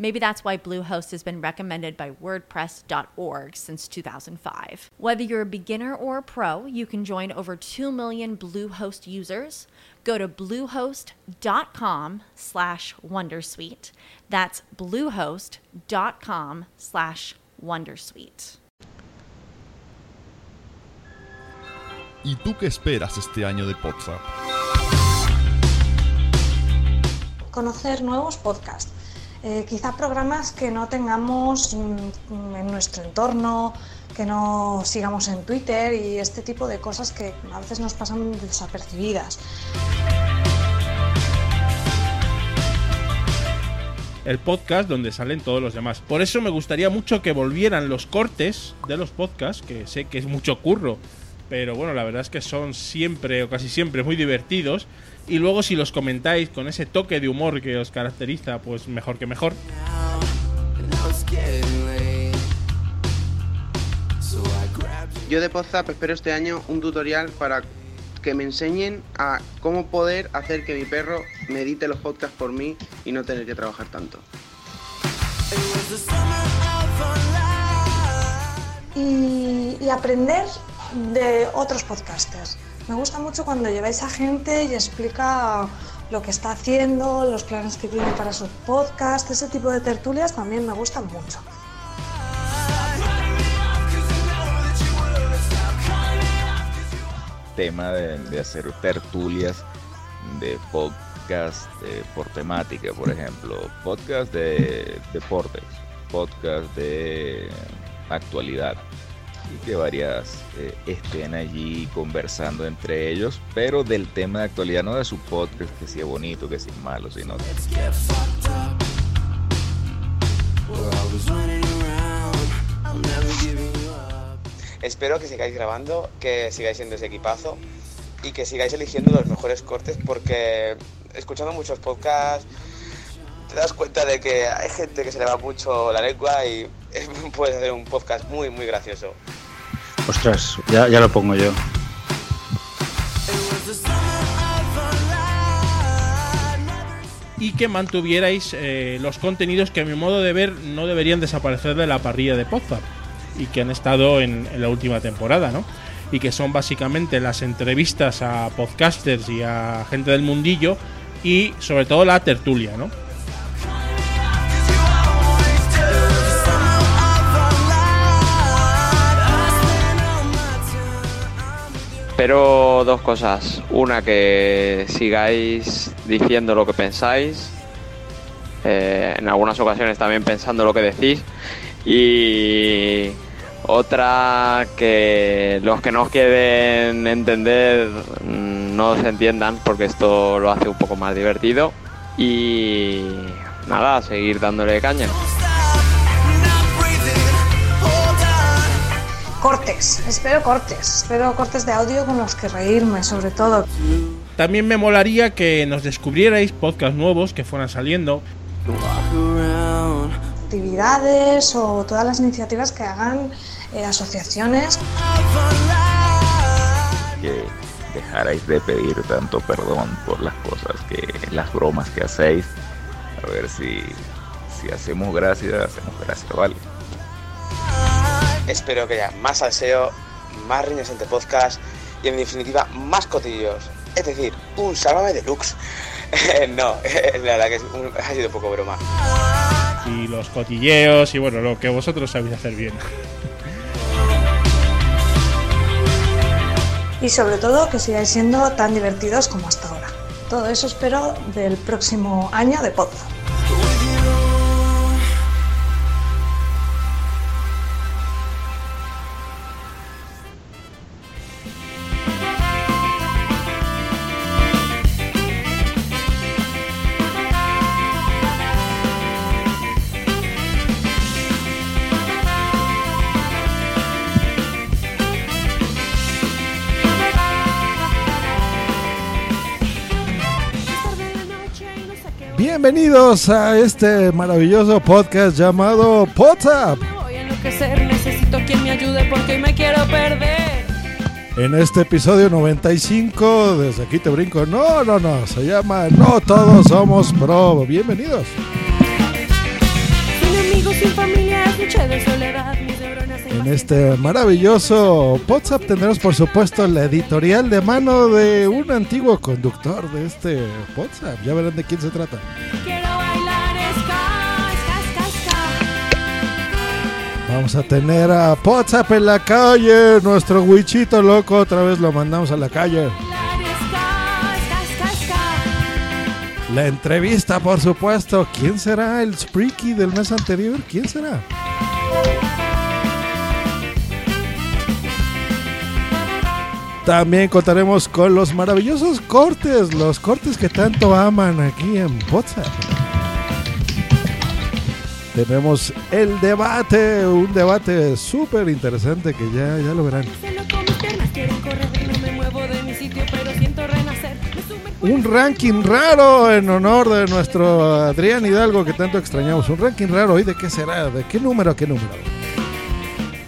Maybe that's why Bluehost has been recommended by WordPress.org since 2005. Whether you're a beginner or a pro, you can join over 2 million Bluehost users. Go to bluehost.com slash Wondersuite. That's bluehost.com slash Wondersuite. ¿Y tú qué esperas este año de WhatsApp? Conocer nuevos podcasts eh, quizá programas que no tengamos mm, en nuestro entorno, que no sigamos en Twitter y este tipo de cosas que a veces nos pasan desapercibidas. el podcast donde salen todos los demás. Por eso me gustaría mucho que volvieran los cortes de los podcasts, que sé que es mucho curro, pero bueno, la verdad es que son siempre o casi siempre muy divertidos y luego si los comentáis con ese toque de humor que os caracteriza, pues mejor que mejor. Yo de WhatsApp espero este año un tutorial para que me enseñen a cómo poder hacer que mi perro medite los podcasts por mí y no tener que trabajar tanto. Y, y aprender de otros podcasters. Me gusta mucho cuando lleváis a gente y explica lo que está haciendo, los planes que tiene para su podcast, ese tipo de tertulias también me gustan mucho. Tema de, hacer tertulias de podcast por temática, por ejemplo, podcast de deportes, podcast de actualidad y que varias eh, estén allí conversando entre ellos, pero del tema de actualidad, no de su podcast, que sea bonito, que sea malo, sino... Espero que sigáis grabando, que sigáis siendo ese equipazo y que sigáis eligiendo los mejores cortes porque escuchando muchos podcasts te das cuenta de que hay gente que se le va mucho la lengua y puedes hacer un podcast muy muy gracioso. Ostras, ya, ya lo pongo yo. Y que mantuvierais eh, los contenidos que a mi modo de ver no deberían desaparecer de la parrilla de Podzap y que han estado en, en la última temporada, ¿no? Y que son básicamente las entrevistas a podcasters y a gente del mundillo y sobre todo la tertulia, ¿no? Espero dos cosas. Una, que sigáis diciendo lo que pensáis. Eh, en algunas ocasiones también pensando lo que decís. Y otra, que los que no quieren entender mm, no se entiendan porque esto lo hace un poco más divertido. Y nada, seguir dándole caña. Cortes, espero cortes, espero cortes de audio con los que reírme sobre todo. También me molaría que nos descubrierais podcasts nuevos que fueran saliendo. Actividades o todas las iniciativas que hagan eh, asociaciones. Que dejarais de pedir tanto perdón por las cosas que, las bromas que hacéis. A ver si, si hacemos gracia, hacemos gracia, ¿vale? Espero que haya más salseo, más riñas entre podcast y en definitiva más cotillos. Es decir, un sálvame deluxe. no, la verdad que ha sido un poco broma. Y los cotilleos y bueno, lo que vosotros sabéis hacer bien. Y sobre todo que sigáis siendo tan divertidos como hasta ahora. Todo eso espero del próximo año de podcast. Bienvenidos a este maravilloso podcast llamado WhatsApp. Voy a enloquecer, necesito quien me ayude porque me quiero perder. En este episodio 95, desde aquí te brinco. No, no, no, se llama No todos somos pro. Bienvenidos. Sin amigos, sin familia, noche de soledad, En este maravilloso WhatsApp tendremos, por supuesto, la editorial de mano de un antiguo conductor de este WhatsApp. Ya verán de quién se trata. Vamos a tener a WhatsApp en la calle. Nuestro wichito loco otra vez lo mandamos a la calle. La entrevista, por supuesto. ¿Quién será el Spreaky del mes anterior? ¿Quién será? También contaremos con los maravillosos cortes, los cortes que tanto aman aquí en WhatsApp. Tenemos el debate, un debate súper interesante que ya, ya lo verán. Un ranking raro en honor de nuestro Adrián Hidalgo que tanto extrañamos. Un ranking raro, ¿y de qué será? ¿De qué número a qué número?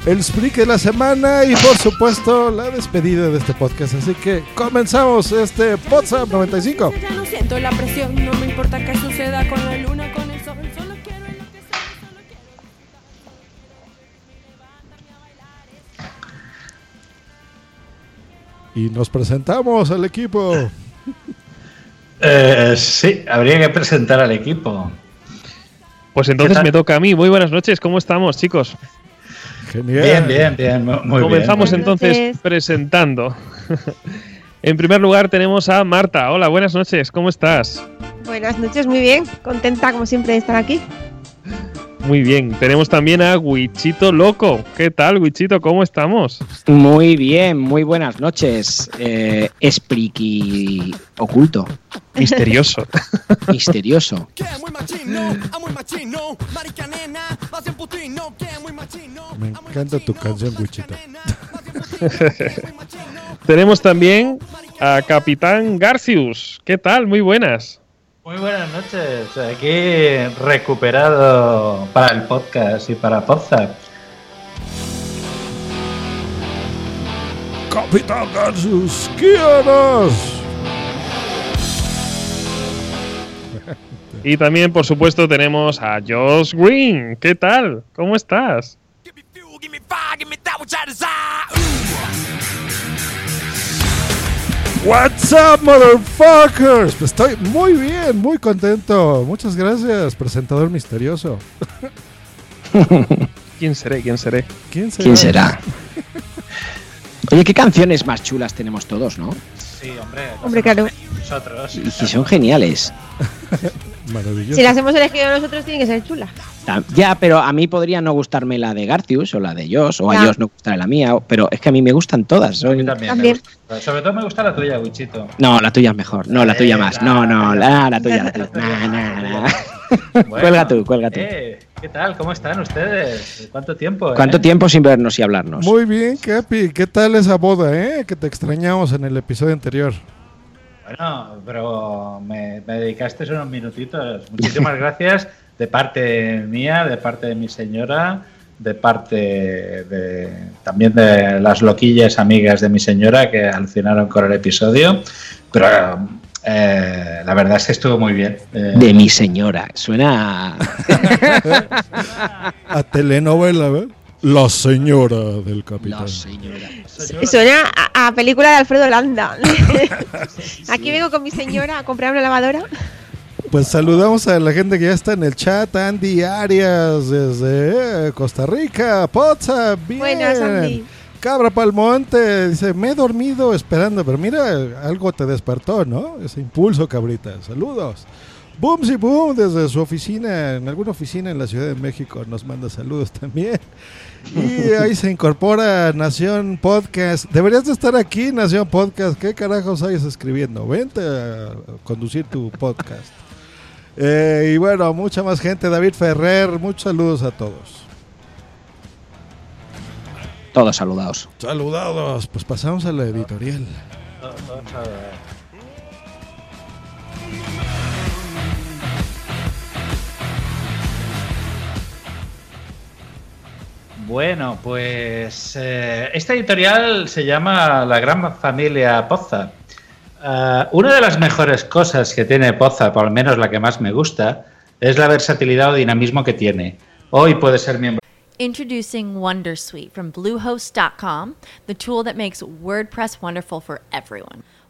El Spreak de la semana y por supuesto la despedida de este podcast. Así que comenzamos este WhatsApp 95. Ya no siento la presión, no me importa qué suceda con la luna, con el sol, solo quiero quiero Y nos presentamos al equipo. Eh, sí, habría que presentar al equipo. Pues entonces me toca a mí. Muy buenas noches, ¿cómo estamos, chicos? Genial. Bien, bien, bien, muy Comenzamos bien. Entonces presentando. en primer lugar tenemos a Marta. Hola, buenas noches, ¿cómo estás? Buenas noches, muy bien. Contenta como siempre de estar aquí. Muy bien. Tenemos también a Wichito Loco. ¿Qué tal, Wichito? ¿Cómo estamos? Muy bien, muy buenas noches. Eh, oculto, Misterioso. misterioso. Me encanta tu canción, Wichito. Tenemos también a Capitán Garcius. ¿Qué tal? Muy buenas. Muy buenas noches. Aquí recuperado para el podcast y para WhatsApp. Capitán Garsus, guíanos. Y también, por supuesto, tenemos a Josh Green. ¿Qué tal? ¿Cómo estás? What's up, motherfuckers? Estoy muy bien, muy contento. Muchas gracias, presentador misterioso. ¿Quién seré? ¿Quién seré? ¿Quién será? ¿Quién será? Oye, qué canciones más chulas tenemos todos, ¿no? Sí, hombre. Hombre, claro. Nosotros. Y que son geniales. Maravilloso. Si las hemos elegido nosotros, tiene que ser chula. Ta- Ya, pero a mí podría no gustarme la de Garcius o la de Josh, o a. Josh no gustarle la mía, pero es que a mí me gustan todas. A mí son- también. También. me gusta. Sobre todo me gusta la tuya, Wichito. No, la tuya es mejor. No, la tuya más. No, no, la, la tuya, la tuya. Nah, nah, nah. Cuelga tú, cuelga tú. Eh, ¿Qué tal? ¿Cómo están ustedes? ¿Cuánto tiempo? ¿Cuánto eh? tiempo sin vernos y hablarnos? Muy bien, Capi. ¿Qué tal esa boda, eh? Que te extrañamos en el episodio anterior. Bueno, pero me, me dedicaste unos minutitos. Muchísimas gracias de parte mía, de parte de mi señora, de parte de, también de las loquillas amigas de mi señora que alucinaron con el episodio. Pero eh, la verdad es que estuvo muy bien. Eh, De mi señora. Suena. a- telenovela, ¿ver? La señora del capitán. La señora. Suena a, a película de Alfredo Landa. Aquí vengo con mi señora a comprar una lavadora. Pues saludamos a la gente que ya está en el chat. Andy Arias desde eh, Costa Rica. Pozza, bien. Buenas, Andy. Cabra Palmonte dice, me he dormido esperando, pero mira, algo te despertó, ¿no? Ese impulso, cabrita. Saludos. Boom y Boom desde su oficina, en alguna oficina en la Ciudad de México, nos manda saludos también. Y ahí se incorpora Nación Podcast. Deberías de estar aquí, Nación Podcast. ¿Qué carajos hayas escribiendo? Vente a conducir tu podcast. Eh, y bueno, mucha más gente. David Ferrer, muchos saludos a todos. Todos saludados. Saludados. Pues pasamos a la editorial. Bueno, pues eh, esta editorial se llama La Gran Familia Poza. Eh, una de las mejores cosas que tiene Poza, por lo menos la que más me gusta, es la versatilidad o dinamismo que tiene. Hoy puede ser miembro. Introducing Wondersuite from Bluehost.com, the tool that makes WordPress wonderful for everyone.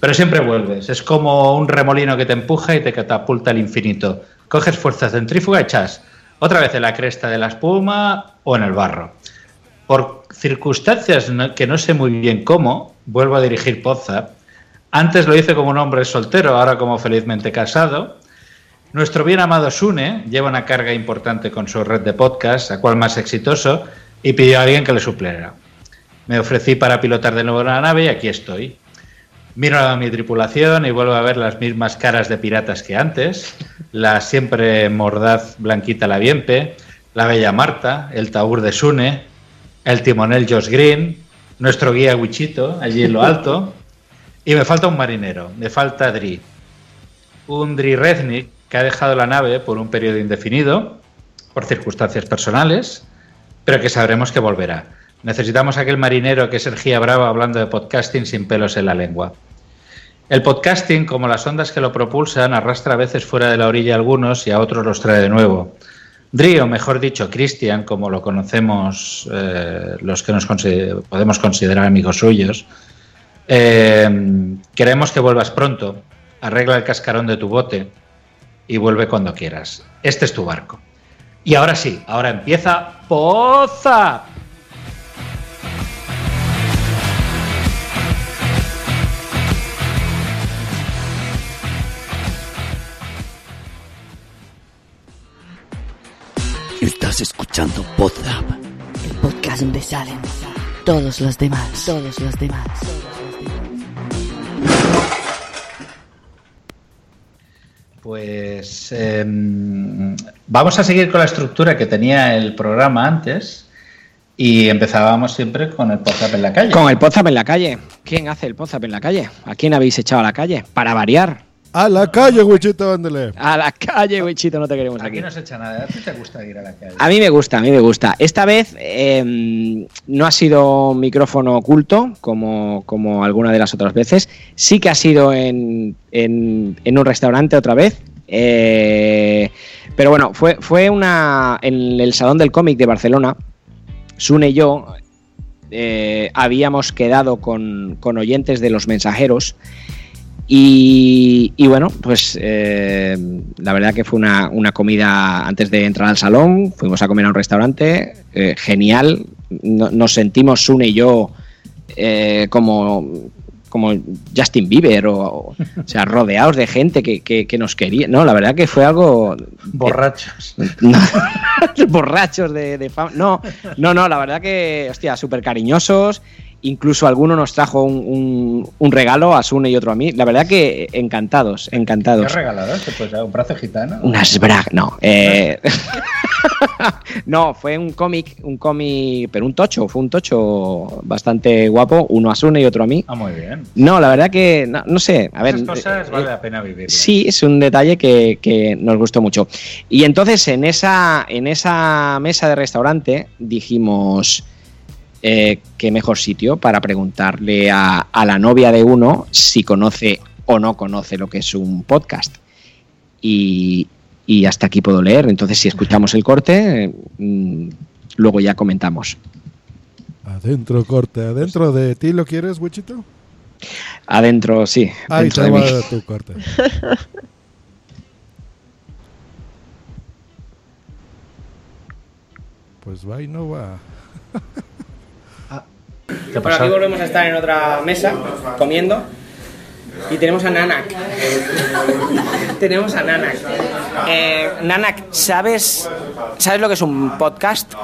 Pero siempre vuelves, es como un remolino que te empuja y te catapulta al infinito. Coges fuerzas centrífuga y echas otra vez en la cresta de la espuma o en el barro. Por circunstancias que no sé muy bien cómo, vuelvo a dirigir Poza. Antes lo hice como un hombre soltero, ahora como felizmente casado. Nuestro bien amado Sune lleva una carga importante con su red de podcast, a cual más exitoso, y pidió a alguien que le supliera. Me ofrecí para pilotar de nuevo la nave y aquí estoy. Miro a mi tripulación y vuelvo a ver las mismas caras de piratas que antes, la siempre mordaz Blanquita la Viempe, la bella Marta, el taur de Sune, el timonel Josh Green, nuestro guía Wichito allí en lo alto, y me falta un marinero, me falta Dri. Un Dri Reznik que ha dejado la nave por un periodo indefinido, por circunstancias personales, pero que sabremos que volverá. Necesitamos aquel marinero que es Sergía Bravo hablando de podcasting sin pelos en la lengua. El podcasting, como las ondas que lo propulsan, arrastra a veces fuera de la orilla a algunos y a otros los trae de nuevo. Dri, o mejor dicho, Cristian, como lo conocemos eh, los que nos podemos considerar amigos suyos, eh, queremos que vuelvas pronto, arregla el cascarón de tu bote y vuelve cuando quieras. Este es tu barco. Y ahora sí, ahora empieza Poza. Estás escuchando Podzap, el podcast donde salen todos los demás, todos los demás. Pues eh, vamos a seguir con la estructura que tenía el programa antes y empezábamos siempre con el Podzap en la calle. Con el Podzap en la calle. ¿Quién hace el Podzap en la calle? ¿A quién habéis echado a la calle? Para variar. A la calle, Wichito, ándale. A la calle, Wichito, no te queremos aquí. Aquí no se echa nada. ¿A ti te gusta ir a la calle? A mí me gusta, a mí me gusta. Esta vez eh, no ha sido micrófono oculto como, como alguna de las otras veces. Sí que ha sido en, en, en un restaurante otra vez. Eh, pero bueno, fue, fue una en el Salón del Cómic de Barcelona. Sune y yo eh, habíamos quedado con, con oyentes de los mensajeros. Y, y, bueno, pues eh, la verdad que fue una, una, comida antes de entrar al salón, fuimos a comer a un restaurante, eh, genial, no, nos sentimos Sune y yo eh, como, como Justin Bieber, o, o, sea, rodeados de gente que, que, que, nos quería, no, la verdad que fue algo... Borrachos. No, borrachos de, de fama. No, no, no, la verdad que, hostia, súper cariñosos Incluso alguno nos trajo un, un- un regalo a Sune y otro a mí. La verdad que encantados, ¿Qué encantados. has regalado? ¿Te puedes dar un brazo gitano? Unas brag, no. eh, no, fue un cómic, un cómic, pero un tocho, fue un tocho bastante guapo, uno a Sune y otro a mí. Ah, muy bien. No, la verdad que, no, no sé, a ver. Esas cosas eh, vale la pena vivir. Sí, es un detalle que, que nos gustó mucho. Y entonces en esa, en esa mesa de restaurante dijimos eh, qué mejor sitio para preguntarle a, a la novia de uno si conoce o no conoce lo que es un podcast. Y, y hasta aquí puedo leer. Entonces, si escuchamos el corte, eh, mm, luego ya comentamos. Adentro, corte. ¿Adentro de ti lo quieres, Wichito? Adentro, sí. Ahí dentro te de va mí. tu corte. Pues va y no va. Bueno, aquí volvemos a estar en otra mesa comiendo y tenemos a Nanak. tenemos a Nanak. Eh, Nanak, ¿sabes, ¿sabes lo que es un podcast?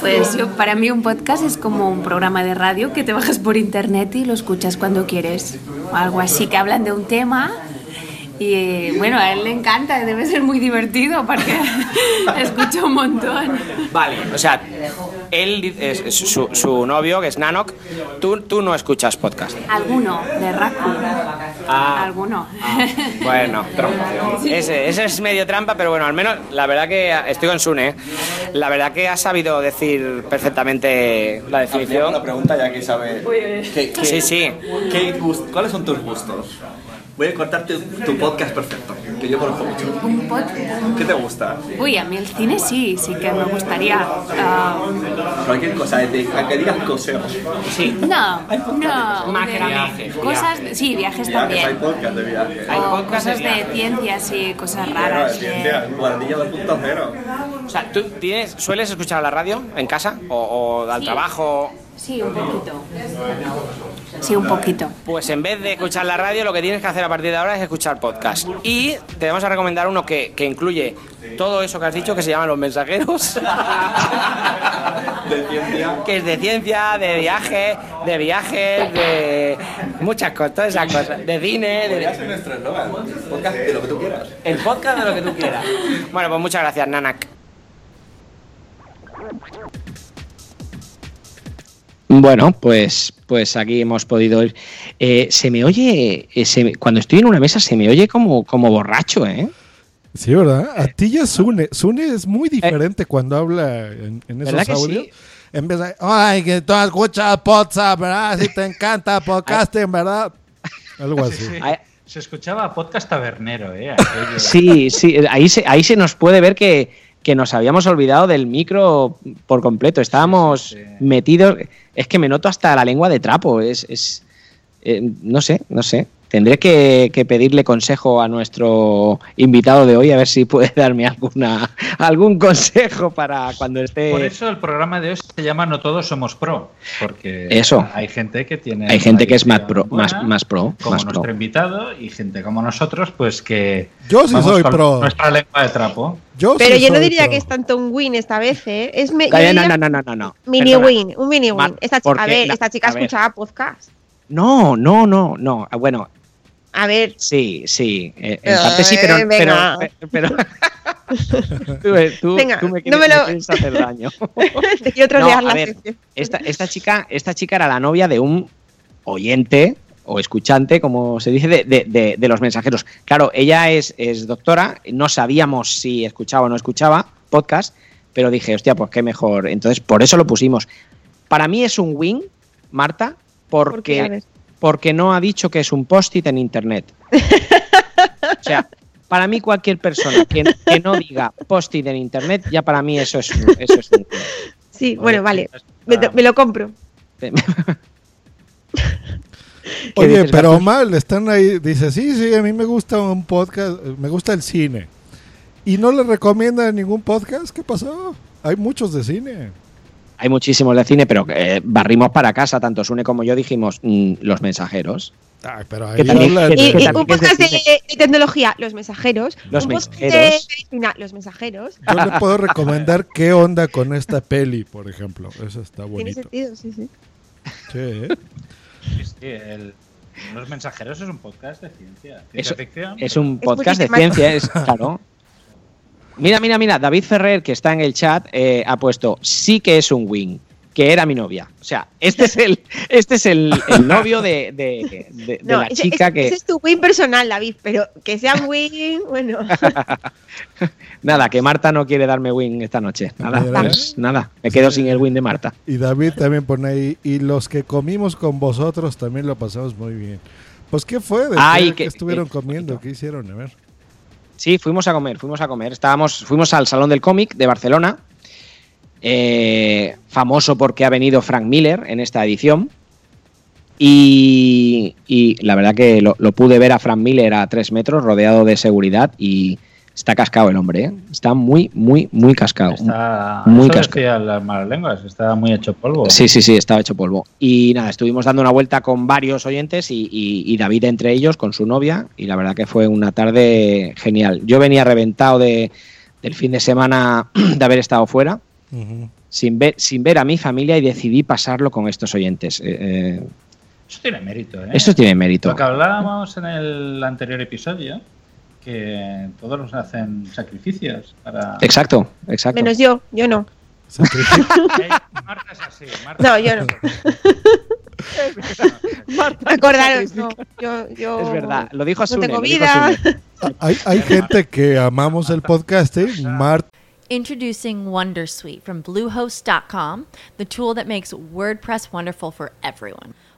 Pues yo, para mí un podcast es como un programa de radio que te bajas por internet y lo escuchas cuando quieres. O algo así, que hablan de un tema y eh, bueno, a él le encanta, debe ser muy divertido porque escucha un montón. Vale, o sea, él di- es, es su, su novio, que es Nanok, tú, tú no escuchas podcast. Alguno, de Raku. Ah. Alguno. Bueno, ese, ese es medio trampa, pero bueno, al menos la verdad que estoy con Sune. ¿eh? La verdad que ha sabido decir perfectamente la definición. una pregunta ya que sabe. ¿Qué- qué- Sí, sí. qué ¿Cuáles son tus gustos? Voy a contarte tu podcast perfecto, que yo conozco mucho. Un podcast. ¿Qué te gusta? Uy, a mí el cine sí, sí que me gustaría. ah, Cualquier cosa, de, aunque digas coseos. Sí. no, no. De- Viajes, Cosas, sí, viajes Hay también. podcast de viajes. O cosas de ciencias y cosas raras. de- Ciencia, guardilla 2.0. O sea, ¿tú tienes, sueles escuchar la radio en casa o, o al Sí. trabajo? Sí, un poquito. Sí, un poquito. Pues en vez de escuchar la radio, lo que tienes que hacer a partir de ahora es escuchar podcast. Y te vamos a recomendar uno que, que incluye todo eso que has dicho, que se llaman los mensajeros. De ciencia. que es de ciencia, de viaje, de viajes, de muchas cosas, todas esas cosas. De cine, de... nuestro eslogan. Podcast de lo que tú quieras. El podcast de lo que tú quieras. Bueno, pues muchas gracias, Nanak. Bueno, pues, pues aquí hemos podido ir. Eh, se me oye, eh, se me- cuando estoy en una mesa se me oye como, como borracho, ¿eh? Sí, ¿verdad? A ti ya Sune. Sune es muy diferente cuando habla en, en ¿Verdad esos que audios. sí? En vez de, ay, que tú escuchas podcast, ¿verdad? Si te encanta podcasting, ¿verdad? Algo así. Sí, sí. Se escuchaba podcast tabernero, ¿eh? Aquello. Sí, sí, ahí se, ahí se nos puede ver que, que nos habíamos olvidado del micro por completo. Estábamos metidos. Es que me noto hasta la lengua de trapo. Es, es eh, no sé, no sé. Tendré que, que pedirle consejo a nuestro invitado de hoy a ver si puede darme alguna algún consejo para cuando esté. Por eso el programa de hoy se llama No todos somos pro, porque Eso. hay gente que tiene Hay gente que es más pro, buena, más, más pro, como más nuestro pro. invitado y gente como nosotros, pues que Yo sí vamos soy con pro. Nuestra lengua de trapo. Pero yo no diría que es tanto un win esta vez, ¿eh? Es me- yo Calla, no, no, no, no, no, no. mini Perdona. win, un mini win. Mar- Esta, a ver, la- esta chica a escuchaba podcast. No, no, no, no. Ah, Bueno, A ver, sí, sí. En parte sí, pero. Eh, pero, venga. pero tú, tú- Venga, tú me no quieres, me lo- me quieres hacer daño. No, a ver, esta, esta chica, esta chica era la novia de un oyente o escuchante, como se dice, de, de- de- de los mensajeros. Claro, ella es, es doctora, no sabíamos si escuchaba o no escuchaba podcast, pero dije, hostia, pues qué mejor. Entonces, por eso lo pusimos. Para mí es un win, Marta, porque. Porque no ha dicho que es un post-it en internet. o sea, para mí cualquier persona que, que no diga post-it en internet, ya para mí eso es, un- eso es un. Sí, bueno, vale. Me, me lo compro. Oye, dices, pero mal, están ahí. Dice, sí, sí, a mí me gusta un podcast, me gusta el cine. ¿Y no le recomienda ningún podcast? ¿Qué pasó? Hay muchos de cine. Hay muchísimos de cine, pero eh, barrimos para casa, tanto Sune como yo dijimos mm, los mensajeros. Ay, pero Que ahí también- que- Y, que y un es de podcast de, de tecnología, los mensajeros. Los un podcast mensajeros. de medicina, los mensajeros. Yo le puedo recomendar qué onda con esta peli, por ejemplo. Eso está Tiene bonito. sentido, sí, sí. Sí. Sí, sí, el- Los Mensajeros es un podcast de ciencia. Ciencia Es, ficción. es un Es podcast de muchísimo. ciencia, es claro. Mira, mira, mira, David Ferrer, que está en el chat, eh, ha puesto sí que es un wing, que era mi novia. O sea, este es el, este es el, el novio de, de- de- de No, la ese, chica ese- que. ese es tu win personal, David, pero que sea un win, bueno. Nada, que Marta no quiere darme wing esta noche. Nada, pues, nada, me quedo sin el wing de Marta. Y David también pone ahí, y los que comimos con vosotros también lo pasamos muy bien. Pues, ¿qué fue? ¿De Ay, qué, que- qué estuvieron eh, comiendo? ¿Qué hicieron? A ver. Sí, fuimos a comer, fuimos a comer. Estábamos, fuimos al Salón del Cómic de Barcelona, eh, famoso porque ha venido Frank Miller en esta edición. Y, y la verdad que lo, lo pude ver a Frank Miller a tres metros, rodeado de seguridad, y está cascado el hombre, ¿eh? Está muy, muy, muy cascado. Está, muy eso cascado. decían las malas lenguas, está muy hecho polvo. Sí, sí, sí, estaba hecho polvo. Y nada, estuvimos dando una vuelta con varios oyentes y, y- y David entre ellos con su novia y la verdad que fue una tarde genial. Yo venía reventado de, del fin de semana de haber estado fuera sin ver, sin ver a mi familia y decidí pasarlo con estos oyentes. Eh, eh, Eso tiene mérito, ¿eh? Eso tiene mérito. Lo que hablábamos en el anterior episodio, que todos nos hacen sacrificios para... exacto, exacto. Menos yo, yo no. Eh, Marta es así, Marta. No, yo no. Acordaros, no. Yo, yo Es verdad, lo dijo no Sune, tengo vida. Hay, hay gente que amamos el podcasting. Marta Introducing Wondersuite from Bluehost.com, the tool that makes WordPress wonderful for everyone.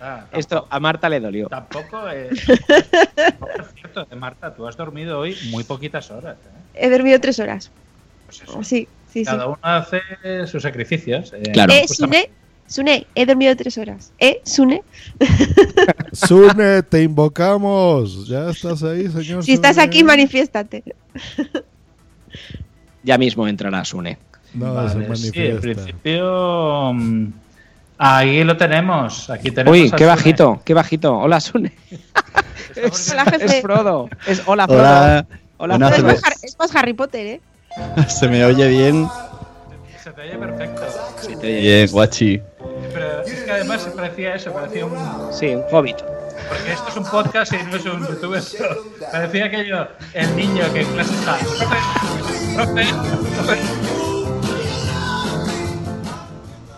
Ah, Esto a Marta le dolió. Tampoco es... Por cierto, eh, Marta, tú has dormido hoy muy poquitas horas. ¿eh? He dormido tres horas. Sí, sí, sí. Cada uno hace sus sacrificios. eh, Eh, justamente- Sune, Sune, he dormido tres horas. Eh, Sune. Sune, te invocamos. Ya estás ahí, señor. Si estás Sune. aquí, manifiéstate. Ya mismo entrará Sune. No, Vale, se sí, en manifiesta. principio. Ahí lo tenemos. Aquí tenemos Uy, qué Sune. bajito, qué bajito. Hola, Sune. es, Hola, jefe. es Frodo. Es, hola, Frodo. Hola. Hola, es, más Har- es más Harry Potter, ¿eh? ¿Se me oye bien? Se te oye perfecto. Bien, guachi. Pero es que además se parecía eso, parecía un. Sí, un hobbit. Porque esto es un podcast y no es un youtuber. Parecía aquello, el niño que en clase está.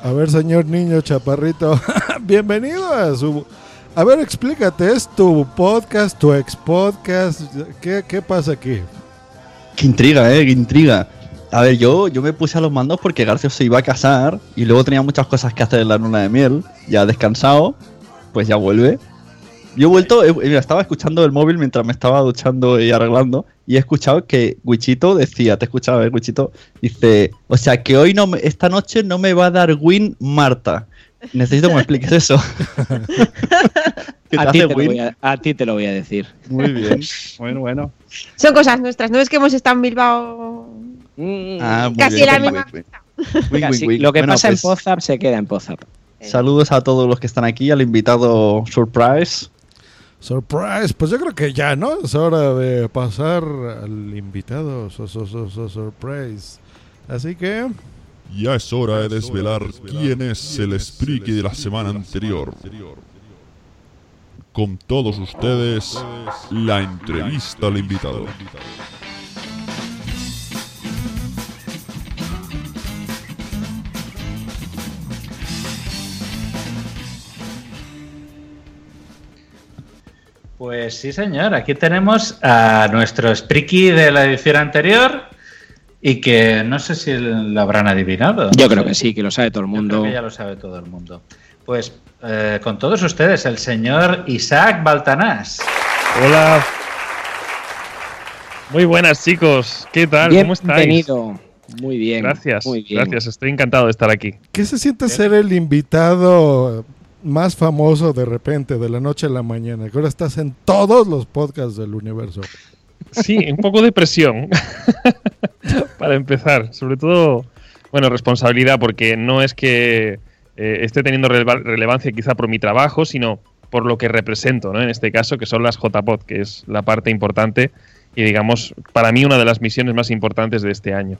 A ver, señor niño chaparrito, bienvenido a su... A ver, explícate, ¿es tu podcast, tu ex podcast? ¿Qué, qué pasa aquí? Qué intriga, eh, qué intriga. A ver, yo, yo me puse a los mandos porque García se iba a casar y luego tenía muchas cosas que hacer en la luna de miel. Ya descansado, pues ya vuelve. Yo he vuelto, eh, mira, estaba escuchando el móvil mientras me estaba duchando y arreglando y he escuchado que Wichito decía, te he escuchado, eh, Wichito, dice, o sea que hoy no, me- esta noche no me va a dar win Marta. Necesito que me expliques eso. ¿Qué te A ti, te lo win? voy a, a ti te lo voy a decir. Muy bien, bueno, bueno. Son cosas nuestras. No es que hemos estado en Bilbao Ah, muy casi bien, la misma. bien. Lo que Bueno, pasa pues, en Pozap se queda en Pozap. Saludos a todos los que están aquí, al invitado Surprise. Surprise, pues yo creo que ya, ¿no? Es hora de pasar al invitado so- so- so- so- surprise. Así que Ya es hora de desvelar quién es el Spriki de la semana anterior. Con todos ustedes, la entrevista al invitado. Pues sí, señor. Aquí tenemos a nuestro Spriki de la edición anterior y que no sé si lo habrán adivinado. Yo creo que sí, que lo sabe todo el Yo creo mundo. que ya lo sabe todo el mundo. Pues eh, con todos ustedes, el señor Isaac Baltanás. Hola. Muy buenas, chicos. ¿Qué tal? ¿Cómo estáis? Bienvenido. Muy bien. Gracias. Muy bien. Gracias. Estoy encantado de estar aquí. ¿qué se siente ser el invitado más famoso de repente, de la noche a la mañana? Que ahora estás en todos los podcasts del universo. Sí, un poco de presión. Para empezar. Sobre todo, bueno, responsabilidad, porque no es que eh, esté teniendo releva- relevancia quizá por mi trabajo, sino por lo que represento, ¿no? En este caso, que son las JPod, que es la parte importante y, digamos, para mí una de las misiones más importantes de este año.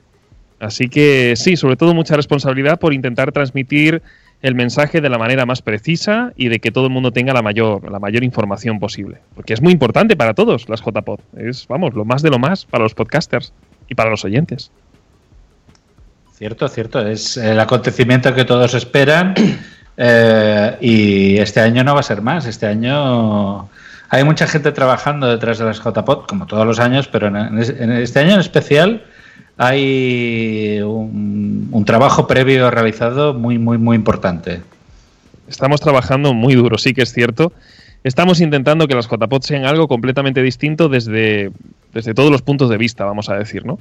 Así que sí, sobre todo mucha responsabilidad por intentar transmitir el mensaje de la manera más precisa y de que todo el mundo tenga la mayor, la mayor información posible. Porque es muy importante para todos las JPod. Es, vamos, lo más de lo más para los podcasters y para los oyentes. Cierto, cierto. Es el acontecimiento que todos esperan eh, y este año no va a ser más. Este año hay mucha gente trabajando detrás de las JPOT, como todos los años, pero en este año en especial hay un, trabajo previo realizado muy, muy, muy importante. Estamos trabajando muy duro, sí que es cierto. Estamos intentando que las JPOD sean algo completamente distinto desde, desde todos los puntos de vista, vamos a decir, ¿no?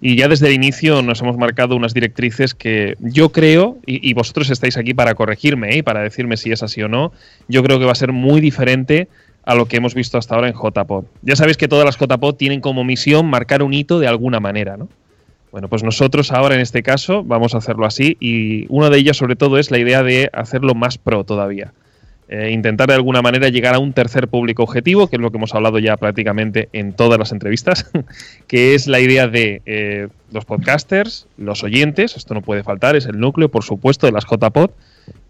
Y ya desde el inicio nos hemos marcado unas directrices que yo creo, y, y vosotros estáis aquí para corregirme ¿eh? y para decirme si es así o no, yo creo que va a ser muy diferente a lo que hemos visto hasta ahora en JPod. Ya sabéis que todas las JPod tienen como misión marcar un hito de alguna manera, ¿no? Bueno, pues nosotros ahora en este caso vamos a hacerlo así y una de ellas sobre todo es la idea de hacerlo más pro todavía. Eh, intentar de alguna manera llegar a un tercer público objetivo, que es lo que hemos hablado ya prácticamente en todas las entrevistas, que es la idea de eh, los podcasters, los oyentes, esto no puede faltar, es el núcleo, por supuesto, de las JPod,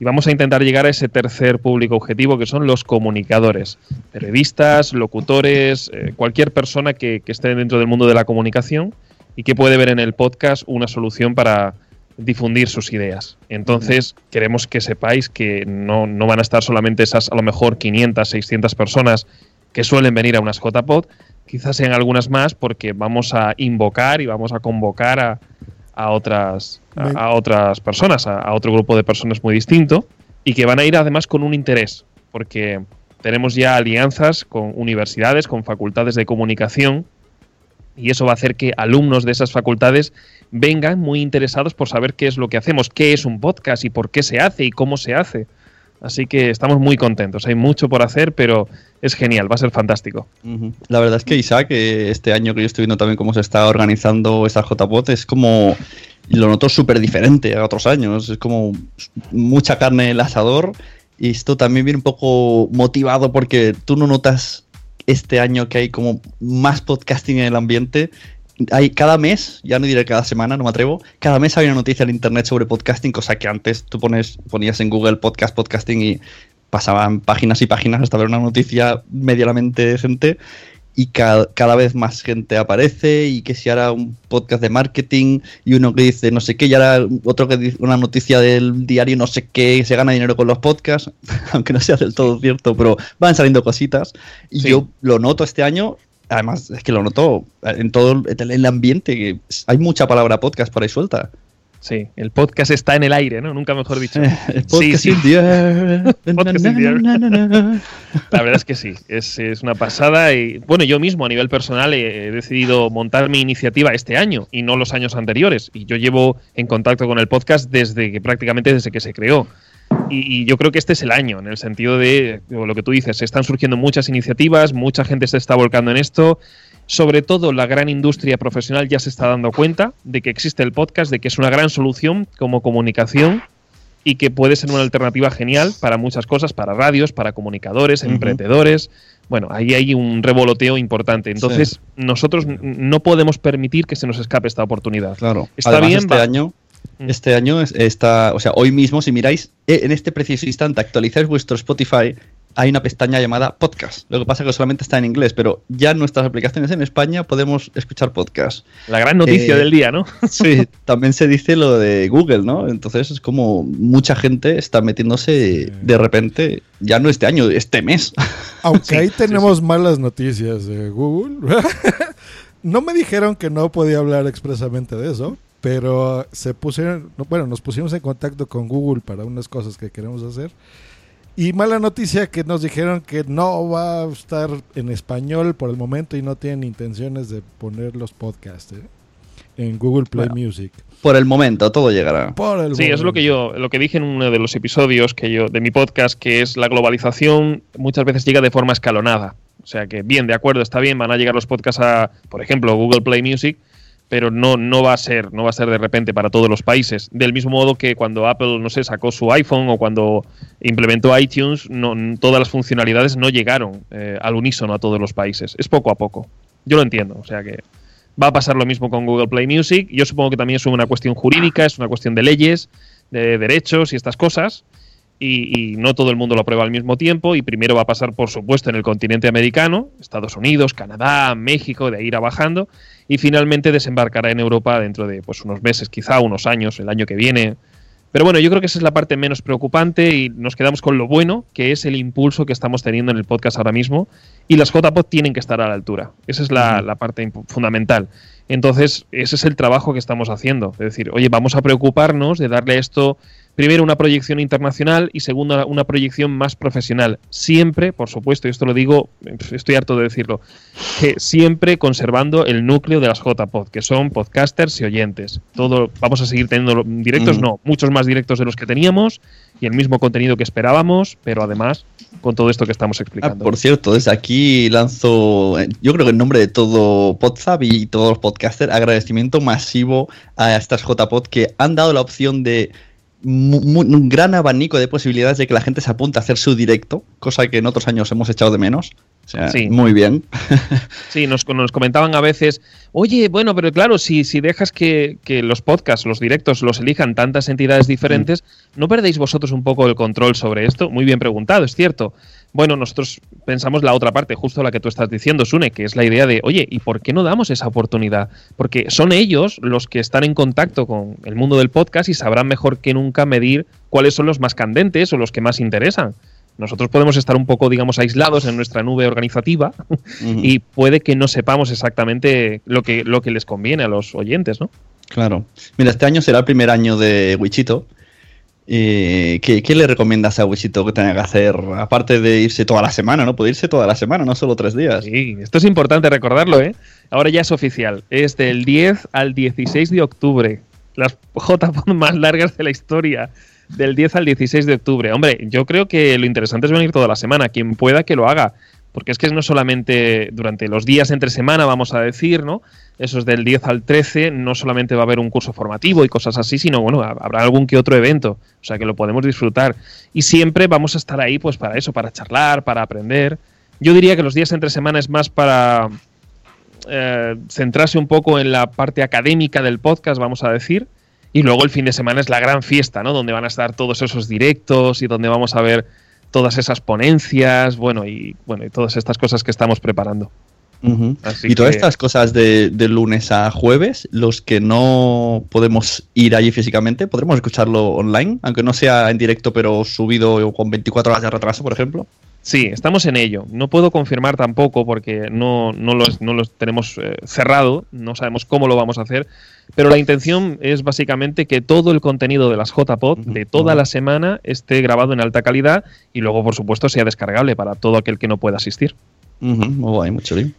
y vamos a intentar llegar a ese tercer público objetivo, que son los comunicadores, periodistas, locutores, eh, cualquier persona que, que esté dentro del mundo de la comunicación y que puede ver en el podcast una solución para difundir sus ideas. Entonces, queremos que sepáis que no, no van a estar solamente esas, a lo mejor, 500, 600 personas que suelen venir a unas JPod, quizás sean algunas más porque vamos a invocar y vamos a convocar a, a otras, a, a otras personas, a, a otro grupo de personas muy distinto y que van a ir además con un interés, porque tenemos ya alianzas con universidades, con facultades de comunicación y eso va a hacer que alumnos de esas facultades vengan muy interesados por saber qué es lo que hacemos, qué es un podcast y por qué se hace y cómo se hace. Así que estamos muy contentos, hay mucho por hacer, pero es genial, va a ser fantástico. La verdad es que Isaac, eh, este año que yo estoy viendo también cómo se está organizando esta JPOT, es como. Lo noto súper diferente a otros años. Es como mucha carne en el asador. Y esto también viene un poco motivado porque tú no notas este año que hay como más podcasting en el ambiente. Hay cada mes, ya no diré cada semana, no me atrevo, cada mes hay una noticia en internet sobre podcasting, cosa que antes tú pones, ponías en Google podcast, podcasting y pasaban páginas y páginas hasta ver una noticia medianamente decente y ca- cada vez más gente aparece y que si ahora un podcast de marketing y uno que dice no sé qué y ahora otro que dice una noticia del diario no sé qué se gana dinero con los podcasts aunque no sea del todo cierto pero van saliendo cositas. Y yo lo noto este año además es que lo noto en todo el, ambiente hay mucha palabra podcast por ahí suelta Sí, el podcast está en el aire, ¿no? Nunca mejor dicho. el podcast in the air. Podcast in the air. La verdad es que sí, es, es una pasada y bueno, yo mismo a nivel personal he, he decidido montar mi iniciativa este año y no los años anteriores y yo llevo en contacto con el podcast desde que prácticamente desde que se creó. Y, y yo creo que este es el año, en el sentido de lo que tú dices, están surgiendo muchas iniciativas, mucha gente se está volcando en esto Sobre todo la gran industria profesional ya se está dando cuenta de que existe el podcast, de que es una gran solución como comunicación y que puede ser una alternativa genial para muchas cosas, para radios, para comunicadores, emprendedores. Bueno, ahí hay un revoloteo importante. Entonces, Sí. nosotros no podemos permitir que se nos escape esta oportunidad. Claro. Está Además, bien, este año, Mm. este año es- está, o sea, hoy mismo si miráis eh, en este preciso instante actualizáis vuestro Spotify, hay una pestaña llamada podcast. Lo que pasa es que solamente está en inglés, pero ya en nuestras aplicaciones en España podemos escuchar podcast. La gran noticia Eh, del día, ¿no? Sí, también se dice lo de Google, ¿no? Entonces es como mucha gente está metiéndose de repente, ya no este año, este mes. Aunque ahí tenemos malas noticias de Google. no me dijeron que no podía hablar expresamente de eso, pero se pusieron, no, bueno, nos pusimos en contacto con Google para unas cosas que queremos hacer. Y mala noticia que nos dijeron que no va a estar en español por el momento y no tienen intenciones de poner los podcasts ¿eh? en Google Play Bueno. Music. Por el momento, todo llegará. Por el Sí, es lo que yo, lo que dije en uno de los episodios que yo, de mi podcast, que es la globalización muchas veces llega de forma escalonada. O sea que, bien, de acuerdo, está bien, van a llegar los podcasts a, por ejemplo, Google Play Music, pero no, no va a ser, no va a ser de repente para todos los países. Del mismo modo que cuando Apple, no sé, sacó su iPhone o cuando implementó iTunes, no, todas las funcionalidades no llegaron eh, al unísono a todos los países. Es poco a poco. Yo lo entiendo. O sea que va a pasar lo mismo con Google Play Music. Yo supongo que también es una cuestión jurídica, es una cuestión de leyes, de derechos y estas cosas. Y, y no todo el mundo lo aprueba al mismo tiempo. Y primero va a pasar, por supuesto, en el continente americano, Estados Unidos, Canadá, México, de ahí irá bajando. Y finalmente desembarcará en Europa dentro de pues, unos meses, quizá unos años, el año que viene. Pero bueno, yo creo que esa es la parte menos preocupante y nos quedamos con lo bueno, que es el impulso que estamos teniendo en el podcast ahora mismo. Y las JPod tienen que estar a la altura. Esa es la, la parte fundamental. Entonces, ese es el trabajo que estamos haciendo. Es decir, oye, vamos a preocuparnos de darle esto, primero, una proyección internacional y segundo, una proyección más profesional. Siempre, por supuesto, y esto lo digo, estoy harto de decirlo, que siempre conservando el núcleo de las JPod, que son podcasters y oyentes. Todo, vamos a seguir teniendo directos, Mm. no, muchos más directos de los que teníamos y el mismo contenido que esperábamos, pero además con todo esto que estamos Ah, explicando. por cierto, desde aquí lanzo, eh, yo creo que en nombre de todo Podzap y todos los podcasters, agradecimiento masivo a estas JPod que han dado la opción de un gran abanico de posibilidades de que la gente se apunte a hacer su directo, cosa que en otros años hemos echado de menos. O sea, Sí. muy bien. Sí, nos, nos comentaban a veces, oye, bueno, pero claro, si, si dejas que, que los podcasts, los directos, los elijan tantas entidades diferentes, ¿no perdéis vosotros un poco el control sobre esto? Muy bien preguntado, es cierto. Bueno, nosotros pensamos la otra parte, justo la que tú estás diciendo, Sune, que es la idea de, oye, ¿y por qué no damos esa oportunidad? Porque son ellos los que están en contacto con el mundo del podcast y sabrán mejor que nunca medir cuáles son los más candentes o los que más interesan. Nosotros podemos estar un poco, digamos, aislados en nuestra nube organizativa y puede que no sepamos exactamente lo que, lo que les conviene a los oyentes, ¿no? Claro. Mira, este año será el primer año de Wichito. Eh, ¿qué, le recomiendas a Wichito que tenga que hacer? Aparte de irse toda la semana, ¿no? Puede irse toda la semana, no solo tres días. Sí, esto es importante recordarlo, ¿eh? Ahora ya es oficial. Es del 10 al 16 de octubre. Las JPod más largas de la historia. Del 10 al 16 de octubre. Hombre, yo creo que lo interesante es venir toda la semana. Quien pueda que lo haga. Porque es que no solamente durante los días entre semana, vamos a decir, ¿no? Esos del 10 al 13, no solamente va a haber un curso formativo y cosas así, sino, bueno, habrá algún que otro evento. O sea, que lo podemos disfrutar. Y siempre vamos a estar ahí, pues, para eso, para charlar, para aprender. Yo diría que los días entre semana es más para eh, centrarse un poco en la parte académica del podcast, vamos a decir. Y luego el fin de semana es la gran fiesta, ¿no? Donde van a estar todos esos directos y donde vamos a ver todas esas ponencias, bueno, y bueno, y todas estas cosas que estamos preparando. Así y todas que- estas cosas de, de lunes a jueves, los que no podemos ir allí físicamente, podremos escucharlo online, aunque no sea en directo, pero subido con 24 horas de retraso, por ejemplo. Sí, estamos en ello. No puedo confirmar tampoco porque no, no, lo, no lo tenemos eh, cerrado, no sabemos cómo lo vamos a hacer, pero la intención es básicamente que todo el contenido de las JPod de toda la semana esté grabado en alta calidad y luego, por supuesto, sea descargable para todo aquel que no pueda asistir. Muy guay, mucho bien.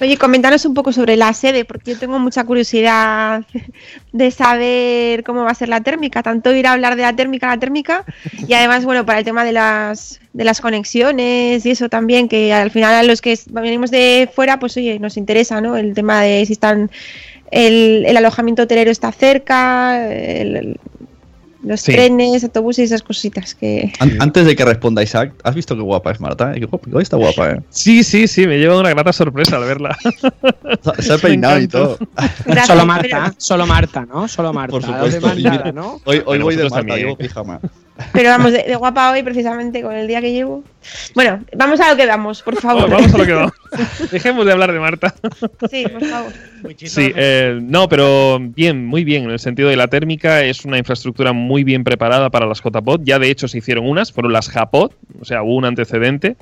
Oye, comentanos un poco sobre la sede, porque yo tengo mucha curiosidad de saber cómo va a ser la térmica, tanto ir a hablar de la térmica la térmica, y además, bueno, para el tema de las, de las conexiones y eso también, que al final a los que venimos de fuera, pues oye, nos interesa, ¿no? El tema de si están el, el alojamiento hotelero está cerca, el- los Sí. trenes, autobuses y esas cositas que... An- Antes de que responda Isaac, ¿has visto qué guapa es Marta? Eh, qué guapa- Hoy está guapa, ¿eh? Sí, sí, sí, me lleva una grata sorpresa al verla. Se- ha peinado y todo. Solo Marta, solo Marta, ¿no? Solo Marta. Hoy, hoy Bueno, voy de Marta, también. llevo pijama. Pero vamos, de, de guapa hoy precisamente con el día que llevo. Bueno, vamos a lo que vamos, por favor. Bueno, vamos a lo que vamos. Dejemos de hablar de Marta. Sí, por favor. Sí, eh, no, pero bien, muy bien. En el sentido de la térmica, es una infraestructura muy bien preparada para las JPod. Ya de hecho se hicieron unas, fueron las JPod, o sea, hubo un antecedente.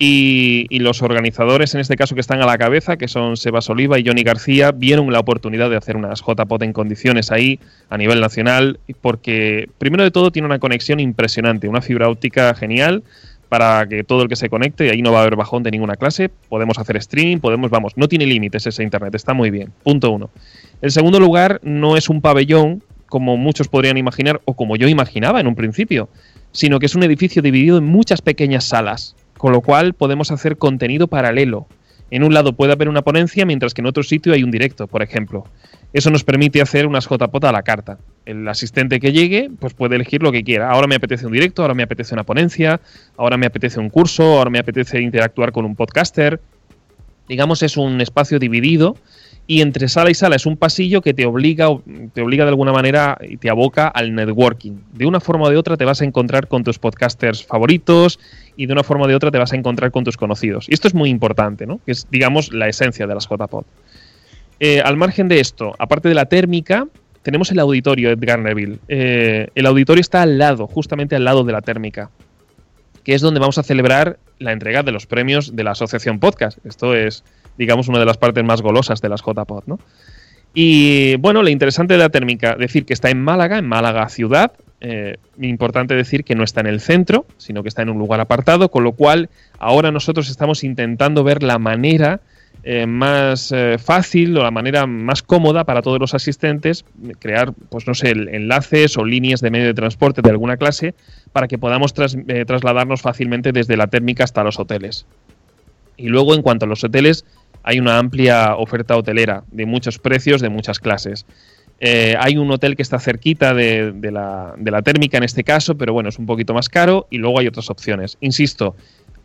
Y, los organizadores, en este caso que están a la cabeza, que son Sebas Oliva y Johnny García, vieron la oportunidad de hacer unas JPod en condiciones ahí, a nivel nacional, porque primero de todo tiene una conexión impresionante, una fibra óptica genial para que todo el que se conecte, ahí no va a haber bajón de ninguna clase, podemos hacer streaming, podemos, vamos, no tiene límites ese internet, está muy bien. Punto uno. En segundo lugar, no es un pabellón, como muchos podrían imaginar, o como yo imaginaba en un principio, sino que es un edificio dividido en muchas pequeñas salas, con lo cual podemos hacer contenido paralelo. En un lado puede haber una ponencia, mientras que en otro sitio hay un directo, por ejemplo. Eso nos permite hacer unas JPOT a la carta. El asistente que llegue, pues puede elegir lo que quiera. Ahora me apetece un directo, ahora me apetece una ponencia, ahora me apetece un curso, ahora me apetece interactuar con un podcaster. Digamos, es un espacio dividido y entre sala y sala es un pasillo que te obliga, te obliga de alguna manera y te aboca al networking. De una forma o de otra te vas a encontrar con tus podcasters favoritos y de una forma o de otra te vas a encontrar con tus conocidos. Y esto es muy importante, ¿no? Que es, digamos, la esencia de las JPod. Eh, al margen de esto, aparte de la térmica, tenemos el auditorio Edgar Neville. Eh, el auditorio está al lado, justamente al lado de la térmica, que es donde vamos a celebrar la entrega de los premios de la Asociación Podcast. Esto es, digamos, una de las partes más golosas de las JPod, ¿no? Y bueno, lo interesante de la térmica, decir que está en Málaga, en Málaga ciudad. Eh, importante decir que no está en el centro, sino que está en un lugar apartado, con lo cual ahora nosotros estamos intentando ver la manera eh, más eh, fácil o la manera más cómoda para todos los asistentes, crear, pues no sé, enlaces o líneas de medio de transporte de alguna clase para que podamos eh, trasladarnos fácilmente desde la térmica hasta los hoteles. Y luego, en cuanto a los hoteles, hay una amplia oferta hotelera de muchos precios, de muchas clases. Hay un hotel que está cerquita de la térmica en este caso, pero bueno, es un poquito más caro y luego hay otras opciones. Insisto,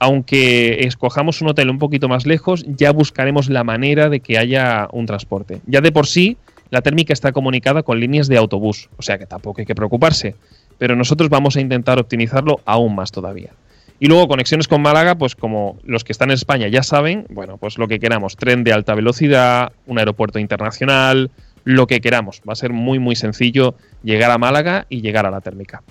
aunque escojamos un hotel un poquito más lejos, ya buscaremos la manera de que haya un transporte. Ya de por sí, la térmica está comunicada con líneas de autobús, o sea que tampoco hay que preocuparse, pero nosotros vamos a intentar optimizarlo aún más todavía. Y luego conexiones con Málaga, pues como los que están en España ya saben, bueno, pues lo que queramos, tren de alta velocidad, un aeropuerto internacional, lo que queramos. Va a ser muy, muy sencillo llegar a Málaga y llegar a la térmica.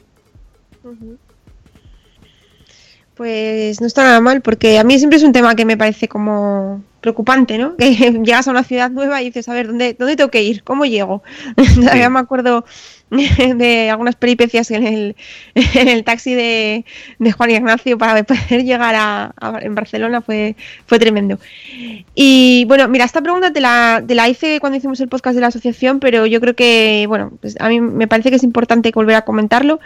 Pues no está nada mal, porque a mí siempre es un tema que me parece como preocupante, ¿no? Que llegas a una ciudad nueva y dices, a ver, ¿dónde, dónde tengo que ir? ¿Cómo llego? Ya me acuerdo de algunas peripecias en el, en el taxi de, de Juan Ignacio para poder llegar a, a- en Barcelona, fue, fue tremendo. Y bueno, mira, esta pregunta te la, te la hice cuando hicimos el podcast de la asociación, pero yo creo que, bueno, pues a mí me parece que es importante volver a comentarlo.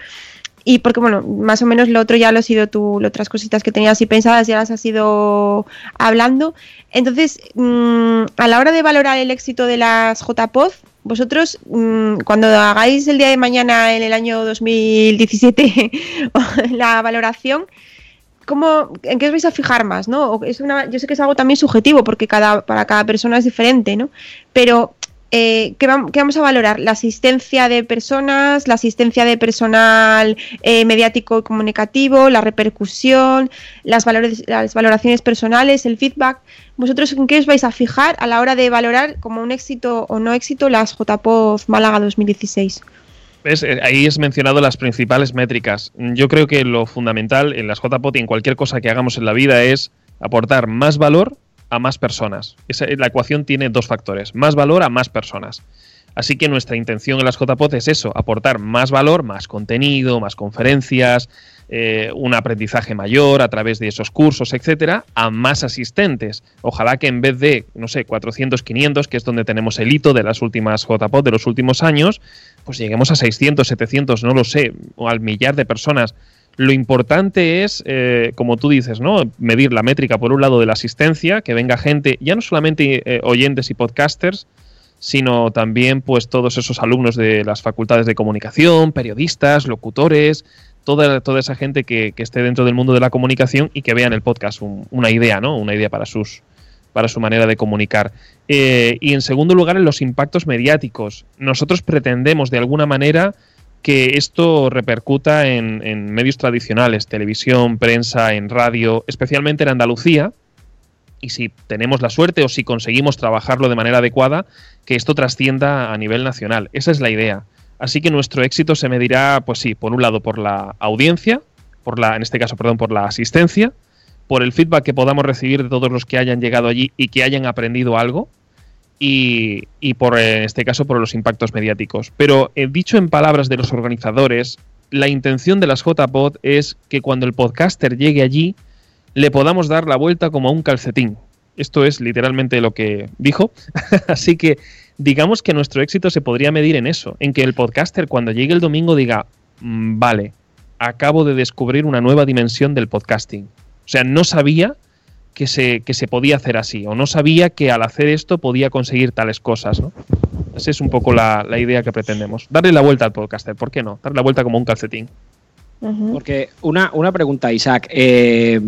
Y porque, bueno, más o menos lo otro ya lo has ido tú, las otras cositas que tenías así pensadas ya las has ido hablando. Entonces, mm, a la hora de valorar el éxito de las JPOD, vosotros, mm, cuando hagáis el día de mañana en el año 2017 la valoración, ¿cómo, ¿en qué os vais a fijar más? ¿no? Es una, yo sé que es algo también subjetivo porque cada, para cada persona es diferente, ¿no? Pero eh, ¿qué, vam- qué vamos a valorar? ¿La asistencia de personas, la asistencia de personal eh, mediático y comunicativo, la repercusión, las, valores, las valoraciones personales, el feedback? ¿Vosotros en qué os vais a fijar a la hora de valorar como un éxito o no éxito las JPOZ Málaga 2016? ¿Ves? Eh, Ahí has mencionado las principales métricas. Yo creo que lo fundamental en las JPOT y en cualquier cosa que hagamos en la vida es aportar más valor a más personas. Esa- la ecuación tiene dos factores, más valor a más personas. Así que nuestra intención en las JPOT es eso, aportar más valor, más contenido, más conferencias, eh, un aprendizaje mayor a través de esos cursos, etcétera, a más asistentes. Ojalá que en vez de, no sé, 400, 500, que es donde tenemos el hito de las últimas JPOD de los últimos años, pues lleguemos a 600, 700, no lo sé, o al millar de personas. Lo importante es, eh, como tú dices, ¿no? Medir la métrica, por un lado, de la asistencia, que venga gente, ya no solamente eh, oyentes y podcasters, sino también pues todos esos alumnos de las facultades de comunicación, periodistas, locutores, toda, toda esa gente que, que esté dentro del mundo de la comunicación y que vean el podcast un- una idea, ¿no? Una idea para sus para su manera de comunicar. Eh, y en segundo lugar, en los impactos mediáticos. Nosotros pretendemos de alguna manera que esto repercuta en, en medios tradicionales, televisión, prensa, en radio, especialmente en Andalucía, y si tenemos la suerte o si conseguimos trabajarlo de manera adecuada, que esto trascienda a nivel nacional. Esa es la idea. Así que nuestro éxito se medirá, pues sí, por un lado por la audiencia, por la, en este caso, perdón, por la asistencia, por el feedback que podamos recibir de todos los que hayan llegado allí y que hayan aprendido algo, y, por, en este caso, por los impactos mediáticos. Pero eh, dicho en palabras de los organizadores, la intención de las JPod es que cuando el podcaster llegue allí, le podamos dar la vuelta como a un calcetín. Esto es literalmente lo que dijo. Así que digamos que nuestro éxito se podría medir en eso, en que el podcaster cuando llegue el domingo diga, "Mm, vale, acabo de descubrir una nueva dimensión del podcasting. O sea, no sabía que se, que se podía hacer así, o no sabía que al hacer esto podía conseguir tales cosas, ¿no? Esa es un poco la, la idea que pretendemos. Darle la vuelta al podcaster, ¿por qué no? Darle la vuelta como un calcetín. Porque una, una pregunta, Isaac. Eh,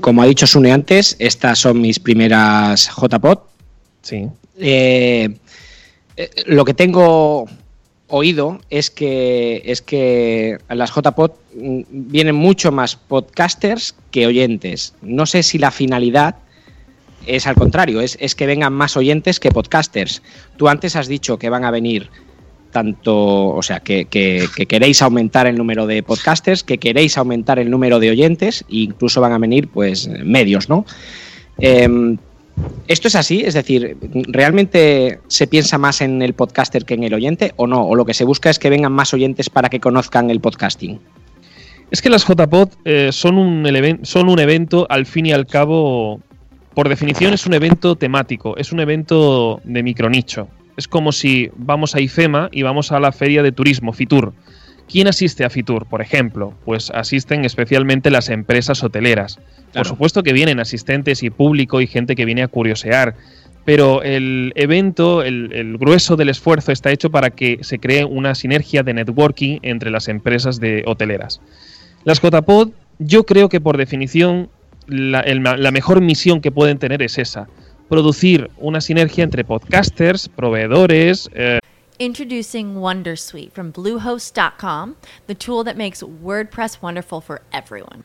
como ha dicho Sune antes, estas son mis primeras JPod. Sí. Eh, eh, lo que tengo oído es que es que las JPod mm, vienen mucho más podcasters que oyentes. No sé si la finalidad es al contrario, es, es que vengan más oyentes que podcasters. Tú antes has dicho que van a venir tanto, o sea, que, que- que queréis aumentar el número de podcasters, que queréis aumentar el número de oyentes, e incluso van a venir, pues, medios, ¿no? Em, ¿Esto es así? Es decir, ¿realmente se piensa más en el podcaster que en el oyente o no? ¿O lo que se busca es que vengan más oyentes para que conozcan el podcasting? Es que las JPod eh, son, un son un evento, al fin y al cabo, por definición es un evento temático, es un evento de micronicho. Es como si vamos a IFEMA y vamos a la feria de turismo, Fitur. ¿Quién asiste a Fitur, por ejemplo? Pues asisten especialmente las empresas hoteleras. Por supuesto que vienen asistentes y público y gente que viene a curiosear, pero el evento, el, el grueso del esfuerzo está hecho para que se cree una sinergia de networking entre las empresas de hoteleras. Las JPod, yo creo que por definición la, el ma- la mejor misión que pueden tener es esa, producir una sinergia entre podcasters, proveedores, eh, Introducing Wondersuite from Bluehost.com, the tool that makes WordPress wonderful for everyone.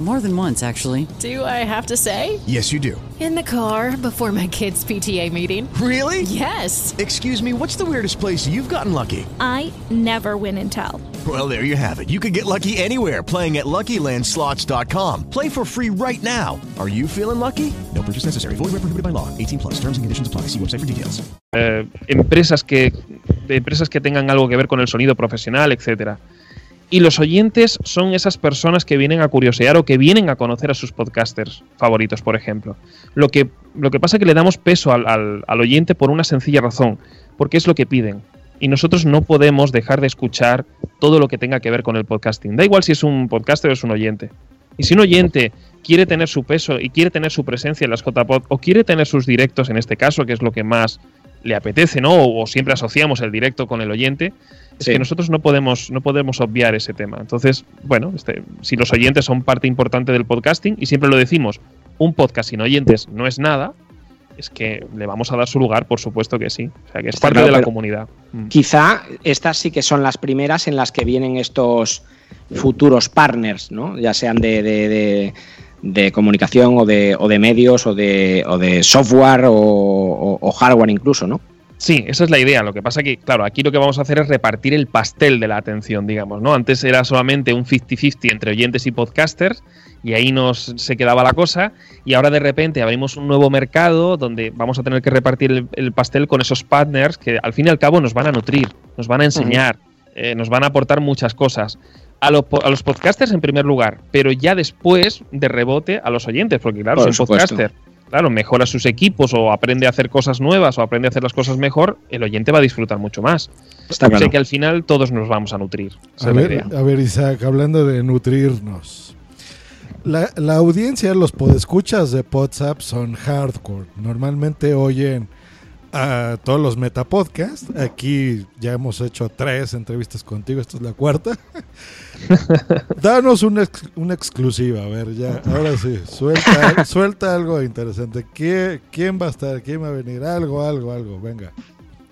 More than once, actually. Do I have to say? Yes, you do. In the car before my kids' PTA meeting. Really? Yes. Excuse me, what's the weirdest place you've gotten lucky? I never win and tell. Well, there you have it. You can get lucky anywhere playing at LuckyLandSlots.com. Play for free right now. Are you feeling lucky? No purchase necessary. Void where prohibited by law. 18 plus. Terms and conditions apply. See website for details. eh, empresas que de empresas que tengan algo que ver con el sonido profesional, etcétera. Y los oyentes son esas personas que vienen a curiosear o que vienen a conocer a sus podcasters favoritos, por ejemplo. Lo que, lo que pasa es que le damos peso al, al- oyente por una sencilla razón, porque es lo que piden. Y nosotros no podemos dejar de escuchar todo lo que tenga que ver con el podcasting. Da igual si es un podcaster o es un oyente. Y si un oyente quiere tener su peso y quiere tener su presencia en las JPod o quiere tener sus directos en este caso, que es lo que más le apetece, ¿no? O siempre asociamos el directo con el oyente, es Sí. que nosotros no podemos, no podemos obviar ese tema. Entonces, bueno, este, si los oyentes son parte importante del podcasting, y siempre lo decimos, un podcast sin oyentes no es nada, es que le vamos a dar su lugar, por supuesto que sí. O sea, que es parte claro, de la comunidad. Mm. Quizá estas sí que son las primeras en las que vienen estos futuros partners, ¿no? Ya sean de, de- de- de comunicación o de, o de medios o de, o de software o, o- o hardware incluso, ¿no? Sí, esa es la idea. Lo que pasa que, claro, aquí lo que vamos a hacer es repartir el pastel de la atención, digamos, ¿no? Antes era solamente un 50-50 entre oyentes y podcasters, y ahí nos se quedaba la cosa, y ahora de repente abrimos un nuevo mercado donde vamos a tener que repartir el, el pastel con esos partners que al fin y al cabo nos van a nutrir, nos van a enseñar, eh, nos van a aportar muchas cosas. A, los a los podcasters en primer lugar, pero ya después de rebote a los oyentes, porque claro, Por supuesto. podcaster claro, mejora sus equipos o aprende a hacer cosas nuevas o aprende a hacer las cosas mejor, el oyente va a disfrutar mucho más. Está claro. que al final todos nos vamos a nutrir. A ver, a ver, Isaac, hablando de nutrirnos. La, la audiencia, los podescuchas de WhatsApp son hardcore. Normalmente oyen a todos los metapodcasts. Aquí ya hemos hecho tres entrevistas contigo, esta es la cuarta. Danos una, ex- una exclusiva, a ver, ya, ahora sí, suelta, suelta algo interesante. ¿Qué- ¿Quién va a estar? ¿Quién va a venir? Algo, algo, algo, venga.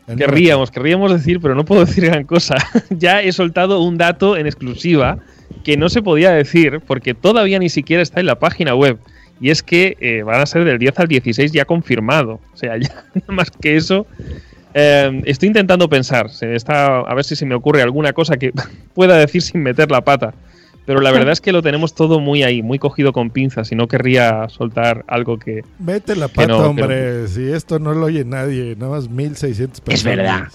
Anímate. Querríamos, querríamos decir, pero no puedo decir gran cosa. ya he soltado un dato en exclusiva que no se podía decir porque todavía ni siquiera está en la página web. Y es que eh, van a ser del 10 al 16 ya confirmado. O sea, ya más que eso. Eh, estoy intentando pensar. Se está, a ver si se me ocurre alguna cosa que pueda decir sin meter la pata. Pero la verdad es que lo tenemos todo muy ahí, muy cogido con pinzas. Y no querría soltar algo que. Mete la pata, no- hombre. Si esto no lo oye nadie, nada más 1600 personas. Es verdad.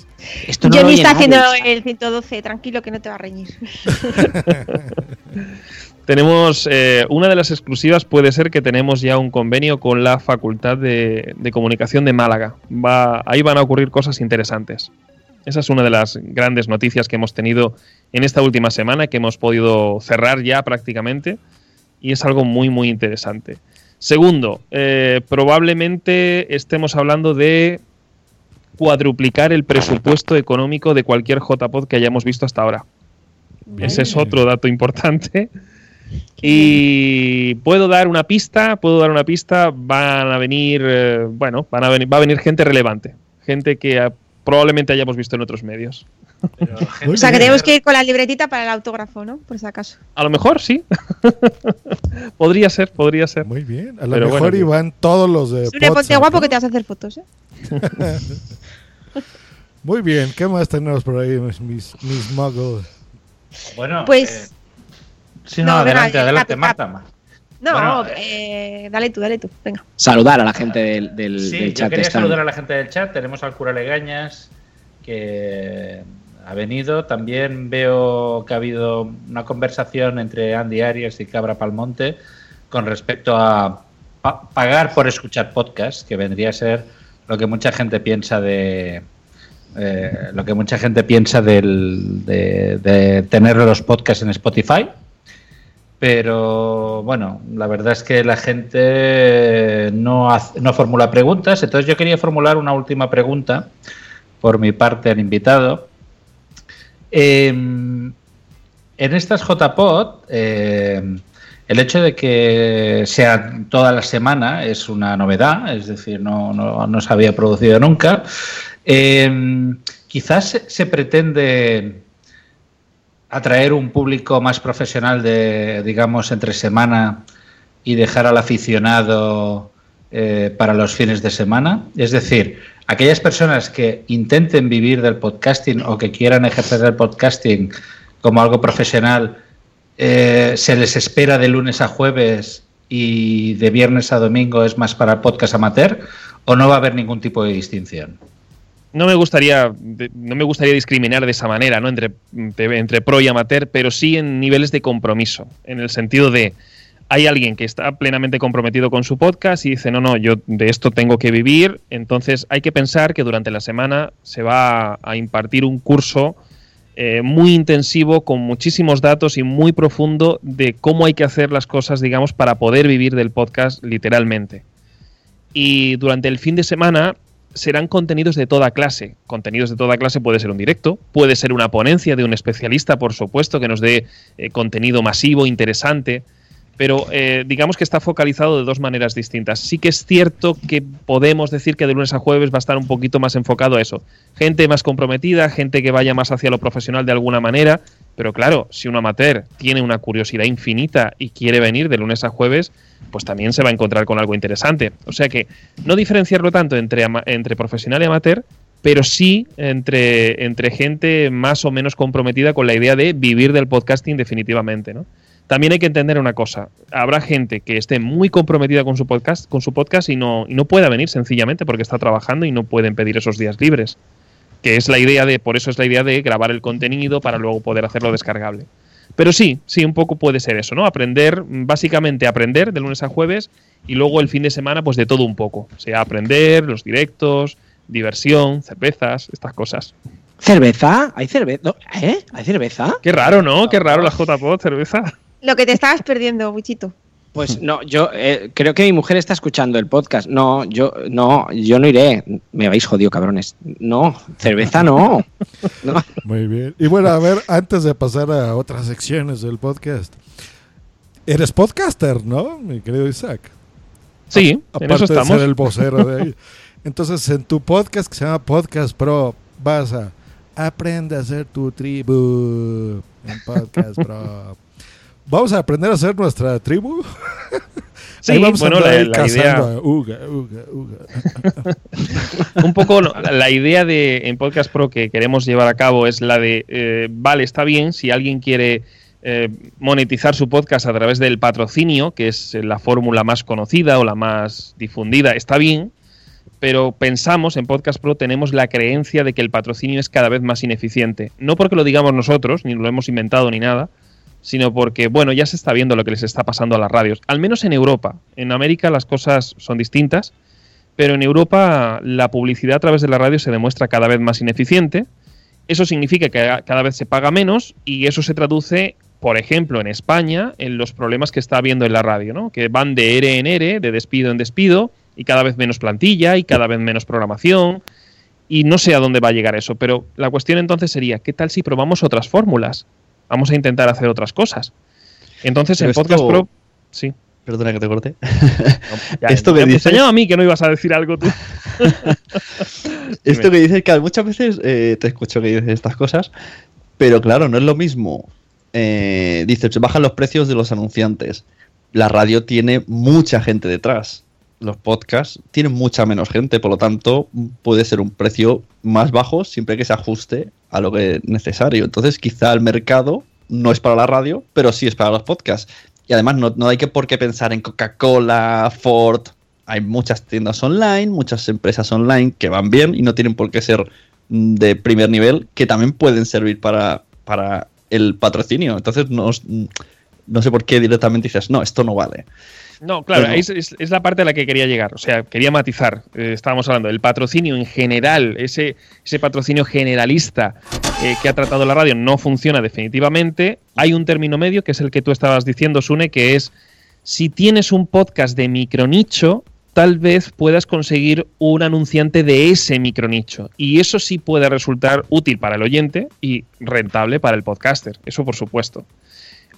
Esto no Johnny está haciendo el 112, tranquilo que no te va a reñir. Tenemos eh, una de las exclusivas puede ser que tenemos ya un convenio con la Facultad de, de Comunicación de Málaga. Va, ahí van a ocurrir cosas interesantes. Esa es una de las grandes noticias que hemos tenido en esta última semana, que hemos podido cerrar ya prácticamente, y es algo muy, muy interesante. Segundo, eh, probablemente estemos hablando de cuadruplicar el presupuesto económico de cualquier JPod que hayamos visto hasta ahora. Ese es otro dato importante. Y puedo dar una pista, puedo dar una pista, van a venir, eh, bueno, van a venir, va a venir gente relevante, gente que ah, probablemente hayamos visto en otros medios. O sea, que tenemos que ir con la libretita para el autógrafo, ¿no? Por si acaso. A lo mejor sí. podría ser, podría ser. Muy bien. A lo Pero mejor bueno, iban todos los de Sune, ponte guapo ¿no? que te vas a hacer fotos, ¿eh? Muy bien, ¿qué más tenemos por ahí, mis, mis, mis muggles? Bueno, Pues. eh, sí, no, No, venga, adelante, eh, adelante, Marta. No, Bueno, eh, dale tú, dale tú. Venga. Saludar a la gente del, del- Sí, del yo chat. quería saludar a la gente del chat. Tenemos al cura Legañas que ha venido. También veo que ha habido una conversación entre Andy Arias y Cabra Palmonte con respecto a pa- pagar por escuchar podcast, que vendría a ser lo que mucha gente piensa de eh, lo que mucha gente piensa del- de, de tener los podcasts en Spotify. Pero bueno, la verdad es que la gente no, hace- no formula preguntas, entonces yo quería formular una última pregunta por mi parte al invitado. Em, en estas JPod, eh, el hecho de que sea toda la semana es una novedad, es decir, no, no- no se había producido nunca. Em, quizás se pretende atraer un público más profesional de, digamos, entre semana y dejar al aficionado eh, para los fines de semana. Es decir, aquellas personas que intenten vivir del podcasting o que quieran ejercer el podcasting como algo profesional, eh, se les espera de lunes a jueves y de viernes a domingo es más para el podcast amateur o no va a haber ningún tipo de distinción. No me gustaría no me gustaría discriminar de esa manera no entre, entre pro y amateur pero sí en niveles de compromiso en el sentido de hay alguien que está plenamente comprometido con su podcast y dice no no yo de esto tengo que vivir entonces hay que pensar que durante la semana se va a impartir un curso eh, muy intensivo con muchísimos datos y muy profundo de cómo hay que hacer las cosas digamos para poder vivir del podcast literalmente. Y durante el fin de semana serán contenidos de toda clase. Contenidos de toda clase puede ser un directo, puede ser una ponencia de un especialista, por supuesto, que nos dé eh, contenido masivo, interesante, pero eh, digamos que está focalizado de dos maneras distintas. Sí que es cierto que podemos decir que de lunes a jueves va a estar un poquito más enfocado a eso. Gente más comprometida, gente que vaya más hacia lo profesional de alguna manera, pero claro, si un amateur tiene una curiosidad infinita y quiere venir de lunes a jueves, pues también se va a encontrar con algo interesante. O sea que no diferenciarlo tanto entre, entre profesional y amateur, pero sí entre, entre gente más o menos comprometida con la idea de vivir del podcasting definitivamente, ¿no? También hay que entender una cosa, habrá gente que esté muy comprometida con su podcast, con su podcast y no, y no pueda venir sencillamente porque está trabajando y no pueden pedir esos días libres. Que es la idea de, por eso es la idea de grabar el contenido para luego poder hacerlo descargable. Pero sí, sí, un poco puede ser eso, ¿no? Aprender, básicamente aprender de lunes a jueves y luego el fin de semana, pues de todo un poco. O sea, aprender, los directos, diversión, cervezas, estas cosas. ¿Cerveza? ¿Hay cerveza? ¿Eh? ¿Hay cerveza? Qué raro, ¿no? Qué raro la JPod, cerveza. Lo que te estabas perdiendo, Wichito. Pues no, yo eh, creo que mi mujer está escuchando el podcast. No, yo no, yo no iré. Me habéis jodido, cabrones. No, cerveza no. No. Muy bien. Y bueno, a ver, antes de pasar a otras secciones del podcast. Eres podcaster, ¿no, mi querido Isaac? Sí, A- en eso aparte de ser el vocero de ahí. Entonces, en tu podcast que se llama Podcast Pro, vas a aprende a hacer tu tribu en Podcast Pro. Vamos a aprender a hacer nuestra tribu. Sí, Ahí vamos a bueno, la- idea- a Uga, Uga, Uga. un poco no, la, idea de en Podcast Pro que queremos llevar a cabo es la de, eh, vale, está bien, si alguien quiere eh, monetizar su podcast a través del patrocinio, que es la fórmula más conocida o la más difundida, está bien, pero pensamos en Podcast Pro tenemos la creencia de que el patrocinio es cada vez más ineficiente. No porque lo digamos nosotros, ni lo hemos inventado ni nada, sino porque, bueno, ya se está viendo lo que les está pasando a las radios, al menos en Europa. En América las cosas son distintas, pero en Europa la publicidad a través de la radio se demuestra cada vez más ineficiente. Eso significa que cada vez se paga menos y eso se traduce, por ejemplo, en España, en los problemas que está habiendo en la radio, ¿no? que van de ERE en ERE, de despido en despido, y cada vez menos plantilla y cada vez menos programación. Y no sé a dónde va a llegar eso, pero la cuestión entonces sería, ¿qué tal si probamos otras fórmulas? Vamos a intentar hacer otras cosas. Entonces Pero en Podcast esto- Pro... Sí. Perdona que te corte. Ya, Esto que me dices- a mí que no ibas a decir algo tú. Esto que dices, que muchas veces eh, te escucho que dices estas cosas, pero claro, no es lo mismo. Eh, dices, bajan los precios de los anunciantes. La radio tiene mucha gente detrás. Los podcasts tienen mucha menos gente, por lo tanto, puede ser un precio más bajo siempre que se ajuste a lo que es necesario. Entonces, quizá el mercado no es para la radio, pero sí es para los podcasts. Y además, no, no hay que por qué pensar en Coca-Cola, Ford, hay muchas tiendas online, muchas empresas online que van bien y no tienen por qué ser de primer nivel, que también pueden servir para, para el patrocinio. Entonces, no, no sé por qué directamente dices, no, esto no vale. No, claro, Pero- es, es- es la parte a la que quería llegar. O sea, quería matizar. Eh, estábamos hablando del patrocinio en general, ese, ese patrocinio generalista eh, que ha tratado la radio no funciona definitivamente. Hay un término medio que es el que tú estabas diciendo, Sune, que es si tienes un podcast de micronicho, tal vez puedas conseguir un anunciante de ese micronicho. Y eso sí puede resultar útil para el oyente y rentable para el podcaster. Eso por supuesto.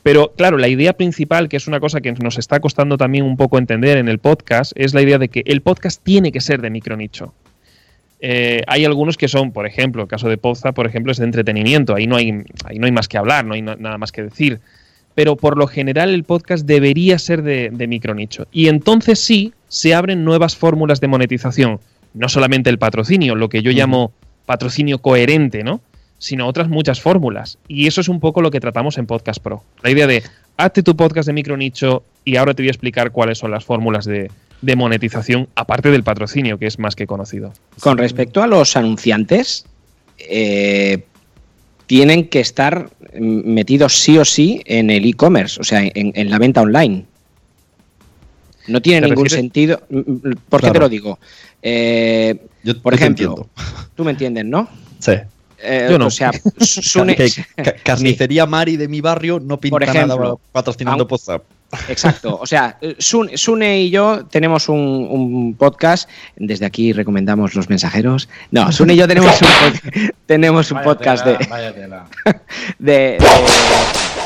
Pero claro, la idea principal, que es una cosa que nos está costando también un poco entender en el podcast, es la idea de que el podcast tiene que ser de micronicho. Eh, hay algunos que son, por ejemplo, el caso de Poza, por ejemplo, es de entretenimiento. Ahí no hay, ahí no hay más que hablar, no hay na- nada más que decir. Pero por lo general el podcast debería ser de, de micronicho. Y entonces sí se abren nuevas fórmulas de monetización. No solamente el patrocinio, lo que yo llamo patrocinio coherente, ¿no? Sino otras muchas fórmulas. Y eso es un poco lo que tratamos en Podcast Pro. La idea de hazte tu podcast de micronicho y ahora te voy a explicar cuáles son las fórmulas de, de monetización, aparte del patrocinio, que es más que conocido. Con respecto a los anunciantes, eh, tienen que estar metidos sí o sí en el e-commerce, o sea, en, en la venta online. No tiene ¿Te ningún refieres? sentido. ¿Por qué Claro. te lo digo? Eh, Yo- por ejemplo, tú me entiendes, ¿no? Sí. Eh, Yo no. O sea, Sune- carnicería Mari de mi barrio no pinta Por ejemplo, nada patrocinando WhatsApp. Exacto, o sea, Sun- Sune y yo tenemos un, un podcast, desde aquí recomendamos los mensajeros. No, Sune y yo tenemos un, pod- tenemos un podcast tela, de, de- de-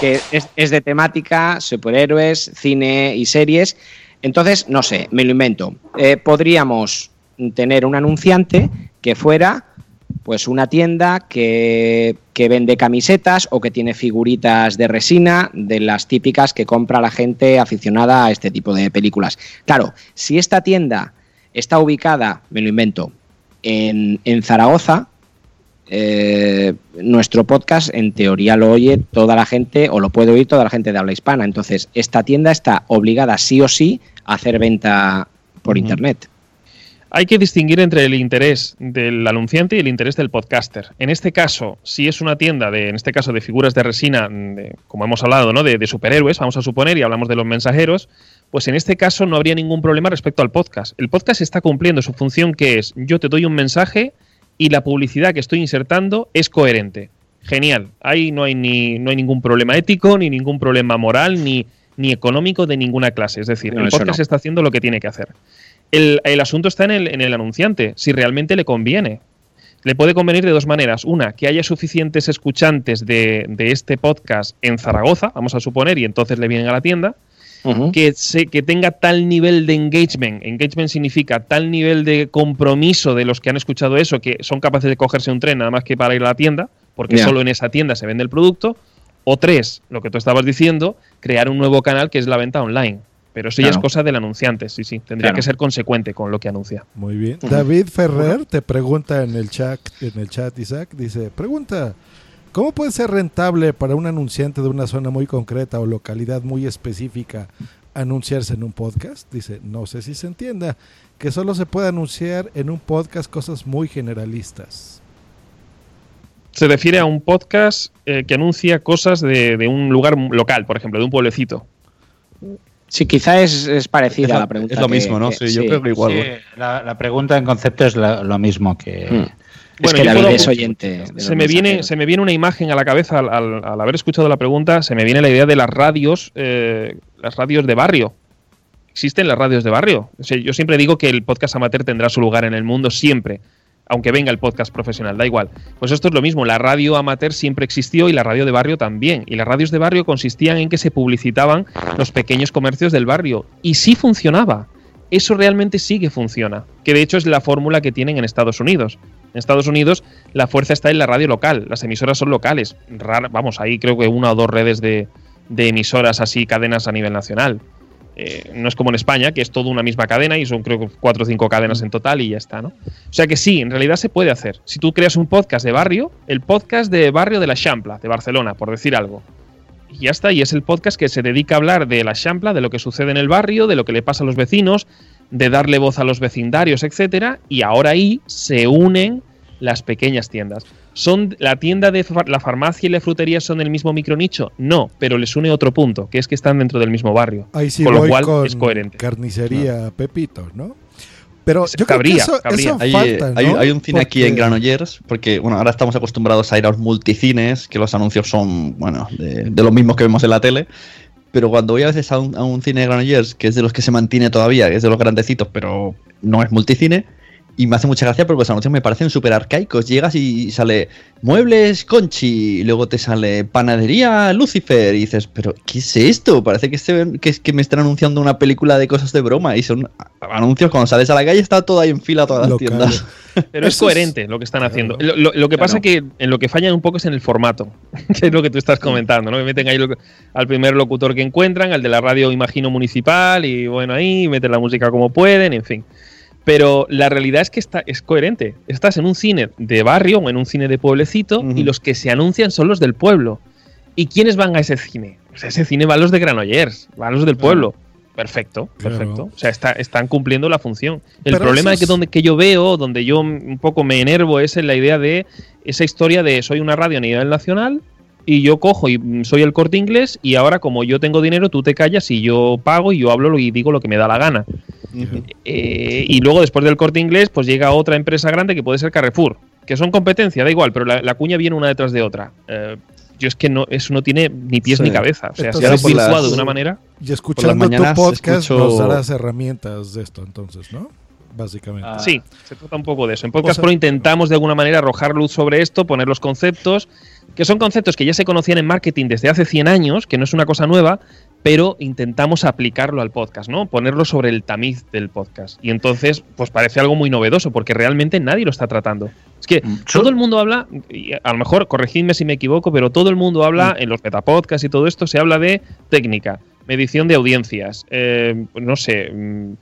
que es, es de temática, superhéroes, cine y series. Entonces, no sé, me lo invento. Eh, podríamos tener un anunciante que fuera pues una tienda que, que vende camisetas o que tiene figuritas de resina de las típicas que compra la gente aficionada a este tipo de películas. Claro, si esta tienda está ubicada, me lo invento, en, en Zaragoza, eh, nuestro podcast en teoría lo oye toda la gente o lo puede oír toda la gente de habla hispana. Entonces, esta tienda está obligada sí o sí a hacer venta por internet. Hay que distinguir entre el interés del anunciante y el interés del podcaster. En este caso, si es una tienda de, en este caso, de figuras de resina, de- como hemos hablado, ¿no? De, de superhéroes, vamos a suponer, y hablamos de los mensajeros, pues en este caso no habría ningún problema respecto al podcast. El podcast está cumpliendo su función que es yo te doy un mensaje y la publicidad que estoy insertando es coherente. Genial. Ahí no hay ni no hay ningún problema ético, ni ningún problema moral, ni, ni económico de ninguna clase. Es decir, No, el podcast no. está haciendo lo que tiene que hacer. El, el asunto está en el, en el anunciante, si realmente le conviene. Le puede convenir de dos maneras. Una, que haya suficientes escuchantes de, de este podcast en Zaragoza, vamos a suponer, y entonces le vienen a la tienda. Que, se, que tenga tal nivel de engagement. Engagement significa tal nivel de compromiso de los que han escuchado eso que son capaces de cogerse un tren nada más que para ir a la tienda, porque solo en esa tienda se vende el producto. O tres, lo que tú estabas diciendo, crear un nuevo canal que es la venta online. Pero eso ya es cosa del anunciante, sí, sí. Tendría Claro. que ser consecuente con lo que anuncia. Muy bien. David Ferrer te pregunta en el chat, en el chat, Isaac, dice, pregunta, ¿cómo puede ser rentable para un anunciante de una zona muy concreta o localidad muy específica anunciarse en un podcast? Dice, no sé si se entienda, que solo se puede anunciar en un podcast cosas muy generalistas. Se refiere a un podcast eh, que anuncia cosas de, de un lugar local, por ejemplo, de un pueblecito. Sí, quizá es, es parecida Es la pregunta. es lo mismo, ¿no? Sí, yo creo que igual, Sí, la, la pregunta en concepto es la- lo mismo que. Hmm. Bueno, que David puedo- es oyente. se me viene se me viene una imagen a la cabeza al, al- al haber escuchado la pregunta se me viene la idea de las radios eh, las radios de barrio existen las radios de barrio O sea, yo siempre digo que el podcast amateur tendrá su lugar en el mundo siempre aunque venga el podcast profesional da igual pues esto es lo mismo la radio amateur siempre existió y la radio de barrio también y las radios de barrio consistían en que se publicitaban los pequeños comercios del barrio y sí funcionaba eso realmente sí que funciona. Que de hecho es la fórmula que tienen en Estados Unidos. En Estados Unidos la fuerza está en la radio local, las emisoras son locales. Vamos, ahí creo que una o dos redes de, de emisoras así, cadenas a nivel nacional. Eh, no es como en España, que es toda una misma cadena y son creo cuatro o cinco cadenas en total y ya está, ¿no? O sea que sí, en realidad se puede hacer. Si tú creas un podcast de barrio, el podcast de barrio de la Champla, de Barcelona, por decir algo. Y ya está, y es el podcast que se dedica a hablar de la Champla, de lo que sucede en el barrio, de lo que le pasa a los vecinos, de darle voz a los vecindarios, etcétera, y ahora ahí se unen las pequeñas tiendas. ¿Son la tienda de far- la farmacia y la frutería son el mismo micronicho? No, pero les une otro punto, que es que están dentro del mismo barrio. Ahí sí con lo cual con es coherente. carnicería Pepito, ¿no? Pero Se- yo creo cabría, que eso, cabría. eso Hay, falta, hay- ¿no? hay un cine aquí en Granollers, porque bueno, ahora estamos acostumbrados a ir a los multicines, que los anuncios son, bueno, de, de los mismos que vemos en la tele. Pero cuando voy a veces a un, a un cine de Granollers, que es de los que se mantiene todavía, que es de los grandecitos, pero no es multicine, y me hace mucha gracia porque los anuncios me parecen súper arcaicos. Llegas y sale muebles Conchi, y luego te sale panadería Lucifer, y dices, pero ¿qué es esto? Parece que, se, que, es que me están anunciando una película de cosas de broma, y son anuncios cuando sales a la calle, está todo ahí en fila, todas las tiendas. Pero es coherente lo que están haciendo. Lo, lo- lo que pasa que en lo que fallan un poco es en el formato, que es lo que tú estás comentando, ¿no? Que meten ahí lo- al primer locutor que encuentran, al de la radio, imagino, municipal, y bueno, ahí meten la música como pueden, en fin. Pero la realidad es que está, es coherente. Estás en un cine de barrio o en un cine de pueblecito y los que se anuncian son los del pueblo. ¿Y quiénes van a ese cine? Pues a ese cine van los de Granollers, van los del pueblo. perfecto, Claro. perfecto. O sea, está- están cumpliendo la función. El Pero problema eso que, es- donde, que yo veo, donde yo un poco me enervo, es en la idea de esa historia de soy una radio a nivel nacional y yo cojo y mm, soy el corte inglés y ahora como yo tengo dinero, tú te callas y yo pago y yo hablo y digo lo que me da la gana. Eh, y luego después del corte inglés, pues llega otra empresa grande que puede ser Carrefour, que son competencia, da igual, pero la, la cuña viene una detrás de otra. Eh, yo es que no, eso no tiene ni pies Sí. ni cabeza. O sea, Entonces, se ha por las- de una manera. Y escuchando tu mañanas podcast escucho- nos darás herramientas de esto, entonces, ¿no? Básicamente. Sí, se trata un poco de eso. En Podcast O sea- Pro intentamos de alguna manera arrojar luz sobre esto, poner los conceptos, que son conceptos que ya se conocían en marketing desde hace 100 años, que no es una cosa nueva, pero intentamos aplicarlo al podcast, ¿no? Ponerlo sobre el tamiz del podcast. Y entonces, pues parece algo muy novedoso, porque realmente nadie lo está tratando. Es que todo el mundo habla, y a lo mejor corregidme si me equivoco, pero todo el mundo habla en los metapodcasts y todo esto, se habla de técnica, medición de audiencias, eh, no sé, mm,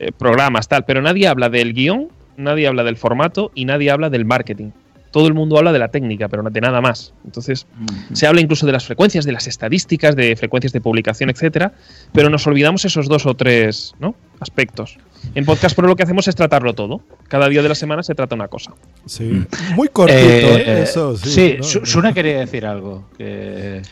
eh, programas, tal, pero nadie habla del guion, nadie habla del formato y nadie habla del marketing. Todo el mundo habla de la técnica, pero de nada más. Entonces, se habla incluso de las frecuencias, de las estadísticas, de frecuencias de publicación, etcétera, pero nos olvidamos esos dos o tres ¿no? aspectos. En Podcast Pro lo que hacemos es tratarlo todo. Cada día de la semana se trata una cosa. Sí. Muy cortito, Eh, ¿eh? eso sí. Sí, ¿no? Su- Sune quería decir algo. Que...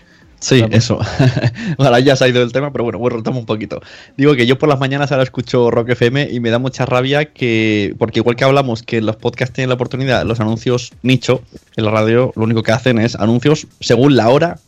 Sí, eso. Ojalá ya se ha ido del tema, pero bueno, bueno, retoma un poquito. Digo que yo por las mañanas ahora escucho Rock FM y me da mucha rabia que, porque igual que hablamos que los podcasts tienen la oportunidad, los anuncios nicho, en la radio lo único que hacen es anuncios según la hora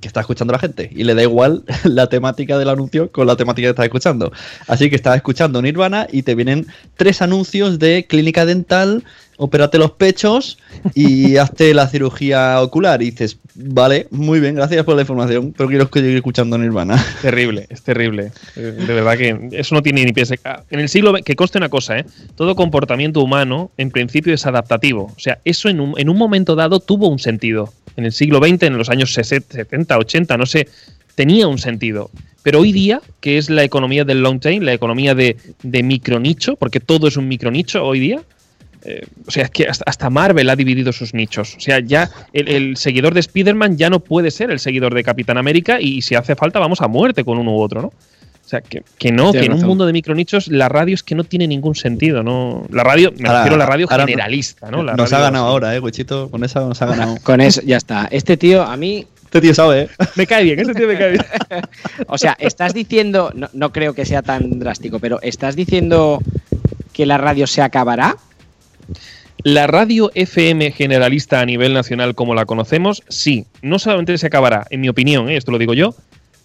que está escuchando la gente y le da igual la temática del anuncio con la temática que está escuchando. Así que estás escuchando Nirvana y te vienen tres anuncios de clínica dental, opérate los pechos y hazte la cirugía ocular. Y dices, vale, muy bien, gracias por la información, pero quiero seguir escuchando Nirvana. Terrible, es terrible. De verdad que eso no tiene ni pies. ca- En el siglo que conste una cosa, ¿eh? todo comportamiento humano en principio es adaptativo. O sea, eso en un, en un momento dado tuvo un sentido. En el siglo XX, en los años 60, 70, 80, no sé, tenía un sentido. Pero hoy día, que es la economía del long tail, la economía de, de micronicho, porque todo es un micronicho hoy día, eh, o sea, es que hasta, hasta Marvel ha dividido sus nichos. O sea, ya el, el seguidor de Spider-Man ya no puede ser el seguidor de Capitán América y, si hace falta vamos a muerte con uno u otro, ¿no? O sea, que, que no, Tienes que en un mundo de micronichos la radio es que no tiene ningún sentido, ¿no? La radio, me Ahora- refiero a la radio generalista, ¿no? La nos ha ganado ahora, eh, Wichito. Con esa nos ha ganado. Con eso, ya está. Este tío, a mí. Este tío sabe, ¿eh? Me cae bien, este tío me cae bien. O sea, estás diciendo, no, no creo que sea tan drástico, pero estás diciendo que la radio se acabará. La radio FM generalista a nivel nacional como la conocemos, sí, no solamente se acabará, en mi opinión, ¿eh? esto lo digo yo,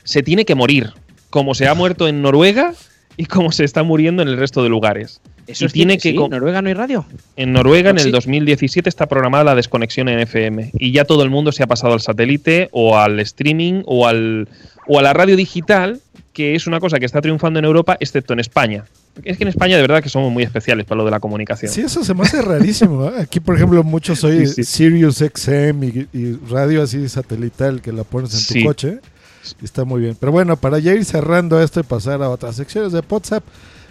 se tiene que morir, como se ha muerto en Noruega y como se está muriendo en el resto de lugares. Eso y tiene que sí, co- Noruega no hay radio. En Noruega, en el sí. 2017, está programada la desconexión en FM. Y ya todo el mundo se ha pasado al satélite o al streaming o, al, o a la radio digital, que es una cosa que está triunfando en Europa, excepto en España. Es que en España de verdad que somos muy especiales para lo de la comunicación. Sí, eso se me hace rarísimo. ¿eh? Aquí, por ejemplo, muchos oye Sí, sí. Sirius XM y, y radio así satelital que la pones en Sí. tu coche. Y está muy bien. Pero bueno, para ya ir cerrando esto y pasar a otras secciones de WhatsApp,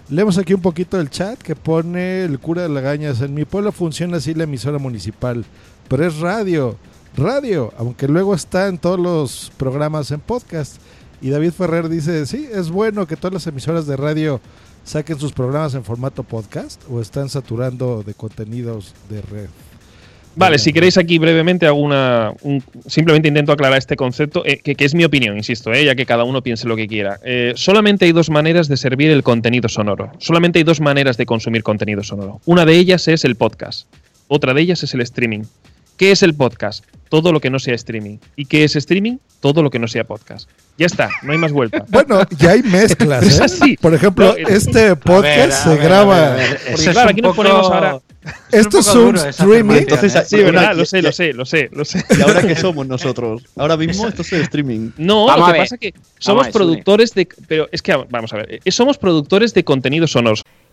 leemos aquí un poquito el chat que pone el cura de Lagañas. En mi pueblo funciona así la emisora municipal, pero es radio, radio, aunque luego está en todos los programas en podcast. Y David Ferrer dice, sí, es bueno que todas las emisoras de radio saquen sus programas en formato podcast o están saturando de contenidos de red. Vale, si queréis aquí brevemente hago una, un- simplemente intento aclarar este concepto, eh, que, que es mi opinión, insisto, eh, ya que cada uno piense lo que quiera. Eh, solamente hay dos maneras de servir el contenido sonoro. Solamente hay dos maneras de consumir contenido sonoro. Una de ellas es el podcast. Otra de ellas es el streaming. ¿Qué es el podcast? Todo lo que no sea streaming. ¿Y qué es streaming? Todo lo que no sea podcast. Ya está, no hay más vuelta. Bueno, ya hay mezclas. Es ¿eh? así. Por ejemplo, No, este podcast se graba. Porque claro, aquí nos ponemos ahora. Esto es un streaming. Entonces, Sí, verdad, lo sé, lo sé, lo sé, lo sé. ¿Y ahora qué somos nosotros? Ahora mismo esto es streaming. No, Vamos lo que pasa es que somos productores de. Pero es que, vamos a ver, eh, somos productores de contenidos sonoros.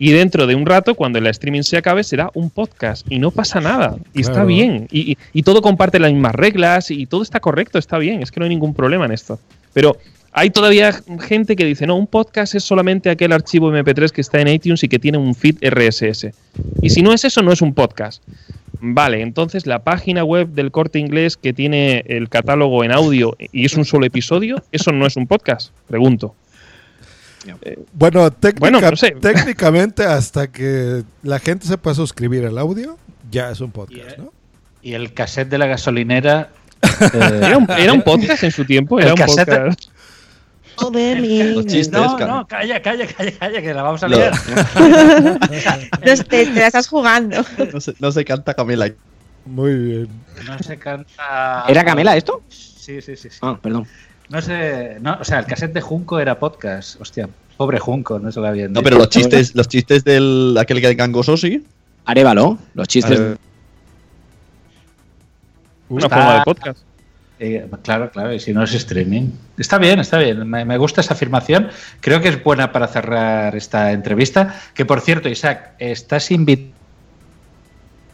y dentro de un rato, cuando el streaming se acabe, será un podcast y no pasa nada. Y está bien. Y, y- y todo comparte las mismas reglas y todo está correcto, está bien. Es que no hay ningún problema en esto. Pero hay todavía gente que dice, no, un podcast es solamente aquel archivo MP3 que está en iTunes y que tiene un feed RSS. Y si no es eso, no es un podcast. Vale, entonces la página web del corte inglés que tiene el catálogo en audio y es un solo episodio, ¿eso no es un podcast? Pregunto. Bueno, técnica- Bueno, no sé. técnicamente hasta que la gente sepa suscribir el audio, ya es un podcast, ¿no? Y el cassette de la gasolinera. ¿Era un, era un podcast en su tiempo? El Era un cassette- podcast. Los chistes, no, cara. no, calla, calla, calla, calla, que la vamos a. No, te, te la estás jugando. No se, no se canta Camila. Muy bien. No se canta. ¿Era Camela esto? Sí, sí, sí. sí. Ah, perdón. No sé. No, o sea, el cassette de Junco era podcast. Hostia, pobre Junco, no se lo habían No, pero los chistes, los chistes del aquel que de gangoso sí. Arévalo, los chistes. Are- Una Está- forma de podcast. Eh, claro, claro, y si no es streaming. Está bien, está bien. Me, me gusta esa afirmación. Creo que es buena para cerrar esta entrevista. Que por cierto, Isaac, estás invitado.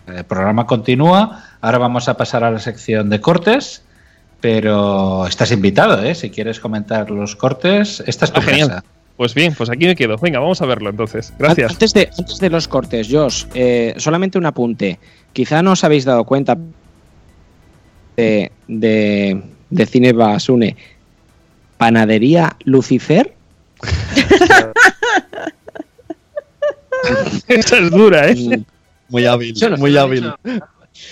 El programa continúa. Ahora vamos a pasar a la sección de cortes. Pero estás invitado, ¿eh? Si quieres comentar los cortes, esta es tu Ah, casa. Pues bien, pues aquí me quedo. Venga, vamos a verlo entonces. Gracias. Antes de, antes de los cortes, Josh, eh, solamente un apunte. Quizá no os habéis dado cuenta de, de, de Cine Basune. Panadería Lucifer. Esa es dura, ¿eh? Muy hábil, muy hábil.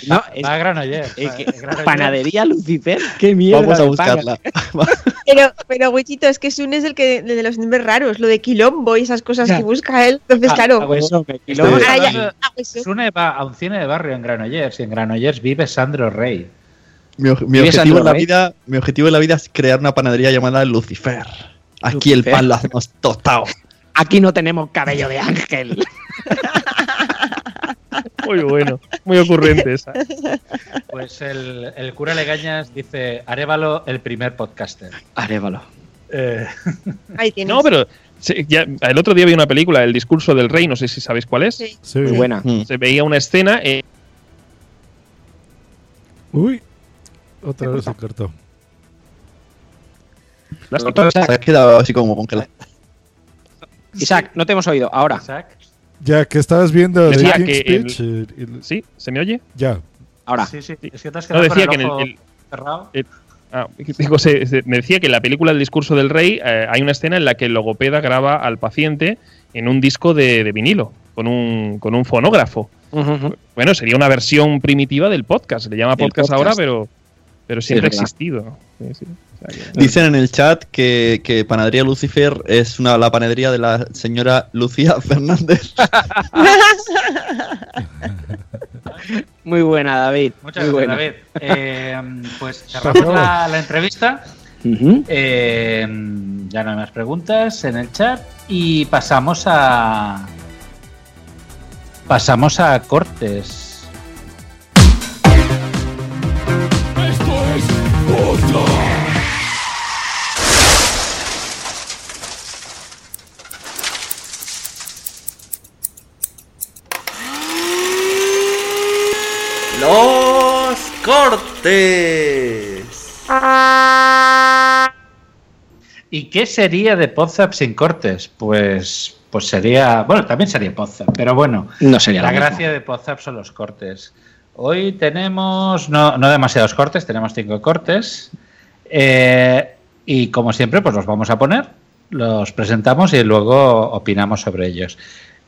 No, Va- es- va a Granollers, va- que- Granollers. Panadería Lucifer. Qué mierda. Vamos a buscarla. Pero, pero Wichito, es que Sun es el que de los nombres raros, lo de quilombo y esas cosas Ya. que busca él. Entonces, Ah, claro. Ya-. Sune va a un cine de barrio en Granollers y en Granollers vive Sandro Rey. Mi, oj- mi ¿Vives objetivo en la vida, mi objetivo en la vida es crear una panadería llamada Lucifer. Aquí el pan lo hacemos tostado. Aquí no tenemos cabello de ángel. Muy bueno, muy ocurrente esa. Pues el, el cura Legañas dice, Arevalo, el primer podcaster. Arévalo. Eh, Ahí tienes. No, pero ya- el otro día vi una película, El discurso del rey, no sé si sabéis cuál es. Sí. Sí. Muy buena. Mm. Se veía una escena eh, Uy, otra vez se cortó. las Se ha quedado así como congelado. Isaac, no te hemos oído. Ahora. Isaac. Ya que estabas viendo The Decía King's que el- Speech, el- ¿Sí? ¿Se me oye? ya. Ahora. Sí, sí, es que te has No, decía con que el en ojo el- el- cerrado. Ah, digo, se- se- me decía que en la película El discurso del rey eh, hay una escena en la que el logopeda graba al paciente en un disco de, de vinilo, con un, con un fonógrafo. Bueno, sería una versión primitiva del podcast. Se le llama podcast, podcast. ahora, pero, pero siempre ha existido. Sí, sí. Dicen en el chat que, que Panadería Lucifer es una, la panadería de la señora Lucía Fernández. Muy buena, David. Muchas Muy gracias, buena. David. Eh, pues cerramos la, la entrevista. Eh, ya no hay más preguntas en el chat. Y pasamos a. Pasamos a cortes. Cortes. ¿Y qué sería de Podzap sin cortes? Pues, pues sería. Bueno, también sería Podzap, pero bueno. No sería La mismo. gracia de Podzap son los cortes. Hoy tenemos no, no demasiados cortes, tenemos cinco cortes. Eh, y como siempre, pues los vamos a poner, los presentamos y luego opinamos sobre ellos.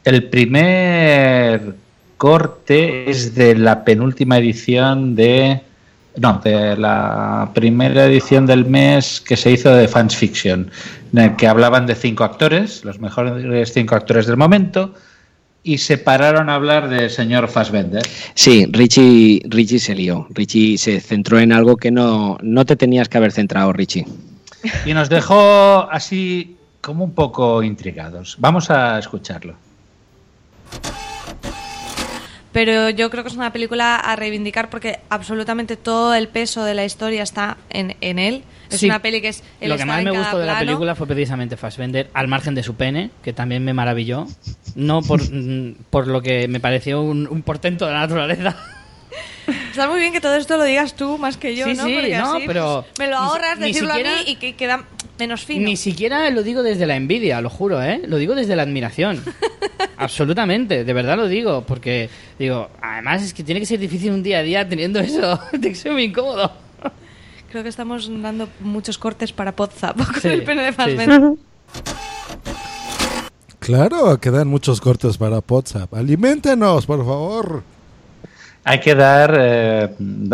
El primer corte es de la penúltima edición de. No, de la primera edición del mes que se hizo de Fans Fiction, en el que hablaban de cinco actores, los mejores cinco actores del momento, y se pararon a hablar del señor Fassbender. Sí, Richie, Richie se lió. Richie se centró en algo que no, no te tenías que haber centrado, Richie. Y nos dejó así como un poco intrigados. Vamos a escucharlo. Pero yo creo que es una película a reivindicar porque absolutamente todo el peso de la historia está en, en él. Es Sí. una peli que es el Lo que más me gustó de la película fue precisamente Fassbender, al margen de su pene, que también me maravilló. No por, por lo que me pareció un, un portento de la naturaleza. Está muy bien que todo esto lo digas tú más que yo, Sí, ¿no? sí, Porque no, así, pero pues, me lo ahorras ni decirlo siquiera- a mí y que queda menos fino. Ni siquiera lo digo desde la envidia, lo juro, ¿eh? Lo digo desde la admiración. Absolutamente, de verdad lo digo, porque digo, además es que tiene que ser difícil un día a día teniendo eso, tiene que ser muy incómodo. Creo que estamos dando muchos cortes para Podzap con Sí, el pene de sí, Fassbender. Claro, quedan muchos cortes para WhatsApp. Aliméntenos, por favor. Hay que dar, eh,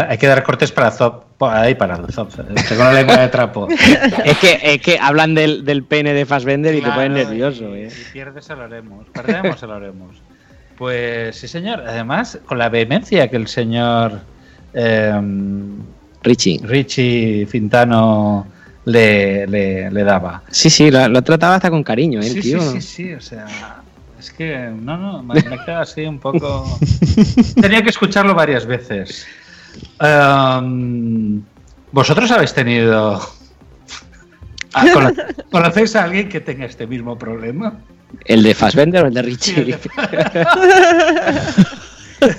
hay que dar cortes para Zop. Ahí para el Zop. Tengo la lengua de trapo. es, que, es que hablan del, del pene de Fassbender y te pones nervioso. Y, ¿eh? y pierdes el haremos. Perdemos el haremos. Pues sí, señor. Además, con la vehemencia que el señor eh, Richie. Richie Fintano le, le, le daba. Sí, sí, lo, lo trataba hasta con cariño, ¿eh, el Sí, tío. sí, sí, sí, o sea, es que no, no, me, me queda así un poco. Tenía que escucharlo varias veces. Em, ¿Vosotros habéis tenido. Ah, ¿cono- ¿Conocéis a alguien que tenga este mismo problema? ¿El de Fassbender o el de Richie?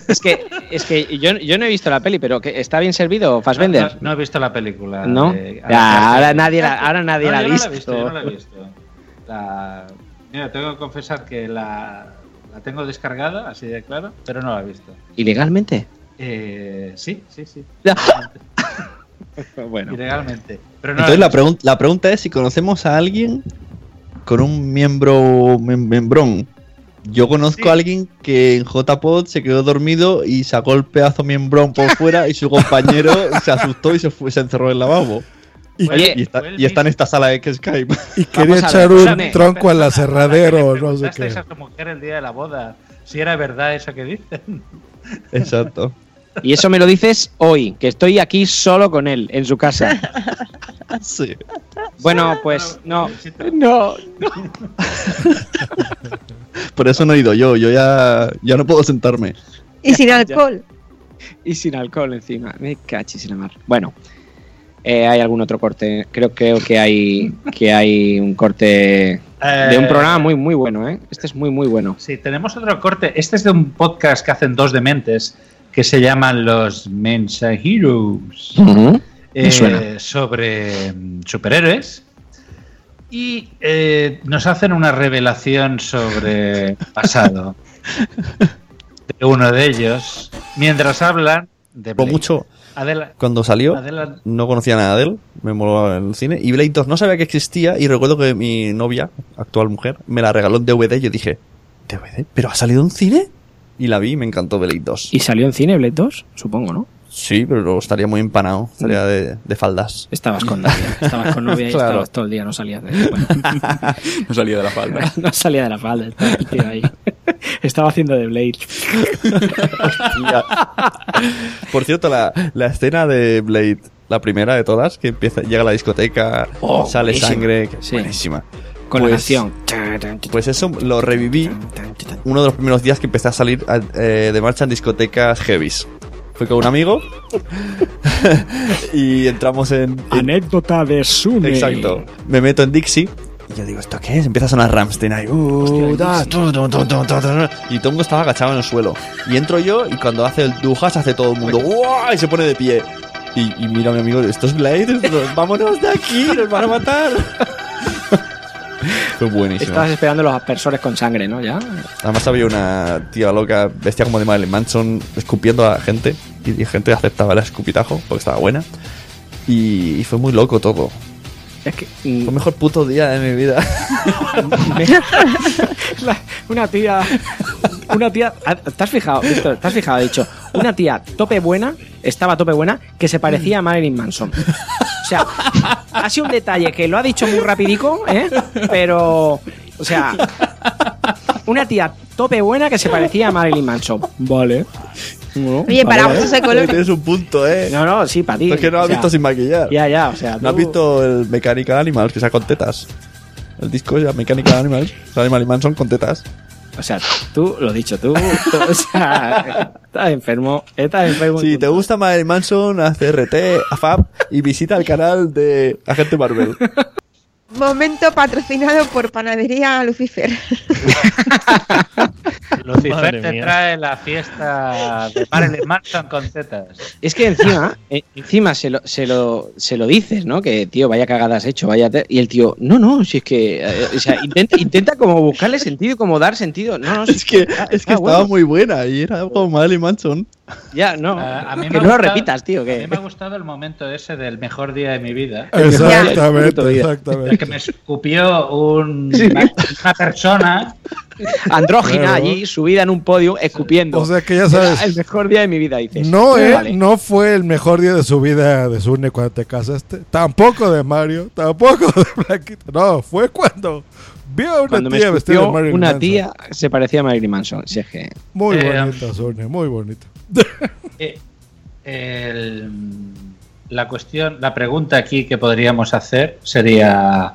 es que, es que yo, yo no he visto la peli, pero que ¿está bien servido Fassbender? No, no he visto la película. ¿No? de- Ya, ahora nadie la- ahora nadie No, la ha visto. yo no la he visto. La- Mira, tengo que confesar que la, la tengo descargada, así de claro, pero no la he visto. ¿Ilegalmente? Eh, sí, sí, sí. bueno. Ilegalmente. Pero no Entonces la pregun- la pregunta es si conocemos a alguien con un miembro mem- membrón. Yo conozco a alguien que en JPod se quedó dormido y sacó el pedazo miembrón por fuera y su compañero se asustó y se fue, se encerró en el lavabo. Y, y está, y está en esta sala de Skype. y quería echar un tronco al aserradero, no sé qué. a tu mujer el día de la boda si era verdad eso que dicen. Exacto. Y eso me lo dices hoy, que estoy aquí solo con él, en su casa. Sí. Bueno, pues no. No, Por eso no he ido yo, yo ya, ya no puedo sentarme. Y sin alcohol. Y sin alcohol encima. Me cachis en la mar. Bueno, eh, hay algún otro corte. Creo, creo que hay que hay un corte de un Eh, programa muy muy bueno, ¿eh? Este es muy muy bueno. Sí, tenemos otro corte. Este es de un podcast que hacen dos dementes que se llaman los Mensajeros. Ujú, me eh, suena. sobre mm, superhéroes. Y eh, nos hacen una revelación sobre el pasado de uno de ellos mientras hablan de Blade. mucho. Adela- Cuando salió, Adela- no conocía nada de él, me moló en el cine. Y Blade 2 no sabía que existía y recuerdo que mi novia, actual mujer, me la regaló en DVD y yo dije, ¿DVD? ¿Pero ha salido en cine? Y la vi y me encantó Blade 2. ¿Y salió en cine Blade 2? Supongo, ¿no? Sí, pero estaría muy empanado, estaría de, de faldas. Estabas con novia, estabas con novia y Claro. estabas todo el día, no salías de bueno. No salía de la falda. No salía de la falda, estaba el tío ahí. Estaba haciendo de Blade. Hostia. Por cierto, la, la escena de Blade, la primera de todas, que empieza, llega a la discoteca, Oh, sale buenísima. sangre, que- Sí. buenísima. Con la Pues- canción. Pues eso lo reviví uno de los primeros días que empecé a salir a- eh, de marcha en discotecas heavies. Fui con un amigo y entramos en, en- Anécdota de Sune. Exacto. Me meto en Dixie y yo digo, ¿esto qué es? Empieza a sonar Ramstein ahí. uh, y mundo estaba agachado en el suelo. Y entro yo y cuando hace el Dujas hace todo el mundo ¡guau! y se pone de pie. Y, y mira a mi amigo, esto es Blade, vámonos de aquí, nos van a matar. Fue buenísimo. Estabas esperando los aspersores con sangre, ¿no? Ya. Además había una tía loca, bestia como de Marilyn Manson, escupiendo a gente. Y la gente aceptaba el escupitajo porque estaba buena. Y, y fue muy loco todo. Es que. Fue el mejor puto día de mi vida. La- una tía. Una tía. ¿Te has fijado? Víctor, ¿Te has fijado? Ha dicho. Una tía tope buena. Estaba tope buena. Que se parecía a Marilyn Manson. O sea, ha sido un detalle que lo ha dicho muy rapidico, ¿eh? Pero. O sea. Una tía tope buena que se parecía a Marilyn Manson. Vale. No, Oye, para vale, gustos colores. Tienes un punto, eh. No, no, sí, para ti. Es que no lo O has sea, visto sin maquillar. Ya, ya, o sea. ¿No has visto el Mechanical Animals que sea con tetas? El disco es Mechanical Animals. O sea, Marilyn Manson con tetas. O sea, tú, lo dicho, tú. tú, o sea, estás enfermo. Estás enfermo. Si te gusta Marilyn Manson, haz RT, AFAP y visita el canal de Agente Marvel. Momento patrocinado por Panadería Lucifer. Lucifer te trae la fiesta de Marilyn Manson con tetas. Es que encima, eh, encima se lo, se, lo, se lo dices, ¿no? Que, tío, vaya cagada has hecho, vaya... Y el tío, no, no, si es que... eh, o sea, intenta, intenta como buscarle sentido y como dar sentido. No, no, si Es que, está- es que estaba bueno. muy buena y era como Marilyn Manson. Ya, no. Ah, a mí que me no lo gustado- repitas, tío. A mí me ha gustado el momento ese del mejor día de mi vida. Exactamente, día. El exactamente. que me escupió un- una, una persona. Andrógina Claro. allí, subida en un podio, escupiendo. O sea que ya Era sabes. el mejor día de mi vida, dices. No, eh, Vale. no fue el mejor día de su vida de Sune cuando te casaste. Tampoco de Mario, tampoco de Blanquita. No, fue cuando vio a una Cuando me tía vestida de Marilyn una Manson. tía se parecía a Marilyn Manson. Si es que... Muy Eh, bonita, Sune, muy bonita. Eh, el- la cuestión, la pregunta aquí que podríamos hacer sería: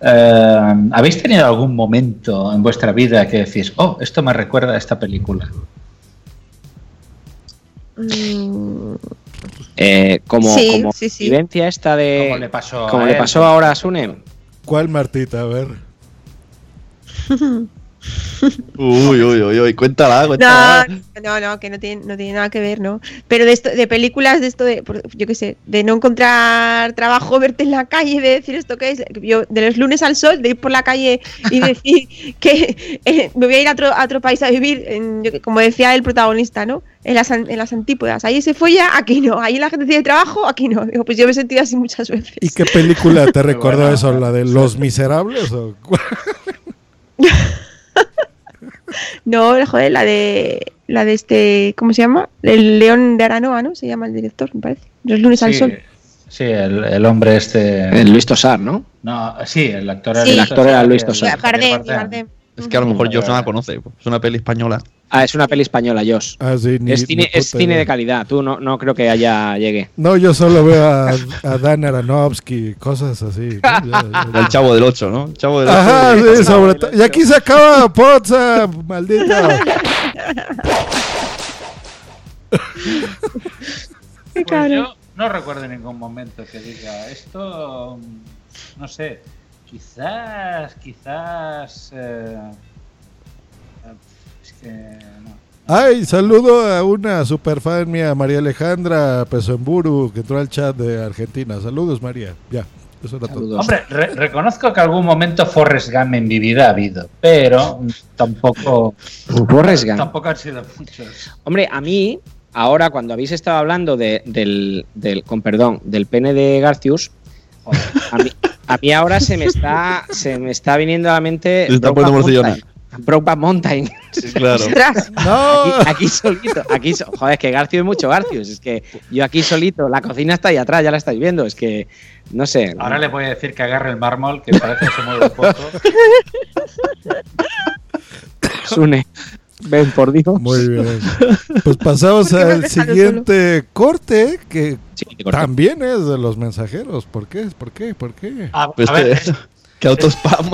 eh, ¿habéis tenido algún momento en vuestra vida que decís, oh, esto me recuerda a esta película? Mm, Eh, como Sí, como sí, sí. vivencia esta de... Como le pasó a como le pasó ahora a Sune. ¿Cuál Martita? A ver. Uy, uy, uy, uy, cuéntala, No, cuéntala. no, no, que no tiene, no tiene nada que ver, ¿no? Pero de esto, de películas de esto de, por- yo qué sé, de no encontrar trabajo, verte en la calle, de decir esto que es, yo de los lunes al sol, de ir por la calle y decir que eh, me voy a ir a otro, a otro país a vivir, en- yo que- como decía el protagonista, ¿no? En las, en las antípodas, ahí se folla, aquí no, ahí la gente tiene trabajo, aquí no. Digo, pues yo me he sentido así muchas veces. ¿Y qué película te recordó eso? ¿La de Los Miserables? O cuál? No, joder, la de la de este, ¿cómo se llama? El León de Aranoa, ¿no? Se llama el director, me parece. Los lunes al sol. sí, el, el hombre este. El Luis Tosar, ¿no? No, sí, el actor era Sí. El actor era Luis el- Tosar. Bardem, Bardem. Bardem. Es que a lo mejor Josh no la conoce. Es una peli española. Ah, es una peli española, Josh. Ah, sí, ni- es cine, es cine de calidad. Tú no, no creo que haya llegue. No, yo solo veo a, a Dan Aronofsky, cosas así. ¿no? Ya, ya, ya. El chavo del 8, ¿no? El chavo del 8. Ajá, sí, sobre todo. Y aquí se acaba Poza, maldita. Pues yo no recuerdo ningún momento que diga esto, mm, no sé, quizás, quizás... eh, no. Ay, saludo a una superfan mía, María Alejandra Pesoemburu, que entró al chat de Argentina. Saludos, María. Ya, eso era todo. Hombre, re- reconozco que algún momento Forrest Gump en mi vida ha habido, pero tampoco, Forrest Gump. tampoco han sido muchos. Hombre, a mí, ahora cuando habéis estado hablando de- del, del, con perdón, del pene de Garcius, a mí, a mí ahora se me está, se me está viniendo a la mente. Se está poniendo. Brokeback Mountain. Sí, claro. Ostras. No, Aquí, aquí solito, aquí so- joder, es que Garcius es mucho Garcius, es que yo aquí solito, la cocina está ahí atrás, ya la estáis viendo, es que no sé. Ahora le voy a decir que agarre el mármol, que parece que se mueve un poco. Sune, ven por Dios. muy bien. Pues pasamos ¿Por qué al siguiente corte, que Sí, también es de los mensajeros. ¿Por qué? ¿Por qué? ¿Por qué? A, Pues a ver, que, que autospam.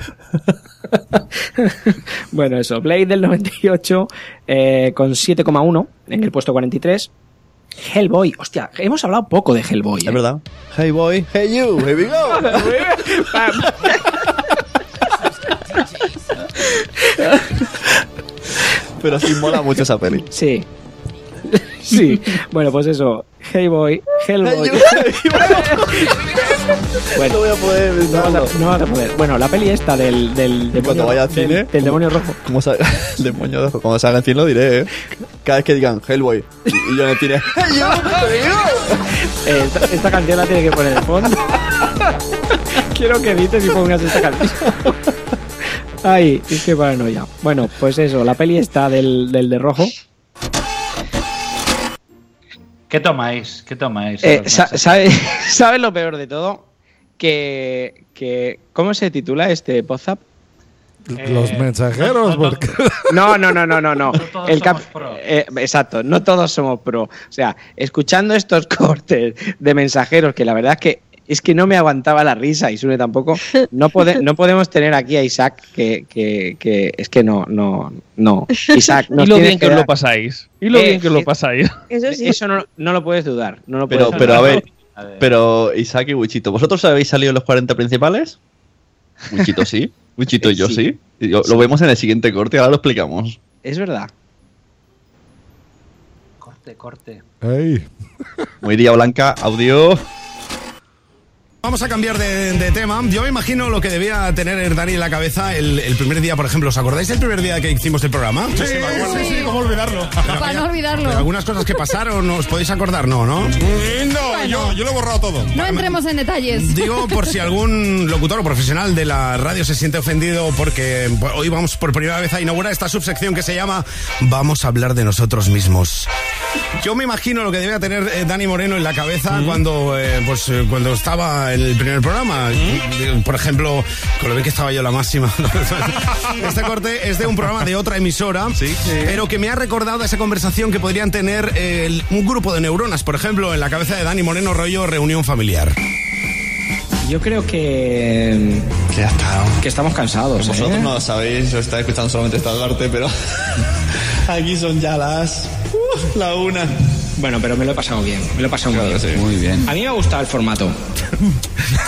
Bueno, eso, Blade del 98 eh, con 7,1 en el puesto 43. Hellboy, hostia, hemos hablado poco de Hellboy. Es ¿eh? verdad. Hey boy, hey you, here we go. Pero sí mola mucho esa peli. Sí. sí. Bueno, pues eso. Hey boy, Hellboy. bueno, no voy a poder. no vas a, no vas a poder. Bueno, la peli esta del, del demonio, Cuando vaya al cine. del demonio rojo. Como sa- el demonio rojo. Cuando salga en cine lo diré, ¿eh? Cada vez que digan Hellboy. Y, yo en el cine. Eh, esta, esta canción la tiene que poner de fondo. Quiero que edites y pongas esta canción. Ay, es que paranoia. Bueno, pues eso, la peli está del, del de rojo. ¿Qué tomáis? ¿Qué tomáis? Eh, sa- ¿sabe- ¿Sabes lo peor de todo? Que, que. ¿Cómo se titula este WhatsApp? Los mensajeros, porque. No, no, no, no, no, no. todos El cap- somos pro. eh, exacto, no todos somos pro. O sea, escuchando estos cortes de mensajeros, que la verdad es que es que no me aguantaba la risa y Sune tampoco. No, pode- no podemos tener aquí a Isaac, que, que, que es que no, no, no. Isaac, Y nos lo tienes bien que os lo pasáis. Y lo Eh, bien que os lo eh, pasáis. Eso sí. Eso no, no lo puedes dudar. No lo Pero, puedes pero a ver. Pero Isaac y Wichito, ¿vosotros habéis salido en los 40 principales? Wichito sí. Wichito y yo Sí. sí. Y Lo vemos en el siguiente corte, ahora lo explicamos. Es verdad. Corte, corte. Ey. Muy día blanca, audio. Vamos a cambiar de, de tema. Yo me imagino lo que debía tener Dani en la cabeza el, el primer día, por ejemplo. ¿Os acordáis del primer día que hicimos el programa? Sí, sí, sí, cómo olvidarlo. Para no olvidarlo. Algunas cosas que pasaron, ¿os podéis acordar? No, ¿no? No, yo, yo lo he borrado todo. No entremos en detalles. Digo, por si algún locutor o profesional de la radio se siente ofendido, porque hoy vamos por primera vez a inaugurar esta subsección que se llama Vamos a hablar de nosotros mismos. Yo me imagino lo que debía tener eh, Dani Moreno en la cabeza cuando, eh, pues, eh, cuando estaba en el primer programa. Por ejemplo, con lo bien que estaba yo la máxima. este corte es de un programa de otra emisora, pero que me ha recordado esa conversación que podrían tener el- un grupo de neuronas, por ejemplo, en la cabeza de Dani Moreno, rollo reunión familiar. Yo creo que. Que ya está. Que estamos cansados. Vosotros ¿eh? no lo sabéis, os estáis escuchando solamente esta parte, pero aquí son ya las uh, la una. Bueno, pero me lo he pasado bien. Me lo he pasado muy bien. sí. Muy bien. A mí me ha gustado el formato.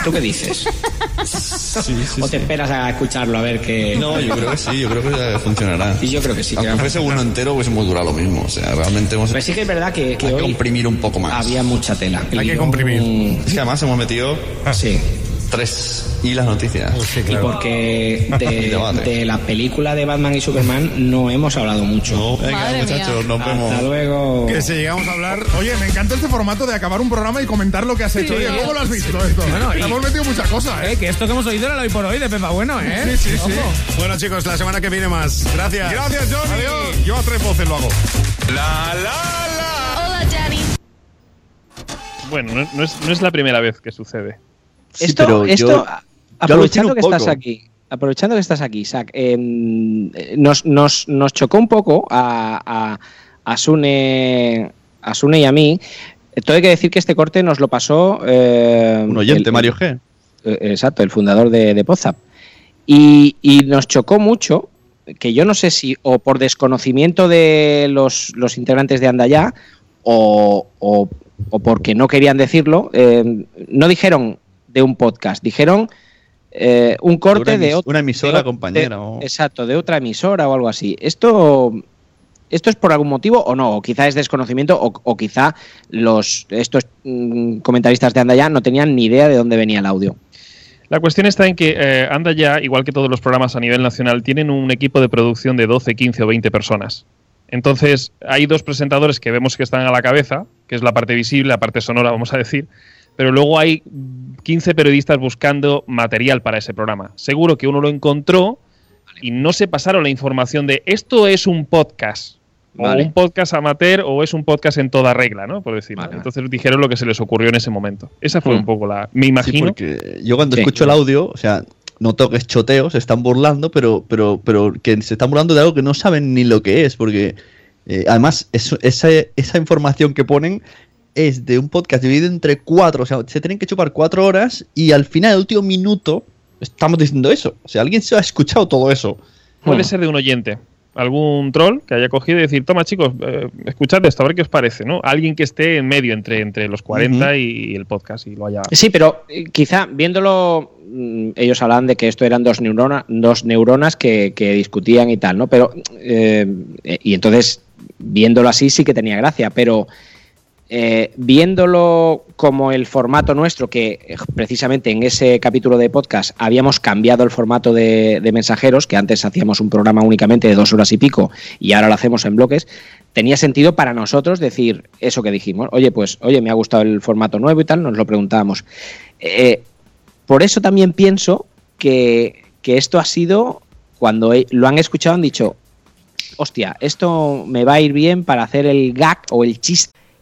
¿Tú qué dices? ¿O te esperas a escucharlo a ver qué.? No, yo creo que sí, yo creo que funcionará. Y yo creo que sí. Aunque que- fuese uno entero, hubiésemos durado lo mismo. O sea, realmente hemos. Pero sí que es verdad que, que Hay que comprimir un poco más. había mucha tela. Hay que comprimir. Es que además hemos metido. Sí. Tres. Y las noticias. Y porque de, la película de Batman y Superman no hemos hablado mucho. Venga, Madre muchachos, mía. nos vemos. Hasta luego. Que si llegamos a hablar. Oye, me encanta este formato de acabar un programa y comentar lo que has hecho. Sí. Oye, ¿cómo lo has visto esto? Bueno, y- Hemos metido muchas cosas, ¿eh? Eh, que esto que hemos oído era lo hoy por hoy de Pepa Bueno, ¿eh? Sí, sí, sí. Bueno, chicos, la semana que viene más. Gracias. Gracias, Johnny. Adiós. Yo a tres voces lo hago. La, la, Hola, Johnny. Bueno, no, no es, no es la primera vez que sucede. Esto, pero esto yo- a- yo alucino aprovechando que estás aquí, aprovechando que estás aquí, Isaac, em, eh, nos, nos, nos chocó un poco a, a, a Sune, a Sune y a mí. Todo hay que decir que este corte nos lo pasó eh, Un oyente, el- Mario G. eh, Exacto, el fundador de, de Podzap. Y, y nos chocó mucho, que yo no sé si o por desconocimiento de los, los integrantes de Andaya o, o, o porque no querían decirlo, eh, no dijeron de un podcast, dijeron eh, un corte de emis- ot- una emisora de- compañera, de- o- exacto, de otra emisora o algo así. Esto ¿Esto es por algún motivo o no? O quizá es desconocimiento o, o quizá los estos mm, comentaristas de Andaya no tenían ni idea de dónde venía el audio. La cuestión está en que eh, Anda ya, igual que todos los programas a nivel nacional, tienen un equipo de producción de 12, 15 o 20 personas. Entonces, hay dos presentadores que vemos que están a la cabeza, que es la parte visible, la parte sonora, vamos a decir, pero luego hay 15 periodistas buscando material para ese programa. Seguro que uno lo encontró y no se pasaron la información de esto es un podcast. Vale. O un podcast amateur o es un podcast en toda regla, ¿no? Por decirlo. Entonces dijeron lo que se les ocurrió en ese momento. Esa fue un poco la. Me Sí, imagino. porque yo cuando Sí. escucho el audio, o sea, noto que es choteo, se están burlando, pero, pero, pero que se están burlando de algo que no saben ni lo que es, porque eh, además eso- esa, esa información que ponen es de un podcast dividido entre cuatro, o sea, se tienen que chupar cuatro horas y al final, el último minuto, estamos diciendo eso. O sea, alguien se ha escuchado todo eso. Puede ser de un oyente. Algún troll que haya cogido y decir, toma chicos, eh, escuchad esto, a ver qué os parece, ¿no? Alguien que esté en medio entre, entre los 40 Ujú. y el podcast y lo haya... Sí, pero eh, quizá viéndolo, mm, ellos hablaban de que esto eran dos, neurona- dos neuronas que, que discutían y tal, ¿no? Pero, eh, y entonces viéndolo así sí que tenía gracia, pero eh, viéndolo como el formato nuestro, que eh, precisamente en ese capítulo de podcast habíamos cambiado el formato de, mensajeros, que antes hacíamos un programa únicamente de dos horas y pico y ahora lo hacemos en bloques, tenía sentido para nosotros decir eso que dijimos. Oye, pues, oye, me ha gustado el formato nuevo y tal, nos lo preguntábamos. Eh, por eso también pienso que, que esto ha sido, cuando lo han escuchado, han dicho, hostia, esto me va a ir bien para hacer el gag o el chiste.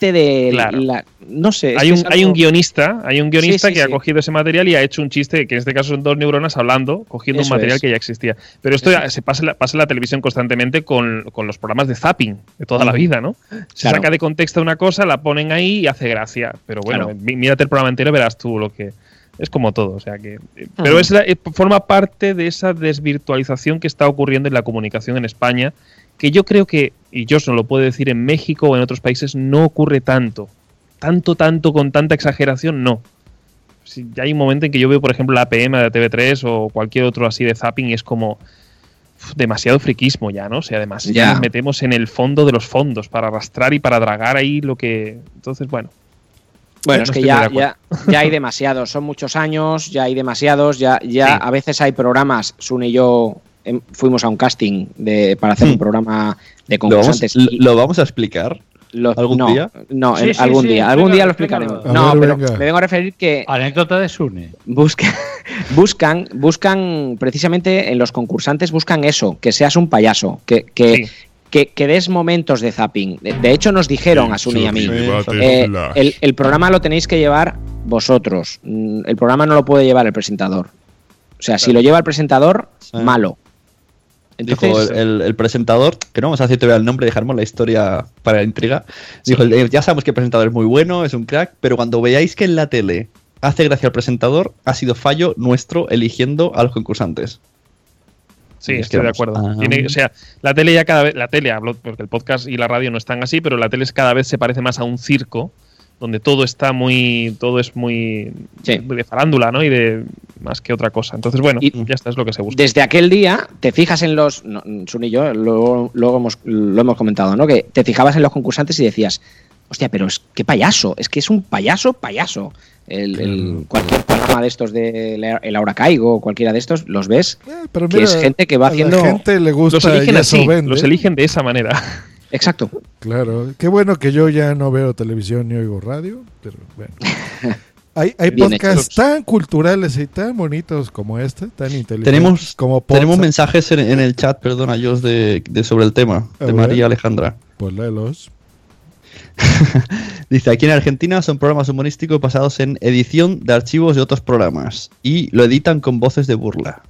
De Claro. la- no sé. hay un, hay un guionista, hay un guionista Sí, sí, que ha cogido ese material y ha hecho un chiste, que en este caso son dos neuronas hablando, cogiendo Eso un material es. que ya existía. Pero esto ya se pasa, en la- pasa en la televisión constantemente con, con los programas de zapping de toda la vida, ¿no? Se Claro. saca de contexto una cosa, la ponen ahí y hace gracia. Pero bueno, Claro. mí- mírate el programa entero, verás tú lo que. Es como todo, o sea que. eh, Pero es la- eh, forma parte de esa desvirtualización que está ocurriendo en la comunicación en España, que yo creo que, y yo no lo puedo decir en México o en otros países, no ocurre tanto. Tanto, tanto, con tanta exageración, no. Si ya hay un momento en que yo veo, por ejemplo, la PM de TV3 o cualquier otro así de zapping y es como uf, demasiado friquismo ya, ¿no? O sea, además ya Ya. nos metemos en el fondo de los fondos para arrastrar y para dragar ahí lo que... Entonces, bueno. Bueno, No es que ya, ya, ya hay demasiados, son muchos años, ya hay demasiados, ya, ya Sí. a veces hay programas, Sun y yo fuimos a un casting de, para hacer un programa de Hmm. ¿Lo vamos, concursantes. y lo vamos a explicar lo- algún no, día? No, Sí, en- sí, algún sí, día, algún día lo explicaremos. No, pero venga. me vengo a referir que Anécdota de Sune. busca- buscan, buscan precisamente en los concursantes buscan eso, que seas un payaso, que, que, que, que des momentos de zapping. De, de hecho, nos dijeron a Sune y a mí, eh, el programa lo tenéis que llevar vosotros. Mm, El programa no lo puede llevar el presentador. O sea, si lo lleva el presentador, malo. Dijo el, el- el presentador, que no vamos a decir todavía el nombre, dejaremos la historia para la intriga. Dijo, "Eh, ya sabemos que el presentador es muy bueno, es un crack, pero cuando veáis que en la tele hace gracia al presentador, ha sido fallo nuestro eligiendo a los concursantes. Sí, es estoy de acuerdo. ah. Tiene- o sea, la tele ya cada vez, la tele, hablo porque el podcast y la radio no están así, pero la tele cada vez se parece más a un circo, donde todo está muy, todo es muy, muy de farándula, ¿no? Y de más que otra cosa. Entonces, bueno, ya está, es lo que se busca. Desde aquel día, te fijas en los. No, Sun y yo luego, luego hemos, lo hemos comentado, ¿no? Que te fijabas en los concursantes y decías, hostia, pero es qué payaso, es que es un payaso, payaso. El, el- cualquier programa de estos de la- El Aura Caigo o cualquiera de estos, los ves, pero que mira, es gente que va a la haciendo. gente le gusta Los eligen así, vende. los eligen de esa manera. Exacto. Claro, qué bueno que yo ya no veo televisión ni oigo radio, pero bueno. Hay, hay podcasts hechos. tan culturales y tan bonitos como este, tan inteligentes Tenemos, como tenemos mensajes en, en el chat, perdona, Jos, de, de sobre el tema, A de ver. María Alejandra. Pues léelos. Dice, aquí en Argentina son programas humorísticos basados en edición de archivos de otros programas y lo editan con voces de burla.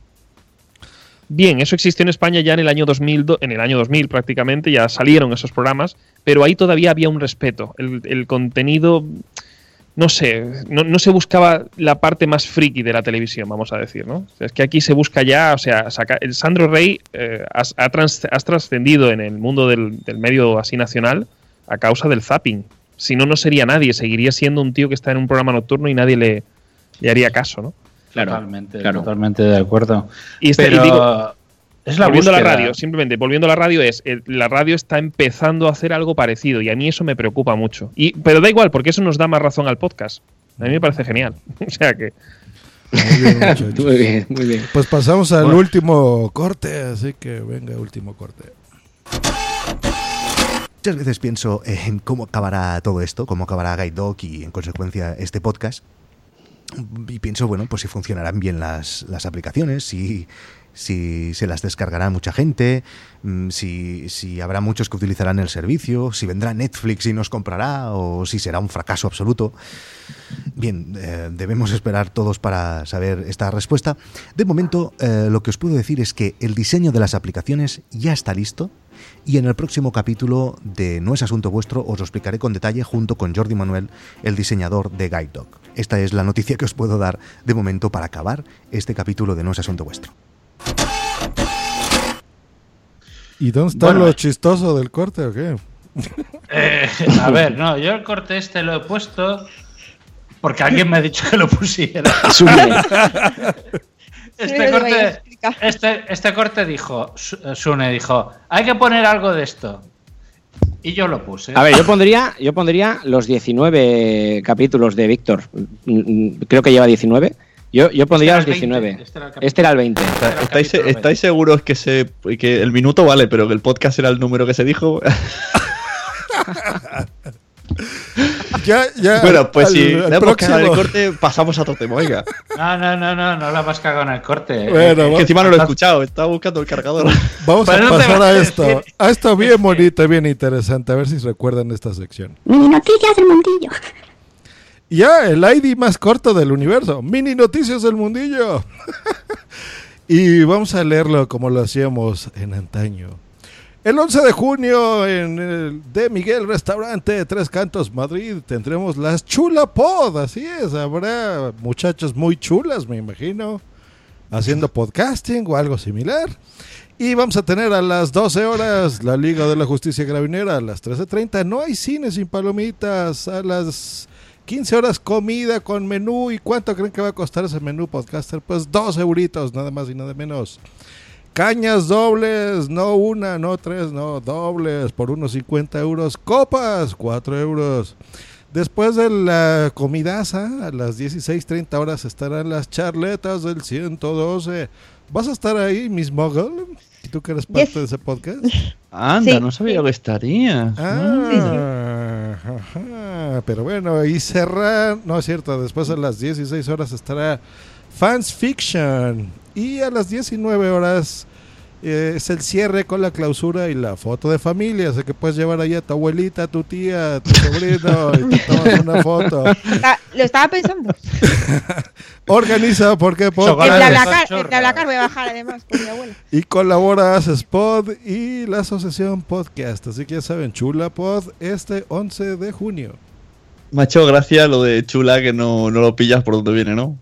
Bien, eso existió en España ya en el año 2000, do- en el año 2000 prácticamente, ya salieron esos programas, pero ahí todavía había un respeto. El, contenido no sé, no, se buscaba la parte más friki de la televisión, vamos a decir, ¿no? Es que aquí se busca ya, o sea, el Sandro Rey eh, has, trascendido en el mundo del, del medio así nacional a causa del zapping. Si no, no sería nadie, seguiría siendo un tío que está en un programa nocturno y nadie le, le haría caso, ¿no? Totalmente, claro. totalmente de acuerdo. Y, este- y Pero digo, es la volviendo a la radio, simplemente volviendo a la radio es el- la radio está empezando a hacer algo parecido y a mí eso me preocupa mucho. Y pero da igual porque eso nos da más razón al podcast. A mí me parece genial. o sea que Muy bien. Muy bien, muy bien. Pues pasamos al Bueno. último corte, así que venga, último corte. Muchas veces pienso en cómo acabará todo esto, cómo acabará Guide Dog y en consecuencia este podcast. Y pienso, bueno, pues si funcionarán bien las, las aplicaciones, si, si se las descargará mucha gente, mm, si, habrá muchos que utilizarán el servicio, si vendrá Netflix y nos comprará o si será un fracaso absoluto. Bien, eh, debemos esperar todos para saber esta respuesta. De momento, eh, lo que os puedo decir es que el diseño de las aplicaciones ya está listo y en el próximo capítulo de No es Asunto Vuestro os lo explicaré con detalle junto con Jordi Manuel, el diseñador de Guide Dog. Esta es la noticia que os puedo dar de momento para acabar este capítulo de No es Asunto Vuestro. ¿Y dónde está Bueno, lo eh. chistoso del corte o qué? Eh, a ver, no, yo el corte este lo he puesto porque alguien me ha dicho que lo pusiera. Sune. este, corte, este, este corte dijo, eh, Sune dijo, hay que poner algo de esto. Y yo lo puse. A ver, yo pondría, yo pondría los 19 capítulos de Víctor. Mm, mm, Creo que lleva 19. Yo, yo pondría Este los era el 19. 20, este era el Este era el 20. ¿Estáis, estáis seguros que, se, que el minuto vale, pero que el podcast era el número que se dijo? Ya, ya. bueno, pues al- si al no hemos cagado el próximo. corte, pasamos a otro tema, oiga. No, no, no, no, no lo hemos cagado en el corte. Bueno, Eh, que encima no lo he escuchado, estaba buscando el cargador. Vamos Pero a no pasar a esto. A esto bien bonito y bien interesante. A ver si recuerdan esta sección. Mini noticias del mundillo. Ya, el ID más corto del universo. Mini noticias del mundillo. y vamos a leerlo como lo hacíamos en antaño. El 11 de junio en el de Miguel Restaurante Tres Cantos Madrid tendremos las Chula Pod, así es, habrá muchachas muy chulas, me imagino, haciendo podcasting o algo similar. Y vamos a tener a las 12 horas la Liga de la Justicia Gravinera, a las 13.30 no hay cine sin palomitas, a las 15 horas comida con menú. ¿Y cuánto creen que va a costar ese menú podcaster? Pues dos euritos, nada más y nada menos. Cañas dobles, no una, no tres, no dobles, por unos 50 euros. Copas, 4 euros. Después de la comidaza, a las 16.30 horas estarán las charletas del 112. ¿Vas a estar ahí, Miss Mogul? ¿Y tú que eres parte Yes. de ese podcast? Anda, Sí, no sabía que estaría. Ah, ajá, pero bueno, y cerrar, no es cierto, después a las 16 horas estará Fans Fiction y a las 19 horas eh, es el cierre con la clausura y la foto de familia, así que puedes llevar ahí a tu abuelita, a tu tía, a tu sobrino y te tomas una foto. Está- lo estaba pensando. Organiza porque Chorra. el Blablacar voy a bajar además con mi abuela. Y colabora Spot y la Asociación Podcast. Así que ya saben, Chula Pod este 11 de junio. Macho, gracias lo de chula que no, no lo pillas por donde viene, ¿no?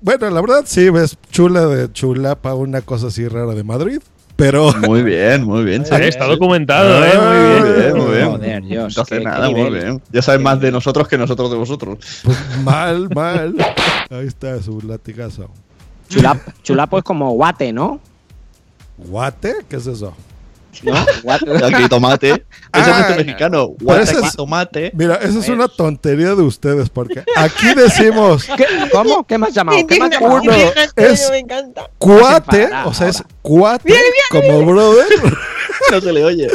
Bueno, la verdad sí, ves chula de chulapa, una cosa así rara de Madrid. Pero Muy bien, muy bien. Sí, está documentado, ¿eh? Muy Muy bien. muy bien. Joder, Dios, qué- qué nada, muy bien. Ya sabes más de nosotros que nosotros de vosotros. pues, mal, mal. Ahí está su latigazo. Chulap, chulapo es como guate, ¿no? ¿Guate? ¿Qué es eso? ¿No? Tomate. Ah, es mexicano. es- tomate. Mira, esa es una tontería de ustedes, porque aquí decimos ¿Qué? ¿Cómo? ¿Qué has llamado? ¿Qué has llamado? Uno es me encanta. cuate, o sea, es cuate como brother. No se le oye.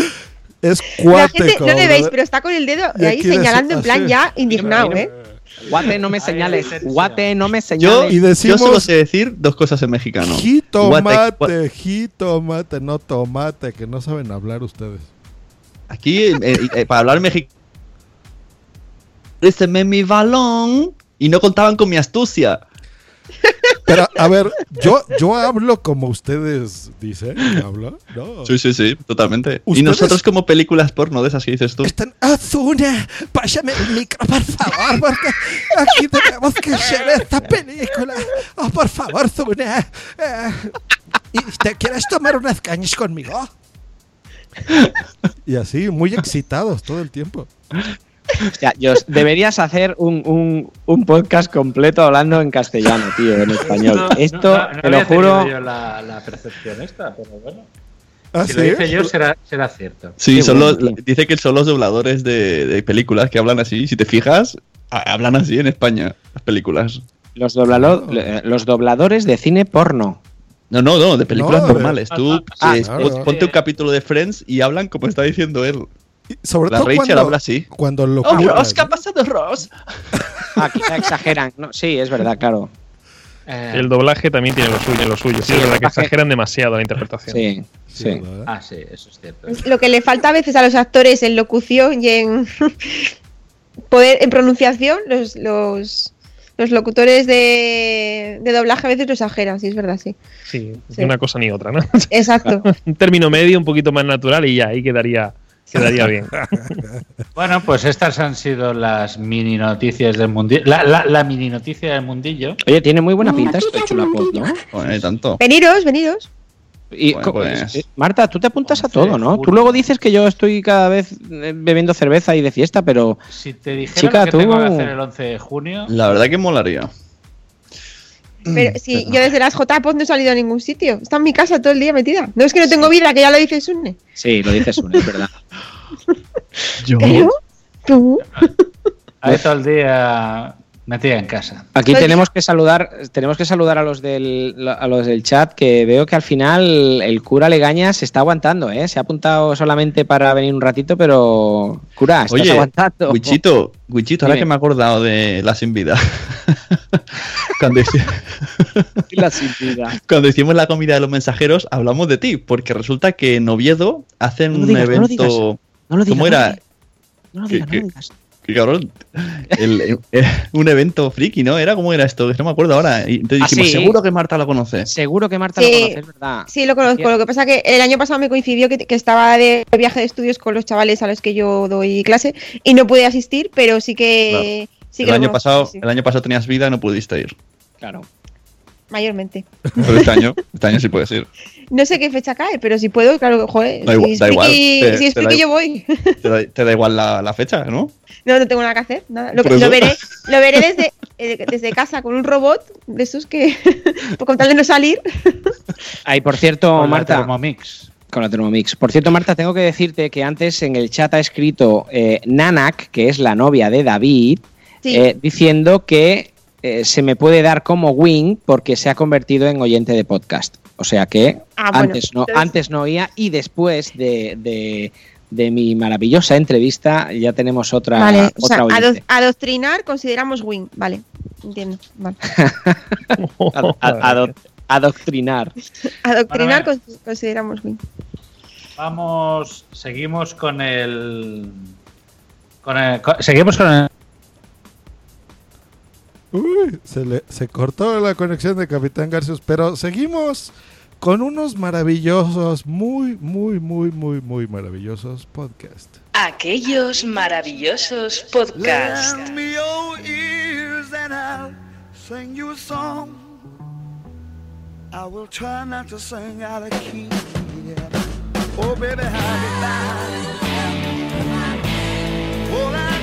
Es La cuate gente como no le veis, brother. pero está con el dedo Y ahí señalando en plan ya indignado, ¿eh? Guate, no me señales. Guate, no me Yo, señales. Y decimos- yo solo sé decir dos cosas en mexicano. Guate, Jitomate, jitomate, no tomate, que no saben hablar ustedes. Aquí, eh, para hablar mexicano. Préstame mi balón. Y no contaban con mi astucia. Pero, a ver, yo, yo hablo como ustedes dicen. ¿Hablo? No. Sí, sí, sí, totalmente. Y nosotros como películas porno de esas que dices tú. Azune, pásame el micro, por favor, porque aquí tenemos que ver esta película. Oh, por favor, Zune. Eh, ¿Y te quieres tomar unas cañas conmigo? Y así, muy excitados todo el tiempo. O sea, Jos, deberías hacer un, un- un podcast completo hablando en castellano, tío, en español. No, Esto, no, no te lo juro. yo la, la percepción esta, pero bueno. ¿Ah, si sí? lo dice yo, será, será cierto. Sí, Qué son bueno, los, dice que son los dobladores de, de películas que hablan así. Si te fijas, ha- hablan así en España, las películas. Los, doblalo- los dobladores de cine porno. No, no, no, de películas normales. Tú Ah, eh, claro. pon- ponte un capítulo de Friends y hablan como está diciendo él. Sobre La todo Rachel cuando, habla así. cuando lo Oh, Ross, ¿qué ha ¿no? pasado, Ross? Quizá exageran. No, sí, es verdad, claro. Eh, El doblaje también tiene lo suyo, lo suyo. Sí, Sí, es verdad que exageran demasiado la interpretación. Sí, Sí. Ah, sí, eso es cierto. Lo que le falta a veces a los actores en locución y en poder en pronunciación, los, los, los locutores de, de doblaje a veces lo exageran, sí, es verdad, sí. Sí, Sí. ni una cosa ni otra, ¿no? Exacto. un término medio, un poquito más natural y ya, ahí quedaría, quedaría bien. Bueno, pues estas han sido las mini noticias del mundillo. La, la, la mini noticia del mundillo. Oye, tiene muy buena pinta esto Chulapod, ¿no? Bueno, tanto. Veniros, veniros. Y, Bueno, pues- eh, Marta, tú te apuntas a todo, ¿no? Tú luego dices que yo estoy cada vez eh, bebiendo cerveza y de fiesta, pero Si te dijera Chica, lo que tengo tú- que hacer el 11 de junio, La verdad que molaría. Pero si yo desde las JPOD no he salido a ningún sitio. Está en mi casa todo el día metida. No es que no tengo vida, que ya lo dice Sunne. sí, lo dices una, es verdad. Yo. ¿Tú? hay todo el día metida en casa. Aquí Soy- tenemos que saludar, tenemos que saludar a los del a los del chat que veo que al final el cura Legaña se está aguantando, ¿eh? Se ha apuntado solamente para venir un ratito, pero cura, estás Oye, aguantando. Wichito, Wichito, ahora que me he acordado de la sin vida. cuando, La sin vida. cuando hicimos la comida de los mensajeros, hablamos de ti, porque resulta que en Oviedo hacen No un digas, no lo evento. digas. No lo digas, ¿Cómo no lo era? digas. No lo ¿Qué- digas, no qué- lo digas. Qué cabrón. El- eh, un evento friki, ¿no? Era como era esto, que no me acuerdo ahora. Y entonces Ah, dijimos, sí. seguro que Marta lo conoce. Seguro que Marta Sí. lo conoce, es verdad. Sí, lo conozco. Lo que pasa que el año pasado me coincidió que, que estaba de viaje de estudios con los chavales a los que yo doy clase y no pude asistir, pero sí que. Sí el, que lo año conozco, pasado, sí, el año pasado tenías vida y no pudiste ir. Claro. Mayormente. Pero este año, este año sí puedes ir. No sé qué fecha cae, pero si puedo, claro, joder. Da igual- si es da igual, te- si i- yo voy. Te da, te da igual la, la fecha, ¿no? No, no tengo nada que hacer. Nada. Lo, veré, lo veré desde, eh, desde casa con un robot de esos que, por con tal de no salir. Ay, por cierto, Con la Marta. Thermomix. Con la Thermomix. Por cierto, Marta, tengo que decirte que antes en el chat ha escrito eh, Nanak, que es la novia de David, Sí. eh, diciendo que eh, se me puede dar como wing porque se ha convertido en oyente de podcast. O sea que Ah, bueno, antes, no, entonces- antes no oía y después de, de- de mi maravillosa entrevista ya tenemos otra, vale, o otra sea, oyente. ado- adoctrinar consideramos win. Vale, entiendo. Vale. Ad- ad- ado- adoctrinar. Adoctrinar Bueno, cons- consideramos win. Vamos, seguimos con el. Con el con- seguimos con el. Uy, se, le, se cortó la conexión de Capitán Garcius, pero seguimos con unos maravillosos, muy, muy, muy, muy, muy maravillosos podcasts. Aquellos maravillosos podcasts. Lend me your ears and I'll sing you a song. I will try not to sing out of key. yeah. Oh, baby, how you like? All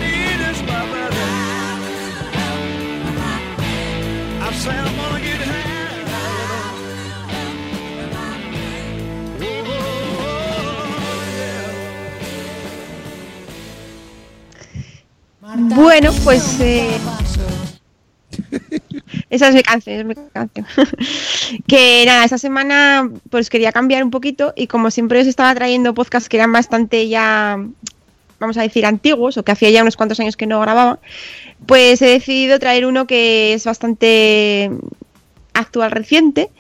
Bueno, pues. eh, Esa es mi canción, es mi canción. que nada, esta semana pues quería cambiar un poquito y como siempre os estaba trayendo podcasts que eran bastante ya, vamos a decir, antiguos o que hacía ya unos cuantos años que no grababa, pues he decidido traer uno que es bastante actual, reciente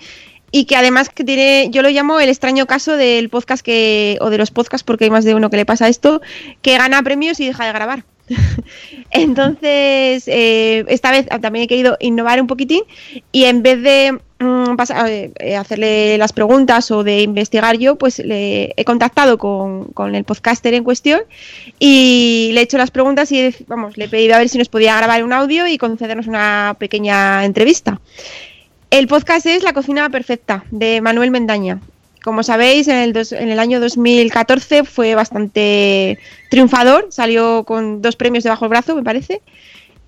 y que además que tiene, yo lo llamo el extraño caso del podcast que, o de los podcasts, porque hay más de uno que le pasa esto, que gana premios y deja de grabar. Entonces, eh, esta vez también he querido innovar un poquitín y en vez de mm, eh, hacerle las preguntas o de investigar yo, pues le he contactado con, con el podcaster en cuestión y le he hecho las preguntas y vamos, le he pedido a ver si nos podía grabar un audio y concedernos una pequeña entrevista. El podcast es La cocina perfecta de Manuel Mendaña. Como sabéis, en el, dos- en el año 2014 fue bastante triunfador, salió con dos premios debajo del brazo, me parece.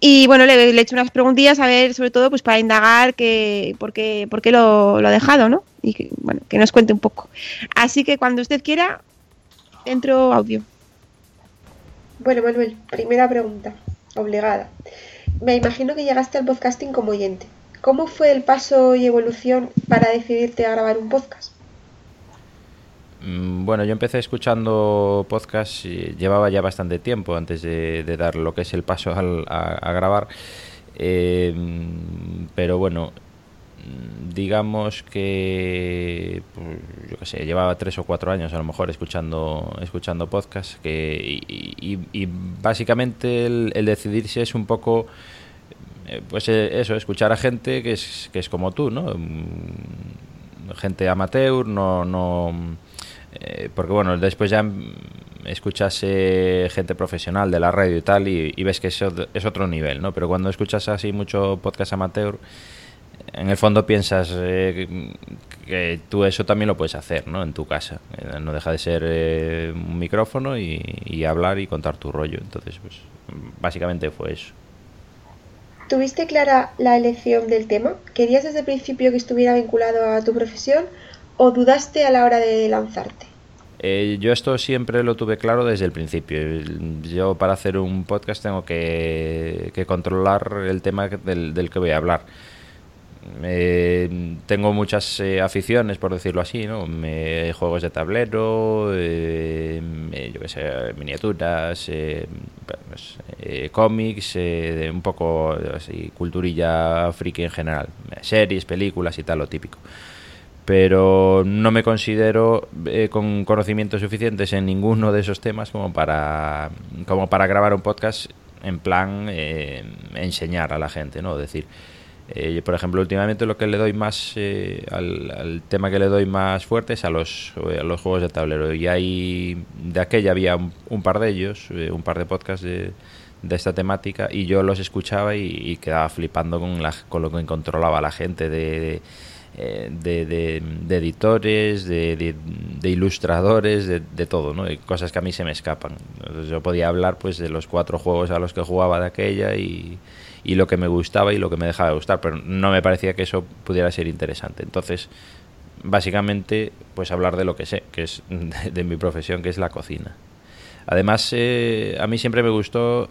Y bueno, le, le he hecho unas preguntillas a ver, sobre todo, pues para indagar que, por qué, por qué lo, lo ha dejado, ¿no? Y que, bueno, que nos cuente un poco. Así que cuando usted quiera, entro audio. Bueno, Manuel, primera pregunta, obligada. Me imagino que llegaste al podcasting como oyente. ¿Cómo fue el paso y evolución para decidirte a grabar un podcast? Mm, Bueno, yo empecé escuchando podcast, y llevaba ya bastante tiempo antes de, dar lo que es el paso al- a, grabar. Mm, pero bueno, digamos que pues, yo qué sé, llevaba tres o cuatro años a lo mejor escuchando escuchando podcast que y, y- y básicamente el, el decidirse es un poco eh, pues eh, eso, escuchar a gente que es, que es como tú, ¿no? Mm, Gente amateur, no, no eh, porque bueno, después ya escuchas gente profesional de la radio y tal y, ves que es, es otro nivel, ¿no? Pero cuando escuchas así mucho podcast amateur, en el fondo piensas eh, que, tú eso también lo puedes hacer, ¿no? En tu casa. Eh, No deja de ser eh, un micrófono y, y hablar y contar tu rollo. Entonces, pues básicamente fue eso. ¿Tuviste clara la elección del tema? ¿Querías desde el principio que estuviera vinculado a tu profesión o dudaste a la hora de lanzarte? Eh, yo esto siempre lo tuve claro desde el principio. Yo para hacer un podcast tengo que, que controlar el tema del, que voy a hablar. Eh, tengo muchas eh, aficiones, por decirlo así, ¿no? Me- juegos de tablero, eh, yo qué sé, miniaturas, eh, pues, eh, cómics, de un poco así, culturilla friki en general, series, películas y tal, lo típico pero no me considero eh, con conocimientos suficientes en ninguno de esos temas como para como para grabar un podcast en plan eh, enseñar a la gente no decir eh, yo, por ejemplo últimamente lo que le doy más eh, al, al tema que le doy más fuerte es a los a los juegos de tablero. Y hay de aquella había un, par de ellos eh, un par de podcasts de de esta temática y yo los escuchaba y, quedaba flipando con, la, con lo que controlaba la gente de, eh, de, de- editores, de, de- ilustradores, de, todo, ¿no? Y cosas que a mí se me escapan. Entonces, yo podía hablar pues de los cuatro juegos a los que jugaba de aquella y, y lo que me gustaba y lo que me dejaba de gustar, pero no me parecía que eso pudiera ser interesante. Entonces, básicamente, pues hablar de lo que sé, que es de, de mi profesión, que es la cocina. Además, eh, a mí siempre me gustó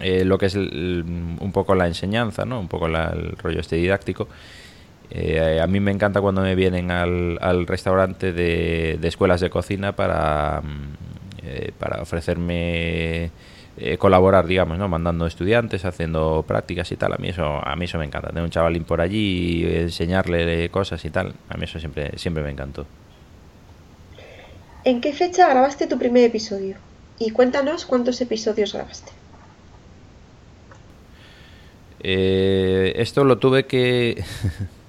eh, lo que es el- un poco la enseñanza, ¿no? Un poco la- el rollo este didáctico. Eh, a mí me encanta cuando me vienen al, al restaurante de, de escuelas de cocina para, mm, eh, para ofrecerme eh, colaborar, digamos, ¿no? Mandando estudiantes, haciendo prácticas y tal. A mí eso, a mí eso me encanta. Tener un chavalín por allí, y enseñarle cosas y tal. A mí eso siempre, siempre me encantó. ¿En qué fecha grabaste tu primer episodio? Y cuéntanos cuántos episodios grabaste. Esto lo tuve que...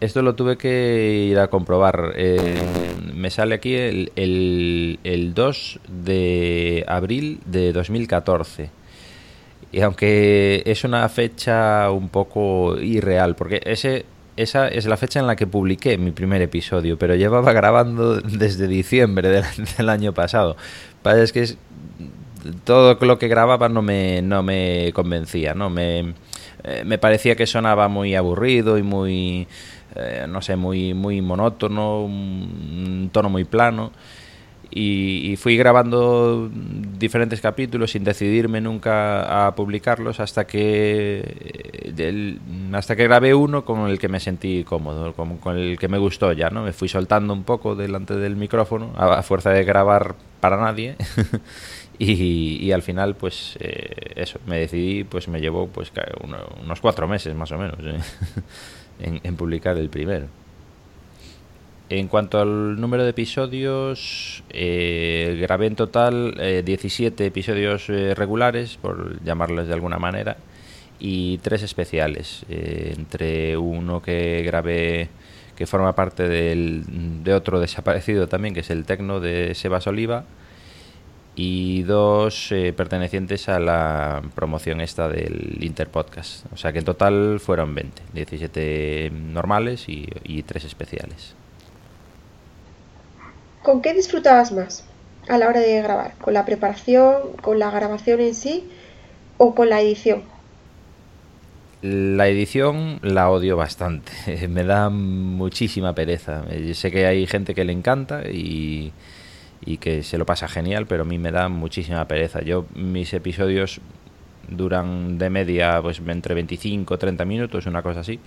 Esto lo tuve que ir a comprobar. Eh, me sale aquí el, el, el 2 de abril de 2014. Y aunque es una fecha un poco irreal, porque ese, esa es la fecha en la que publiqué mi primer episodio, pero llevaba grabando desde diciembre del, del año pasado. Pasa es que es, todo lo que grababa no me, no me convencía, ¿no? Me, eh, me parecía que sonaba muy aburrido y muy, eh, no sé, muy, muy monótono, un tono muy plano. Y, fui grabando diferentes capítulos sin decidirme nunca a publicarlos hasta que eh, hasta que grabé uno con el que me sentí cómodo, con, con el que me gustó ya, ¿no? Me fui soltando un poco delante del micrófono a fuerza de grabar para nadie y, al final pues eh, eso, me decidí, pues me llevó pues uno- unos cuatro meses más o menos eh, en, publicar el primero. En cuanto al número de episodios, eh, grabé en total eh, 17 episodios eh, regulares, por llamarles de alguna manera, y tres especiales. eh, entre uno que grabé que forma parte del, de otro desaparecido también, que es el Tecno de Sebas Oliva, y dos eh, pertenecientes a la promoción esta del Interpodcast. O sea que en total fueron 20, 17 normales y, y tres especiales. ¿Con qué disfrutabas más a la hora de grabar? ¿Con la preparación, con la grabación en sí o con la edición? La edición la odio bastante, me da muchísima pereza. Eh, Sé que hay gente que le encanta y, y que se lo pasa genial, pero a mí me da muchísima pereza. Yo mis episodios duran de media pues entre 25 o 30 minutos, una cosa así,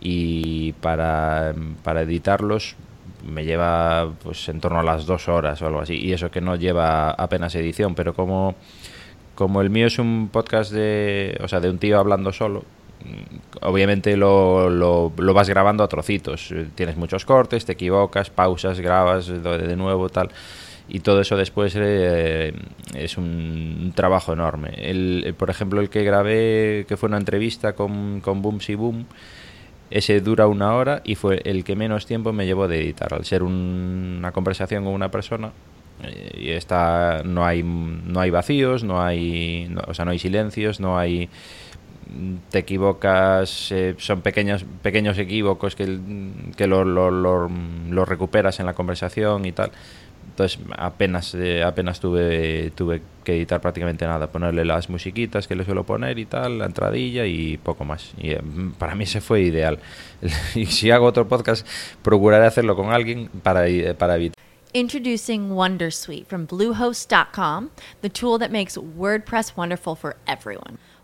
y para, para editarlos me lleva pues en torno a las dos horas o algo así, y eso que no lleva apenas edición, pero como como el mío es un podcast de, o sea, de un tío hablando solo, obviamente lo, lo, lo vas grabando a trocitos. Tienes muchos cortes, te equivocas, pausas, grabas de nuevo, tal. Y todo eso después eh, es un, trabajo enorme. El, el- por ejemplo, el que grabé, que fue una entrevista con, con Boom Si Boom, ese dura una hora y fue el que menos tiempo me llevó de editar. Al ser un- una conversación con una persona, eh, y está no hay no hay vacíos no hay o sea no hay silencios no hay te equivocas eh, son pequeños pequeños equívocos que, que lo, lo, lo- lo recuperas en la conversación y tal entonces apenas eh, apenas tuve tuve que editar prácticamente nada. Ponerle las musiquitas que le suelo poner y tal la entradilla y poco más. Y eh, para mí ese fue ideal. Y si hago otro podcast procuraré hacerlo con alguien para para evitar. Introducing Wondersuite from Bluehost.com, the tool that makes WordPress wonderful for everyone.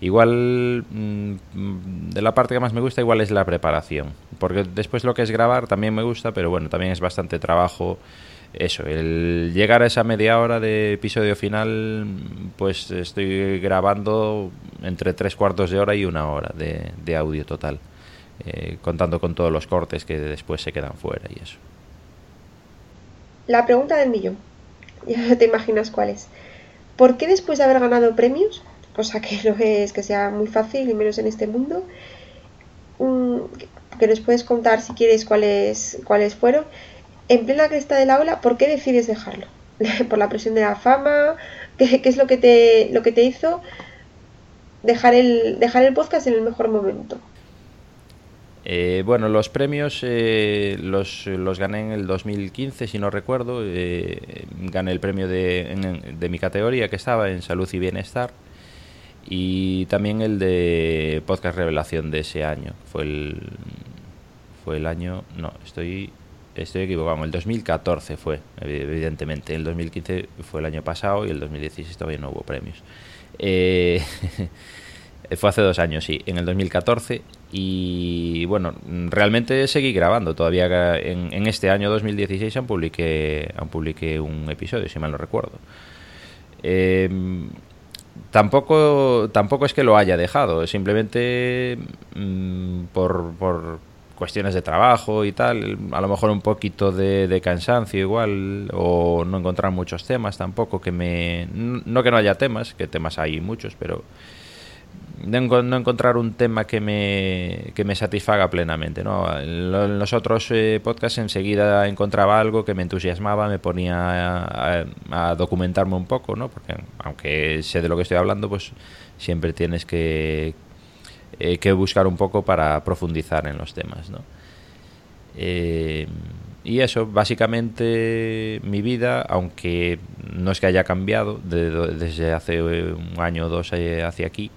Igual, mm, de la parte que más me gusta, igual es la preparación. Porque después lo que es grabar también me gusta, pero bueno, también es bastante trabajo. Eso, el llegar a esa media hora de episodio final, pues estoy grabando entre tres cuartos de hora y una hora de, de audio total. eh, contando con todos los cortes que después se quedan fuera y eso. La pregunta del millón. Ya te imaginas cuál es. ¿Por qué después de haber ganado premios, cosa que no es que sea muy fácil y menos en este mundo, que nos puedes contar si quieres cuáles, cuáles fueron, en plena cresta de la ola, ¿por qué decides dejarlo? ¿Por la presión de la fama? ¿Qué, qué es lo que te, lo que te hizo dejar el, dejar el podcast en el mejor momento? Eh, bueno, los premios eh, los, los gané en el 2015, si no recuerdo. eh, gané el premio de, en- de mi categoría que estaba en salud y bienestar. Y también el de podcast revelación de ese año. Fue el, fue el año... No, estoy, estoy equivocado. El 2014 fue, evi- evidentemente. El 2015 fue el año pasado y el 2016 todavía no hubo premios. Eh, fue hace dos años, sí, en el 2014. Y bueno, realmente seguí grabando. Todavía en, en este año 2016 aún publiqué, aún publiqué un episodio, si mal no recuerdo. Eh, tampoco, tampoco es que lo haya dejado, simplemente mm, por, por cuestiones de trabajo y tal, a lo mejor un poquito de, de cansancio igual, o no encontrar muchos temas tampoco, que me... No que no haya temas, que temas hay muchos, pero no, enco- no encontrar un tema que me, que me satisfaga plenamente. ¿no? En lo- en los otros eh, podcasts enseguida encontraba algo que me entusiasmaba, me ponía a, documentarme un poco, ¿no? porque aunque sé de lo que estoy hablando, pues siempre tienes que, eh, que buscar un poco para profundizar en los temas. ¿no? Eh, y eso, básicamente mi vida, aunque no es que haya cambiado de- desde hace eh, un año o dos eh, hacia aquí,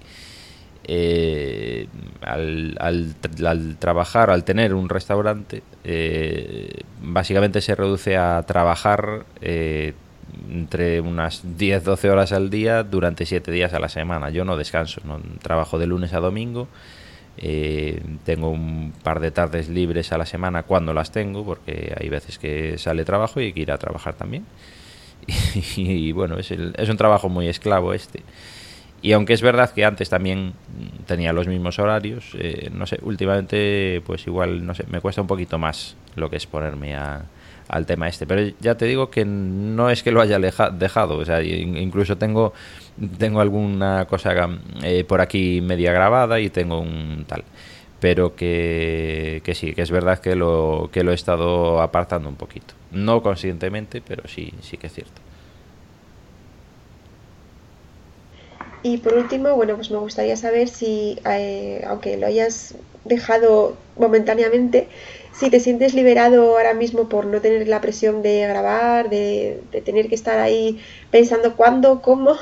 eh, al, al al trabajar, al tener un restaurante, eh, básicamente se reduce a trabajar eh, entre unas 10-12 horas al día durante 7 días a la semana. Yo no descanso, no trabajo de lunes a domingo. eh, tengo un par de tardes libres a la semana cuando las tengo, porque hay veces que sale trabajo y hay que ir a trabajar también. Y, bueno, es, el- es un trabajo muy esclavo este. Y aunque es verdad que antes también tenía los mismos horarios, eh, no sé, últimamente pues igual, no sé, me cuesta un poquito más lo que es ponerme a- al tema este. Pero ya te digo que no es que lo haya dejado, o sea, in- incluso tengo, tengo alguna cosa eh, por aquí media grabada y tengo un tal. Pero que, que sí, que es verdad que lo, que lo he estado apartando un poquito. No conscientemente, pero sí, sí que es cierto. Y por último, bueno, pues me gustaría saber si, eh, aunque lo hayas dejado momentáneamente, si te sientes liberado ahora mismo por no tener la presión de grabar, de, tener que estar ahí pensando cuándo, cómo,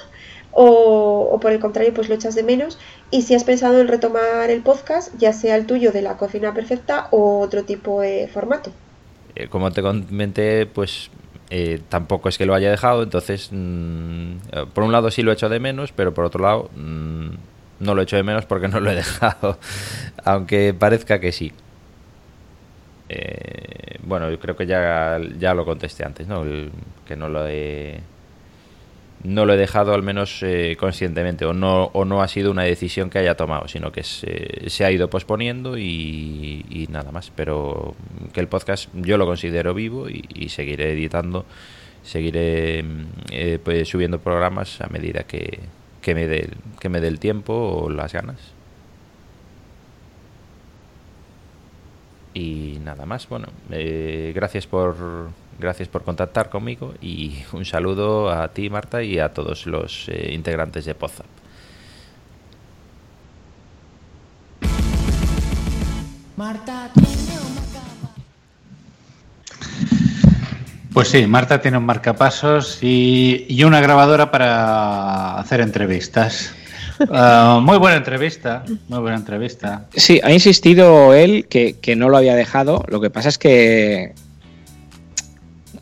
o, o por el contrario, pues lo echas de menos. Y si has pensado en retomar el podcast, ya sea el tuyo de la cocina perfecta o otro tipo de formato. Eh, como te comenté, pues eh, tampoco es que lo haya dejado, entonces, mm, eh, por un lado sí lo echo de menos, pero por otro lado mm, no lo echo de menos porque no lo he dejado, aunque parezca que sí. Eh, bueno, yo creo que ya, ya lo contesté antes, ¿no? El- que no lo he no lo he dejado al menos eh, conscientemente o no o no ha sido una decisión que haya tomado sino que se, se ha ido posponiendo y, nada más. Pero que el podcast yo lo considero vivo y, y seguiré editando seguiré mm, eh, pues, subiendo programas a medida que, que me dé que me dé el tiempo o las ganas. Y nada más. Bueno eh, gracias por gracias por contactar conmigo y un saludo a ti Marta y a todos los eh, integrantes de Pozap Marta Pues sí, Marta tiene un marcapasos y, y una grabadora para hacer entrevistas. Ah, muy buena entrevista, muy buena entrevista. Sí, ha insistido él que, que no lo había dejado. Lo que pasa es que.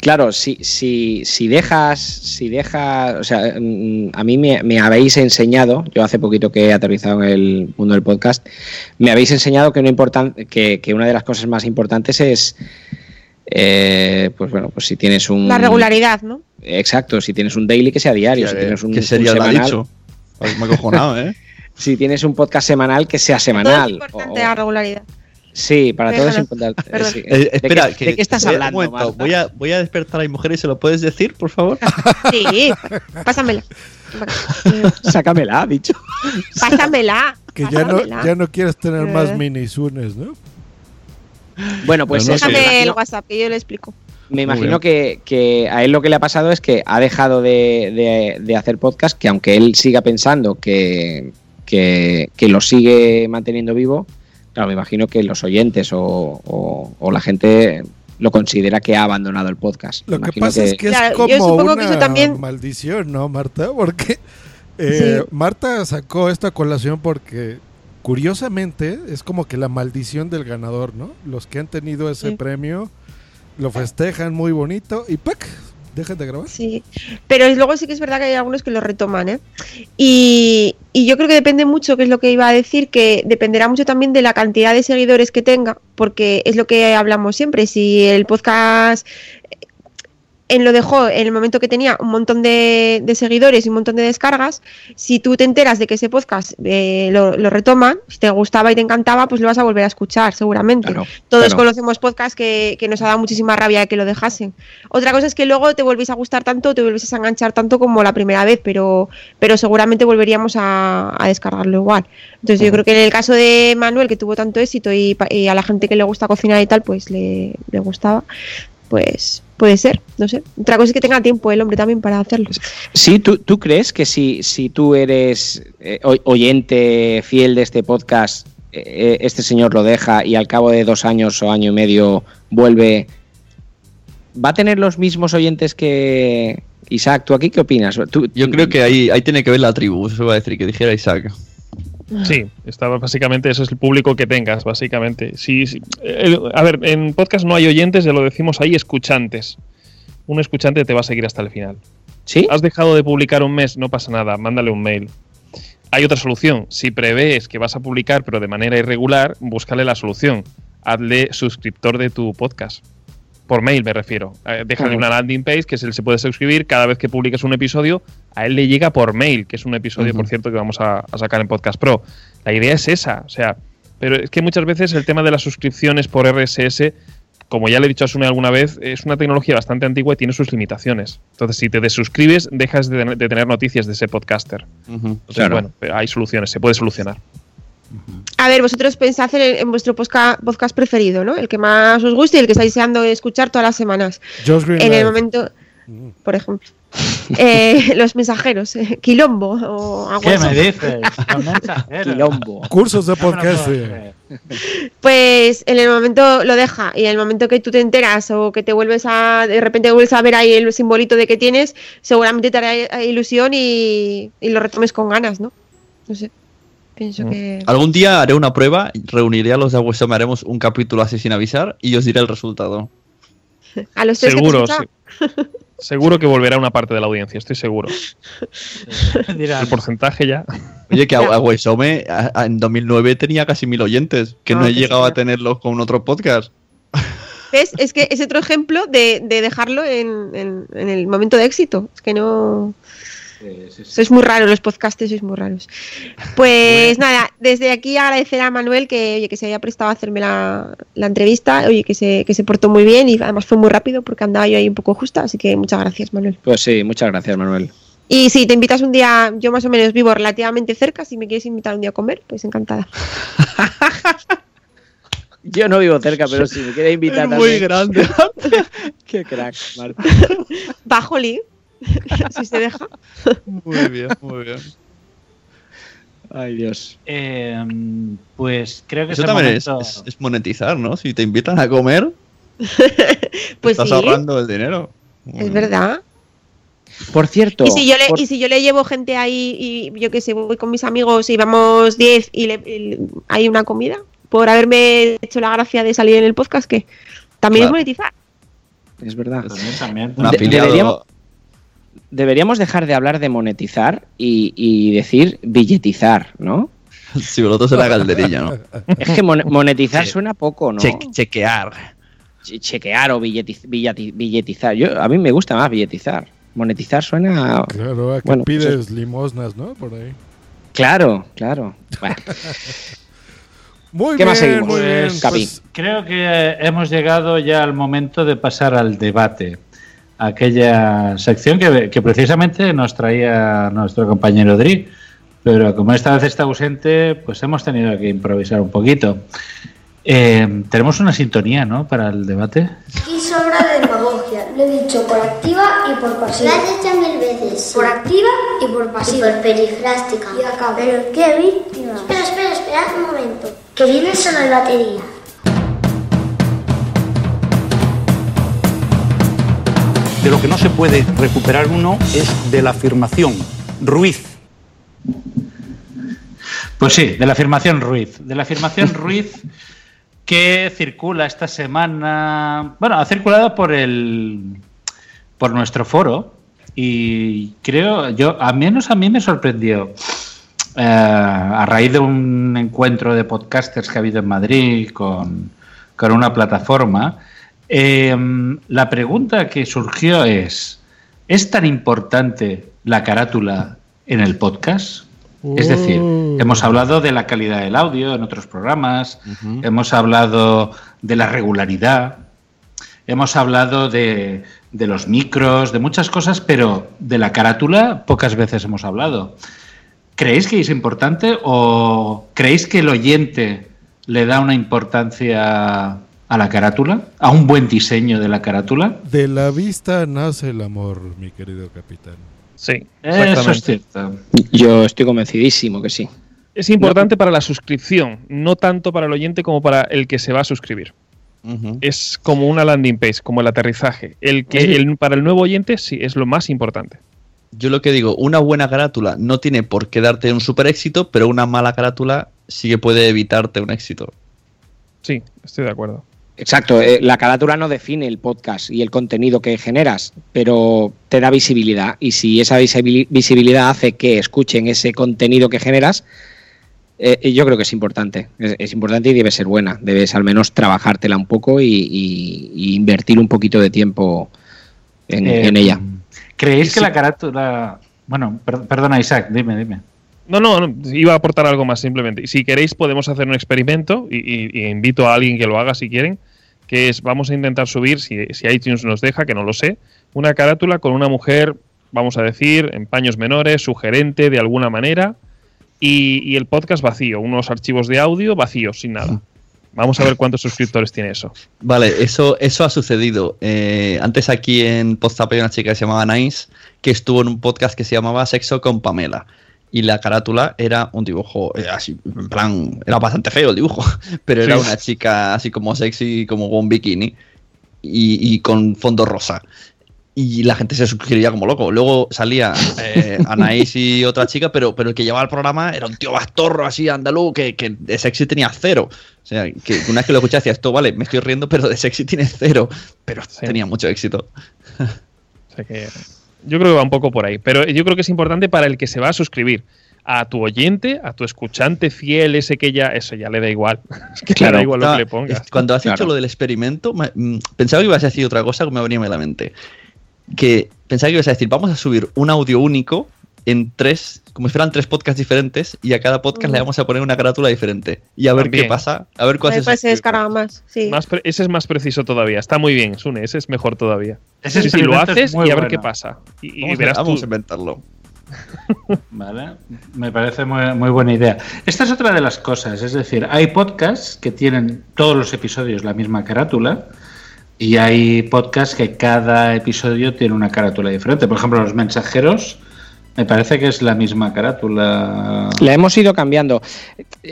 Claro, si, si, si dejas. Si dejas. O sea, mm, a mí me, me habéis enseñado. Yo hace poquito que he aterrizado en el mundo del podcast. Me habéis enseñado que, una, importan- que, que una de las cosas más importantes es. eh, pues bueno, pues si tienes un. La regularidad, ¿no? Exacto, si tienes un daily que sea diario. si tienes un, ¿Qué sería un semanal- dicho? Me ha acojonado, ¿eh? Si tienes un podcast semanal, que sea Todo es semanal. importante la regularidad. Sí, para todo es Déjalo. importante. Perdón. Sí. Eh, ¿De, espera, de qué estás voy a- hablando, un momento, Marta? voy, a, voy a despertar a mi mujer y se lo puedes decir, por favor. Sí, pásamela. Sácamela, ha dicho. Pásamela. Que ya no, ya no quieres tener más Eh. mini Zunes, ¿no? Bueno, pues No, no sé. Déjame el WhatsApp, que yo le explico. me imagino que, que a él lo que le ha pasado es que ha dejado de, de- de hacer podcast, que aunque él siga pensando que, que, que lo sigue manteniendo vivo, claro, me imagino que los oyentes o, o- o la gente lo considera que ha abandonado el podcast. Lo que pasa es que es Claro, como una que eso también- maldición, ¿no, Marta? Porque eh, Sí. Marta sacó esta colación porque curiosamente es como que la maldición del ganador, ¿no? Los que han tenido ese Sí. premio lo festejan muy bonito y ¡pac! ¿Dejen de grabar? Sí, pero luego sí que es verdad que hay algunos que lo retoman, ¿eh? Y, y yo creo que depende mucho, que es lo que iba a decir, que dependerá mucho también de la cantidad de seguidores que tenga, porque es lo que hablamos siempre, si el podcast en lo dejó en el momento que tenía un montón de, de seguidores y un montón de descargas. Si tú te enteras de que ese podcast eh, lo, lo retoman, si te gustaba y te encantaba, pues lo vas a volver a escuchar, seguramente. Todos claro. conocemos podcasts que, que nos ha dado muchísima rabia que lo dejasen. Otra cosa es que luego te vuelves a gustar tanto, te vuelves a enganchar tanto como la primera vez, pero, pero seguramente volveríamos a, a descargarlo igual. Entonces yo creo que en el caso de Manuel, que tuvo tanto éxito y, a la gente que le gusta cocinar y tal, pues le, le gustaba, pues puede ser, no sé. Otra cosa es que tenga tiempo el hombre también para hacerlo. Sí, ¿tú, tú crees que si, si tú eres eh, oy- oyente fiel de este podcast, eh, este señor lo deja y al cabo de dos años o año y medio vuelve, ¿va a tener los mismos oyentes que Isaac? ¿Tú aquí qué opinas? ¿Tú- Yo creo que ahí, ahí tiene que ver la tribu, eso iba a decir, que dijera Isaac. Sí, estaba básicamente eso es el público que tengas, básicamente. Sí, sí. El- a ver, en podcast no hay oyentes, ya lo decimos, hay escuchantes. Un escuchante te va a seguir hasta el final. ¿Sí? Has dejado de publicar un mes, no pasa nada, mándale un mail. Hay otra solución. Si prevés que vas a publicar, pero de manera irregular, búscale la solución. Hazle suscriptor de tu podcast. Por mail me refiero. Eh, déjale una landing page que se, se puede suscribir cada vez que publiques un episodio. A él le llega por mail, que es un episodio, por cierto, que vamos a, a sacar en Podcast Pro. La idea es esa. O sea, pero es que muchas veces el tema de las suscripciones por RSS, como ya le he dicho a Sune alguna vez, es una tecnología bastante antigua y tiene sus limitaciones. Entonces, si te desuscribes, dejas de, de tener noticias de ese podcaster. Entonces, Claro. bueno, hay soluciones, se puede solucionar. A ver, vosotros pensad en, en vuestro podcast preferido, ¿no? El que más os guste y el que estáis deseando escuchar todas las semanas. Josh Green en el momento, por ejemplo. Eh, los mensajeros, eh, Quilombo o algo ¿Qué me dices? Los mensajeros. Quilombo. Cursos de creer. Pues en el momento lo deja y en el momento que tú te enteras o que te vuelves a, de repente vuelves a ver ahí el simbolito de que tienes, seguramente te hará ilusión y, y lo retomes con ganas, ¿no? No sé. Pienso que... Algún día haré una prueba, reuniré a los de Aguasome, haremos un capítulo así sin avisar y os diré el resultado. A los tres que te Seguro, sí. seguro que volverá una parte de la audiencia, estoy seguro. El porcentaje ya. Oye, que Aguasome a- a- en 2009 tenía casi mil oyentes, que Ah, no he que llegado a tenerlos con otro podcast. ¿Ves? Es que es otro ejemplo de, de dejarlo en, en- en el momento de éxito. Es que no. Sois muy raros los podcasters, sois muy raros. Pues nada, desde aquí agradecer a Manuel que, oye, que se haya prestado a hacerme la, la entrevista, oye, que se, que se portó muy bien y además fue muy rápido porque andaba yo ahí un poco justa, así que muchas gracias, Manuel. Pues sí, muchas gracias, Manuel. Y si te invitas un día, yo más o menos vivo relativamente cerca, si me quieres invitar un día a comer, pues encantada. Yo no vivo cerca, pero si me quiere invitar muy también. grande. Qué crack, Marta. Bajoli, si se deja. Muy bien, muy bien. Ay, Dios. Eh, pues creo que Eso también es, momento- es- es monetizar, ¿no? Si te invitan a comer, Pues estás sí, ahorrando el dinero. es verdad. Por cierto, Y si, yo le, por- y si yo le llevo gente ahí y yo que sé, voy con mis amigos y vamos 10 y, le- y hay una comida, por haberme hecho la gracia de salir en el podcast, que también Claro. es monetizar. es verdad. También, también. Un De- afiliado. Deberíamos- dejar de hablar de monetizar y, y decir billetizar, ¿no? Si vosotros era calderilla, ¿no? Es que mon- monetizar suena poco, ¿no? Che- chequear. Che- chequear o billetiz- billetizar. Yo, a mí me gusta más billetizar. Monetizar suena. Claro, a que Bueno, pues pides limosnas, ¿no? Por ahí. Claro, claro. Bueno, Muy ¿Qué bien, más seguimos? muy bien. Pues. Pues, Creo que hemos llegado ya al momento de pasar al debate. Aquella sección que, que precisamente nos traía nuestro compañero Dri. Pero como esta vez está ausente, pues hemos tenido que improvisar un poquito. Eh, tenemos una sintonía, ¿no? Para el debate. Aquí sobra demagogia. Lo he dicho por activa y por pasiva. Lo has dicho mil veces. Por activa y por pasiva. Y por perifrástica. Y acá. Pero qué víctima. Espera, espera, espera un momento. Que viene solo el batería. De lo que no se puede recuperar uno es de la afirmación. Ruiz. Pues sí, de la afirmación Ruiz. De la afirmación Ruiz que circula esta semana. Bueno, ha circulado por el por nuestro foro y creo, yo, a menos a mí me sorprendió. eh, a raíz de un encuentro de podcasters que ha habido en Madrid con, con una plataforma, eh, la pregunta que surgió es, ¿es tan importante la carátula en el podcast? Es decir, Uh. hemos hablado de la calidad del audio en otros programas, hemos hablado de la regularidad, hemos hablado de, de los micros, de muchas cosas, pero de la carátula pocas veces hemos hablado. ¿Creéis que es importante o creéis que el oyente le da una importancia a la carátula? ¿A un buen diseño de la carátula? De la vista nace el amor, mi querido capitán. Sí, Eso es cierto. Yo estoy convencidísimo que sí. Es importante para la suscripción, no tanto para el oyente como para el que se va a suscribir. Es como una landing page, como el aterrizaje. El que Sí. el- para el nuevo oyente sí es lo más importante. Yo lo que digo, una buena carátula no tiene por qué darte un super éxito, pero una mala carátula sí que puede evitarte un éxito. Sí, estoy de acuerdo. Exacto, eh, la carátula no define el podcast y el contenido que generas, pero te da visibilidad y si esa visibili- visibilidad hace que escuchen ese contenido que generas, eh, yo creo que es importante, es, es importante y debe ser buena, debes al menos trabajártela un poco y, y- y invertir un poquito de tiempo en, Eh, en ella. ¿Creéis que la carátula... Bueno, per- perdona Isaac, dime, dime. No, no, no, iba a aportar algo más simplemente. Si queréis podemos hacer un experimento y, y- y invito a alguien que lo haga si quieren, que es vamos a intentar subir, si, si iTunes nos deja, que no lo sé, una carátula con una mujer, vamos a decir, en paños menores, sugerente de alguna manera, y, y el podcast vacío, unos archivos de audio vacíos, sin nada. Vamos a ver cuántos suscriptores tiene eso. Vale, eso, eso ha sucedido. Eh, antes aquí en Podzap hay una chica que se llamaba Nice, que estuvo en un podcast que se llamaba Sexo con Pamela. Y la carátula era un dibujo eh, así, en plan, era bastante feo el dibujo, pero era Sí. una chica así como sexy, como con bikini y, y con fondo rosa. Y la gente se suscribía como loco. Luego salía eh, Anaís y otra chica, pero, pero el que llevaba el programa era un tío bastorro así, andaluz, que, que de sexy tenía cero. O sea, que una vez que lo escuché decía esto, vale, me estoy riendo, pero de sexy tiene cero. Pero tenía mucho éxito. O sea que yo creo que va un poco por ahí. Pero yo creo que es importante para el que se va a suscribir. A tu oyente, a tu escuchante fiel, ese que ya, eso ya le da igual. Es que le da igual lo que Ah, le pongas. Cuando has Claro. hecho lo del experimento, me- mm, pensaba que ibas a decir otra cosa que me venía a la mente. Que pensaba que ibas a decir, vamos a subir un audio único en tres, como si fueran tres podcasts diferentes, y a cada podcast le vamos a poner una carátula diferente. Y a ver También. qué pasa, a ver A cuál ver es se descarga más. Sí. Más ese es más preciso todavía. Está muy bien, Sune. Ese es mejor todavía. Ese Sí, sí, lo haces y a ver bueno. qué pasa. Y, y Vamos a- verás vamos tú. a inventarlo. Vale, me parece muy, muy buena idea. Esta es otra de las cosas, es decir, hay podcasts que tienen todos los episodios la misma carátula y hay podcasts que cada episodio tiene una carátula diferente. Por ejemplo, Los Mensajeros, me parece que es la misma carátula. La hemos ido cambiando.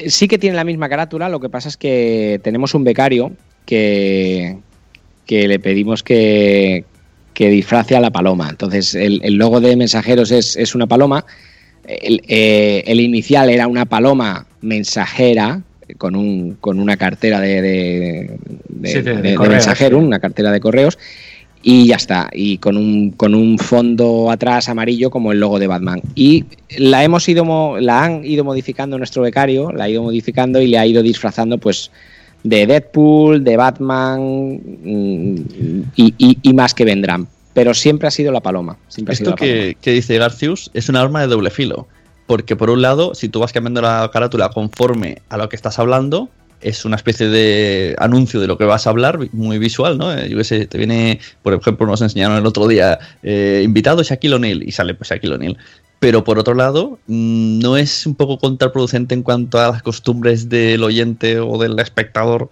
Sí que tiene la misma carátula, lo que pasa es que tenemos un becario que, que le pedimos que, que disfrace a la paloma. Entonces, el, el logo de mensajeros es, es una paloma. El, eh, el inicial era una paloma mensajera con, un, con una cartera de, de, de- Sí, de- de de- de correos, mensajero, sí. una cartera de correos. Y ya está, y con un, con un fondo atrás amarillo como el logo de Batman. Y la hemos ido la han ido modificando nuestro becario, la ha ido modificando y le ha ido disfrazando pues de Deadpool, de Batman mm, y, y- y más que vendrán. Pero siempre ha sido la paloma. Siempre ha sido Esto la paloma. que, que dice Garcius es un arma de doble filo. Porque por un lado, si tú vas cambiando la carátula conforme a lo que estás hablando, es una especie de anuncio de lo que vas a hablar, muy visual, ¿no? Eh, Yo sé, te viene, por ejemplo, nos enseñaron el otro día, eh, invitado Shaquille O'Neal, y sale pues Shaquille O'Neal. Pero por otro lado, mm, no es un poco contraproducente en cuanto a las costumbres del oyente o del espectador,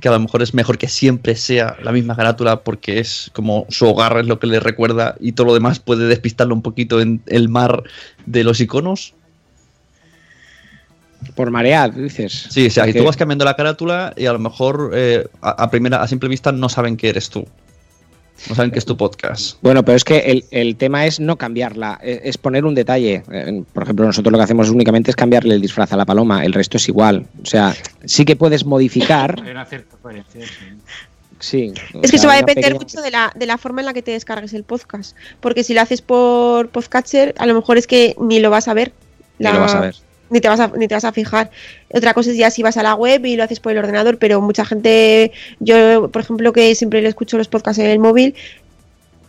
que a lo mejor es mejor que siempre sea la misma carátula porque es como su hogar es lo que le recuerda y todo lo demás puede despistarlo un poquito en el mar de los iconos. Por marear, dices. Sí, o sea, que tú vas cambiando la carátula y a lo mejor eh, a, a primera, a simple vista no saben que eres tú. No saben que es tu podcast. Bueno, pero es que el, el tema es no cambiarla, e- es poner un detalle. Por ejemplo, nosotros lo que hacemos únicamente es cambiarle el disfraz a la paloma, el resto es igual. O sea, sí que puedes modificar, Hay una cierta coherencia, sí. Es que sea, eso va a depender pequeña- mucho de la, de la forma en la que te descargues el podcast. Porque si lo haces por podcatcher, a lo mejor es que ni lo vas a ver. Ni lo vas a ver. Ni te vas a, ni te vas a fijar. Otra cosa es ya si vas a la web y lo haces por el ordenador, pero mucha gente, yo por ejemplo que siempre le escucho los podcasts en el móvil,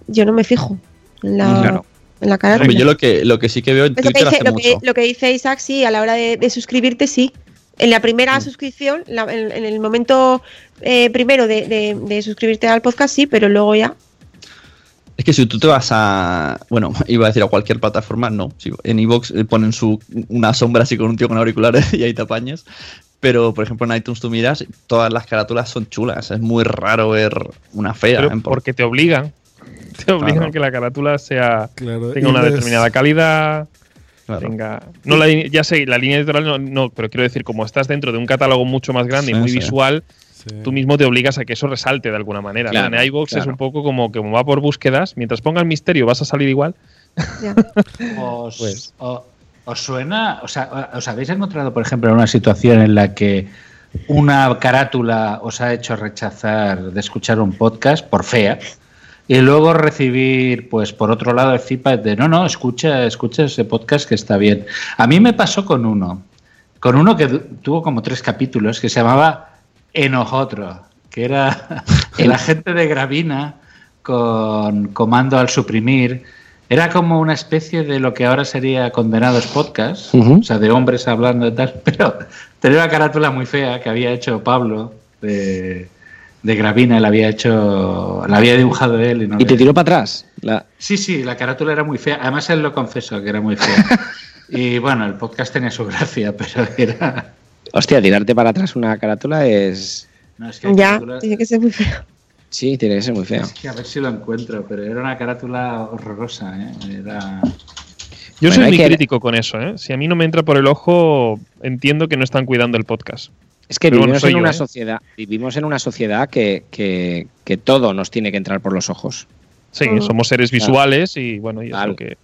yo no me fijo en la, Claro. en la. Hombre, yo lo que, lo que sí que veo en lo que, Twitter dice, hace lo, que, mucho. lo que dice Isaac, sí, a la hora de, de suscribirte, sí. En la primera Mm. suscripción, la- en, en el momento eh, primero de, de- de suscribirte al podcast, sí, pero luego ya. Es que si tú te vas a. Bueno, iba a decir a cualquier plataforma, no. Si en Evox ponen su, una sombra así con un tío con auriculares y ahí te apañas. Pero, por ejemplo, en iTunes tú miras, todas las carátulas son chulas. Es muy raro ver una fea. Pero en por- porque te obligan. Te obligan Claro. a que la carátula sea Claro, tenga una determinada calidad. Claro. Tenga. No la, línea- ya sé, la línea editorial no, no, pero quiero decir, como estás dentro de un catálogo mucho más grande y muy sí. visual, tú mismo te obligas a que eso resalte de alguna manera. ¿no? Claro, en iVoox es un poco como que como va por búsquedas, mientras ponga el misterio vas a salir igual. ¿Os, Pues- o- os suena, o sea, os habéis encontrado, por ejemplo, en una situación en la que una carátula os ha hecho rechazar de escuchar un podcast por fea y luego recibir, pues, por otro lado, el feedback de no, no, escucha, escucha ese podcast que está bien. A mí me pasó con uno, con uno que tuvo como tres capítulos que se llamaba Enojotro, que era el agente de Gravina con comando al suprimir. Era como una especie de lo que ahora sería Condenados Podcast, o sea, de hombres hablando y tal, pero tenía una carátula muy fea que había hecho Pablo de, de Gravina, la había hecho, la había dibujado él. Y, no Y te tiró para atrás. La- Sí, sí, la carátula era muy fea. Además, él lo confesó que era muy fea. y bueno, el podcast tenía su gracia, pero era. Hostia, tirarte para atrás una carátula es. No, es que Ya, carátulas- tiene que ser muy feo. Sí, tiene que ser muy feo. Es que a ver si lo encuentro, pero era una carátula horrorosa, ¿eh? Era. Yo Bueno, soy muy que- crítico con eso, ¿eh? Si a mí no me entra por el ojo, entiendo que no están cuidando el podcast. Es que Pero vivimos en yo, una ¿eh? sociedad, vivimos en una sociedad que, que, que todo nos tiene que entrar por los ojos. Sí, somos seres Claro. visuales y bueno, y es Claro. lo que.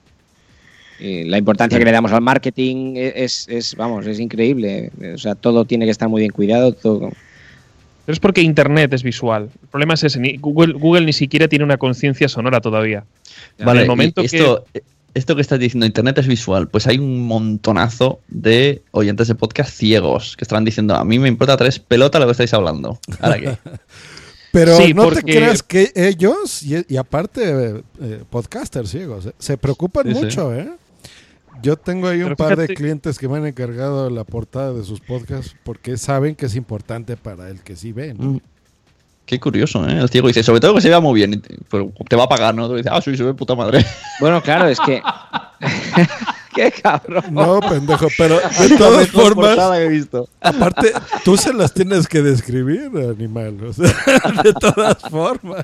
Y la importancia que le damos al marketing es, es, vamos, es increíble. O sea, todo tiene que estar muy bien cuidado. Todo. Pero es porque Internet es visual. El problema es ese. ni- Google, Google ni siquiera tiene una conciencia sonora todavía. Vale, en el momento esto, esto que estás diciendo, Internet es visual, pues hay un montonazo de oyentes de podcast ciegos que estarán diciendo, a mí me importa tres pelotas lo que estáis hablando. ¿Ahora qué? Pero Sí, no porque- te creas que ellos, y, y aparte eh, podcasters ciegos, eh, se preocupan Sí, sí. mucho, ¿eh? Yo tengo ahí un par de clientes que me han encargado la portada de sus podcasts porque saben que es importante para el que sí ve. ¿no? Mm. Qué curioso, ¿eh? El ciego dice, sobre todo que se vea muy bien, y te- pero te va a pagar, ¿no? Tú dices, ah, sí, se ve puta madre. Bueno, claro, es que. ¡Qué cabrón! No, pendejo, pero de todas formas, portada que he visto. aparte, tú se las tienes que describir, animal. o sea, de todas formas.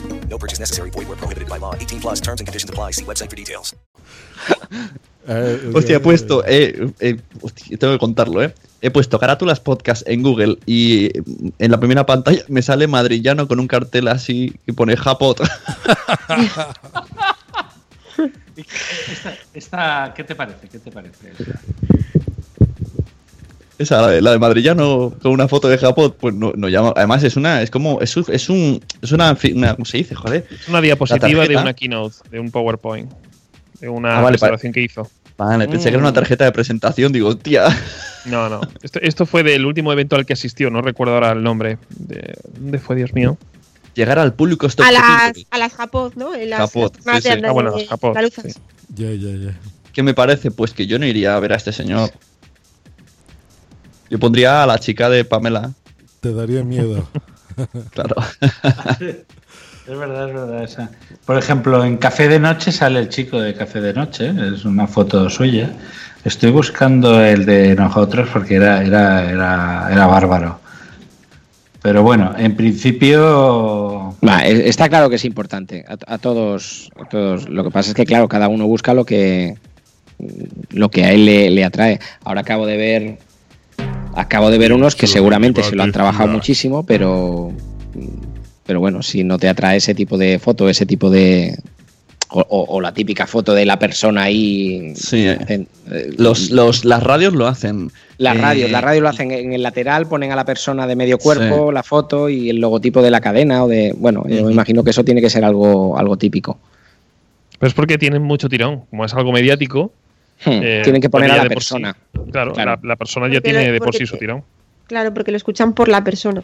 No purchase necessary. Void where prohibited by law. 18 plus terms and conditions apply. See website for details. Eh, Hostia, he eh, puesto. eh, eh, hostia, tengo que contarlo, ¿eh? He puesto carátulas podcast en Google y en la primera pantalla me sale madrillano con un cartel así que pone Japot. Esta, esta- ¿Qué te parece? ¿Qué te parece? Esa, la de, la de madrillano con una foto de Japot, pues no, no llama. Además, es una. Es como. Es, un- es un. Es una, una- ¿Cómo se dice? Joder. Es una diapositiva de una keynote, de un PowerPoint, de una Ah, vale, presentación que hizo. Vale, pensé que era Mm. una tarjeta de presentación. Digo, tía. No, no. Esto, esto fue del último evento al que asistió, no recuerdo ahora el nombre. De, ¿Dónde fue, Dios mío? Llegar al público esto A las, a las Japot, ¿no? En las sí, sí. Ah, bueno, las Japot, andaluzas. Ya, ya, ya. ¿Qué me parece? Pues que yo no iría a ver a este señor. Yo pondría a la chica de Pamela. Te daría miedo. Claro. Es verdad, es verdad. Esa. Por ejemplo, en Café de Noche sale el chico de Café de Noche, es una foto suya. Estoy buscando el de nosotros porque era, era, era, era bárbaro. Pero bueno, en principio. Va, e- está claro que es importante a, a todos, a todos. Lo que pasa es que, claro, cada uno busca lo que lo que a él le, le atrae. Ahora acabo de ver acabo de ver unos que seguramente se lo han trabajado muchísimo, pero pero bueno, si no te atrae ese tipo de foto, ese tipo de o, o- o la típica foto de la persona ahí. Sí, eh. hacen, eh, Los, los, las radios lo hacen. las Eh, radios, las radios lo hacen en el lateral, ponen a la persona de medio cuerpo, la foto y el logotipo de la cadena o de, bueno, yo me imagino que eso tiene que ser algo, algo típico. Pero es porque tienen mucho tirón. Como es algo mediático. Eh, Hmm, tienen que poner a la sí- persona. claro, Claro. La, la persona ya Porque tiene lo- de por sí su tirón. Claro, porque lo escuchan por la persona.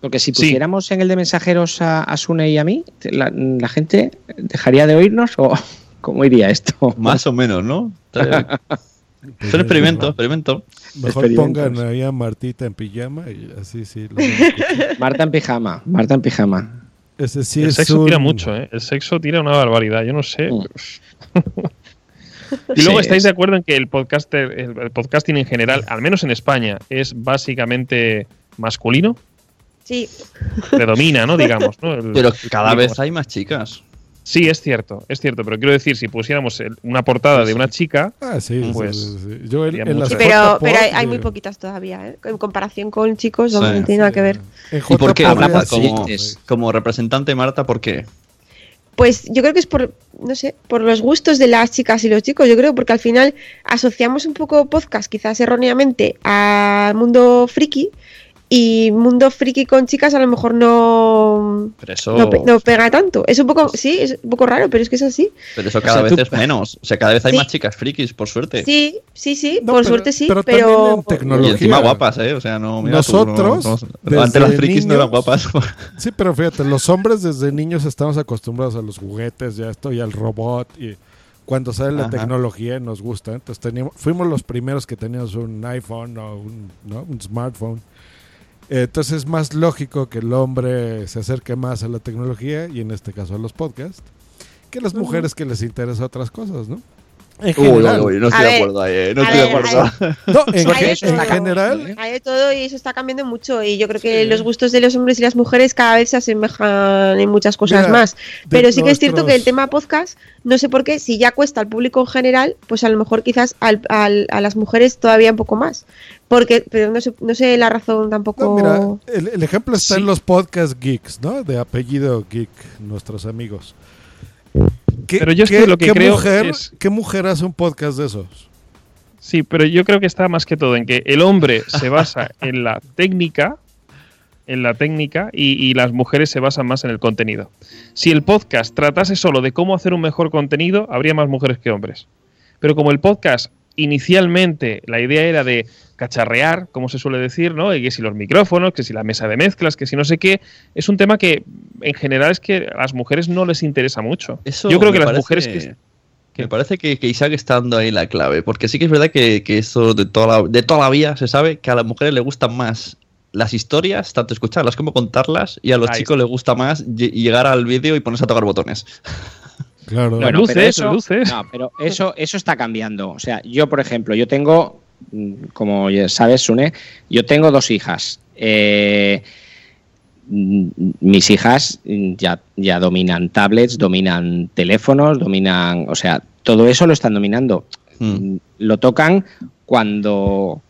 Porque si pusiéramos en el de mensajeros a, a Sune y a mí, la, la gente dejaría de oírnos o cómo iría esto. Más o menos, ¿no? Es un experimento, experimento. Mejor Experimentos. pongan ahí a Martita en pijama y así sí. Marta en pijama, Marta en pijama. Ese sí el es sexo un- tira mucho, ¿eh? El sexo tira una barbaridad, yo no sé. Mm. Y luego Sí, estáis es- de acuerdo en que el, podcaster, el, el podcasting en general, al menos en España, es básicamente masculino. Sí. Predomina, ¿no? Digamos, ¿no? El- Pero cada vez hay más chicas. Sí, es cierto, es cierto, pero quiero decir, si pusiéramos una portada de una chica, Ah, sí, pues sí, sí. Yo en- en las Sí, pero, pero hay, hay muy poquitas todavía, ¿eh? En comparación con chicos, Sí. no tiene nada que ver. ¿Y por qué? Como, sí. como representante, Marta, ¿por qué? Pues yo creo que es por, no sé, por los gustos de las chicas y los chicos. Yo creo porque al final asociamos un poco podcast, quizás erróneamente, al mundo friki. Y mundo friki con chicas a lo mejor no, Pero eso, no, pe- no pega tanto. Es un poco, sí, es un poco raro, pero es que es así. pero eso O cada sea, vez tú- es menos. O sea, cada vez hay Sí. más chicas frikis, por suerte. Sí, sí, sí, No, por pero- suerte sí, pero pero, también en Y encima guapas, ¿eh? O sea, no. Mira tú, Nosotros, no- no- antes desde las frikis no eran niños- guapas. Sí, pero fíjate, los hombres desde niños estamos acostumbrados a los juguetes, ya esto, y al robot, y cuando sale la Ajá. tecnología nos gusta. Entonces teníamos, fuimos los primeros que teníamos un iPhone o un, ¿no? un smartphone. Entonces es más lógico que el hombre se acerque más a la tecnología, y en este caso a los podcasts, que las mujeres que les interesa otras cosas, ¿no? En Uy, general. uy, uy, no A estoy de ver, acuerdo ahí, eh, no a estoy de ver, acuerdo. No, en, eso está general, Hay de todo y eso está cambiando mucho. Y yo creo que los gustos de los hombres y las mujeres cada vez se asemejan en muchas cosas Mira, más. de Pero sí que es cierto nuestros- que el tema podcast, no sé por qué, si ya cuesta al público en general, pues a lo mejor quizás al- al- a las mujeres todavía un poco más. Porque, pero no sé, no sé la razón tampoco. No, mira, el, el ejemplo está Sí. en los podcast geeks, ¿no? De apellido geek, nuestros amigos. ¿Qué, Pero yo es que lo que qué creo mujer, es- ¿Qué mujer hace un podcast de esos? Sí, pero yo creo que está más que todo en que el hombre se basa en la técnica, en la técnica, y, y las mujeres se basan más en el contenido. Si el podcast tratase solo de cómo hacer un mejor contenido, habría más mujeres que hombres. Pero como el podcast inicialmente la idea era de cacharrear, como se suele decir, ¿no? Y que si los micrófonos, que si la mesa de mezclas, que si no sé qué, es un tema que en general es que a las mujeres no les interesa mucho. Eso yo creo que las parece- mujeres que Me parece que, que Isaac está dando ahí la clave, porque sí que es verdad que, que eso de toda, la, de toda la vida se sabe que a las mujeres les gustan más las historias, tanto escucharlas como contarlas, y a los Ahí chicos les gusta más lle- llegar al vídeo y ponerse a tocar botones. Claro. Bueno, pero luces, eso, no, pero eso, eso está cambiando. O sea, yo, por ejemplo, yo tengo, mm, como ya sabes, Sune, yo tengo dos hijas. Eh, mm, mis hijas mm, ya, ya dominan tablets, dominan teléfonos, dominan, o sea, todo eso lo están dominando. Hmm. Lo tocan cuando,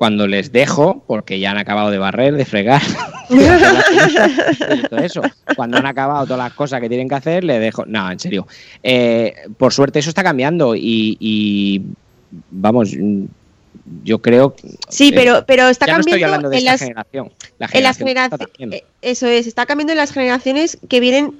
cuando les dejo, porque ya han acabado de barrer, de fregar. de todo eso. Cuando han acabado todas las cosas que tienen que hacer, les dejo. No, en serio. Eh, por suerte eso está cambiando y, y, vamos, yo creo. Sí, eh, pero, pero está ya no estoy cambiando hablando de en esta las, generación. La en las generación está también. Eso es, está cambiando en las generaciones que vienen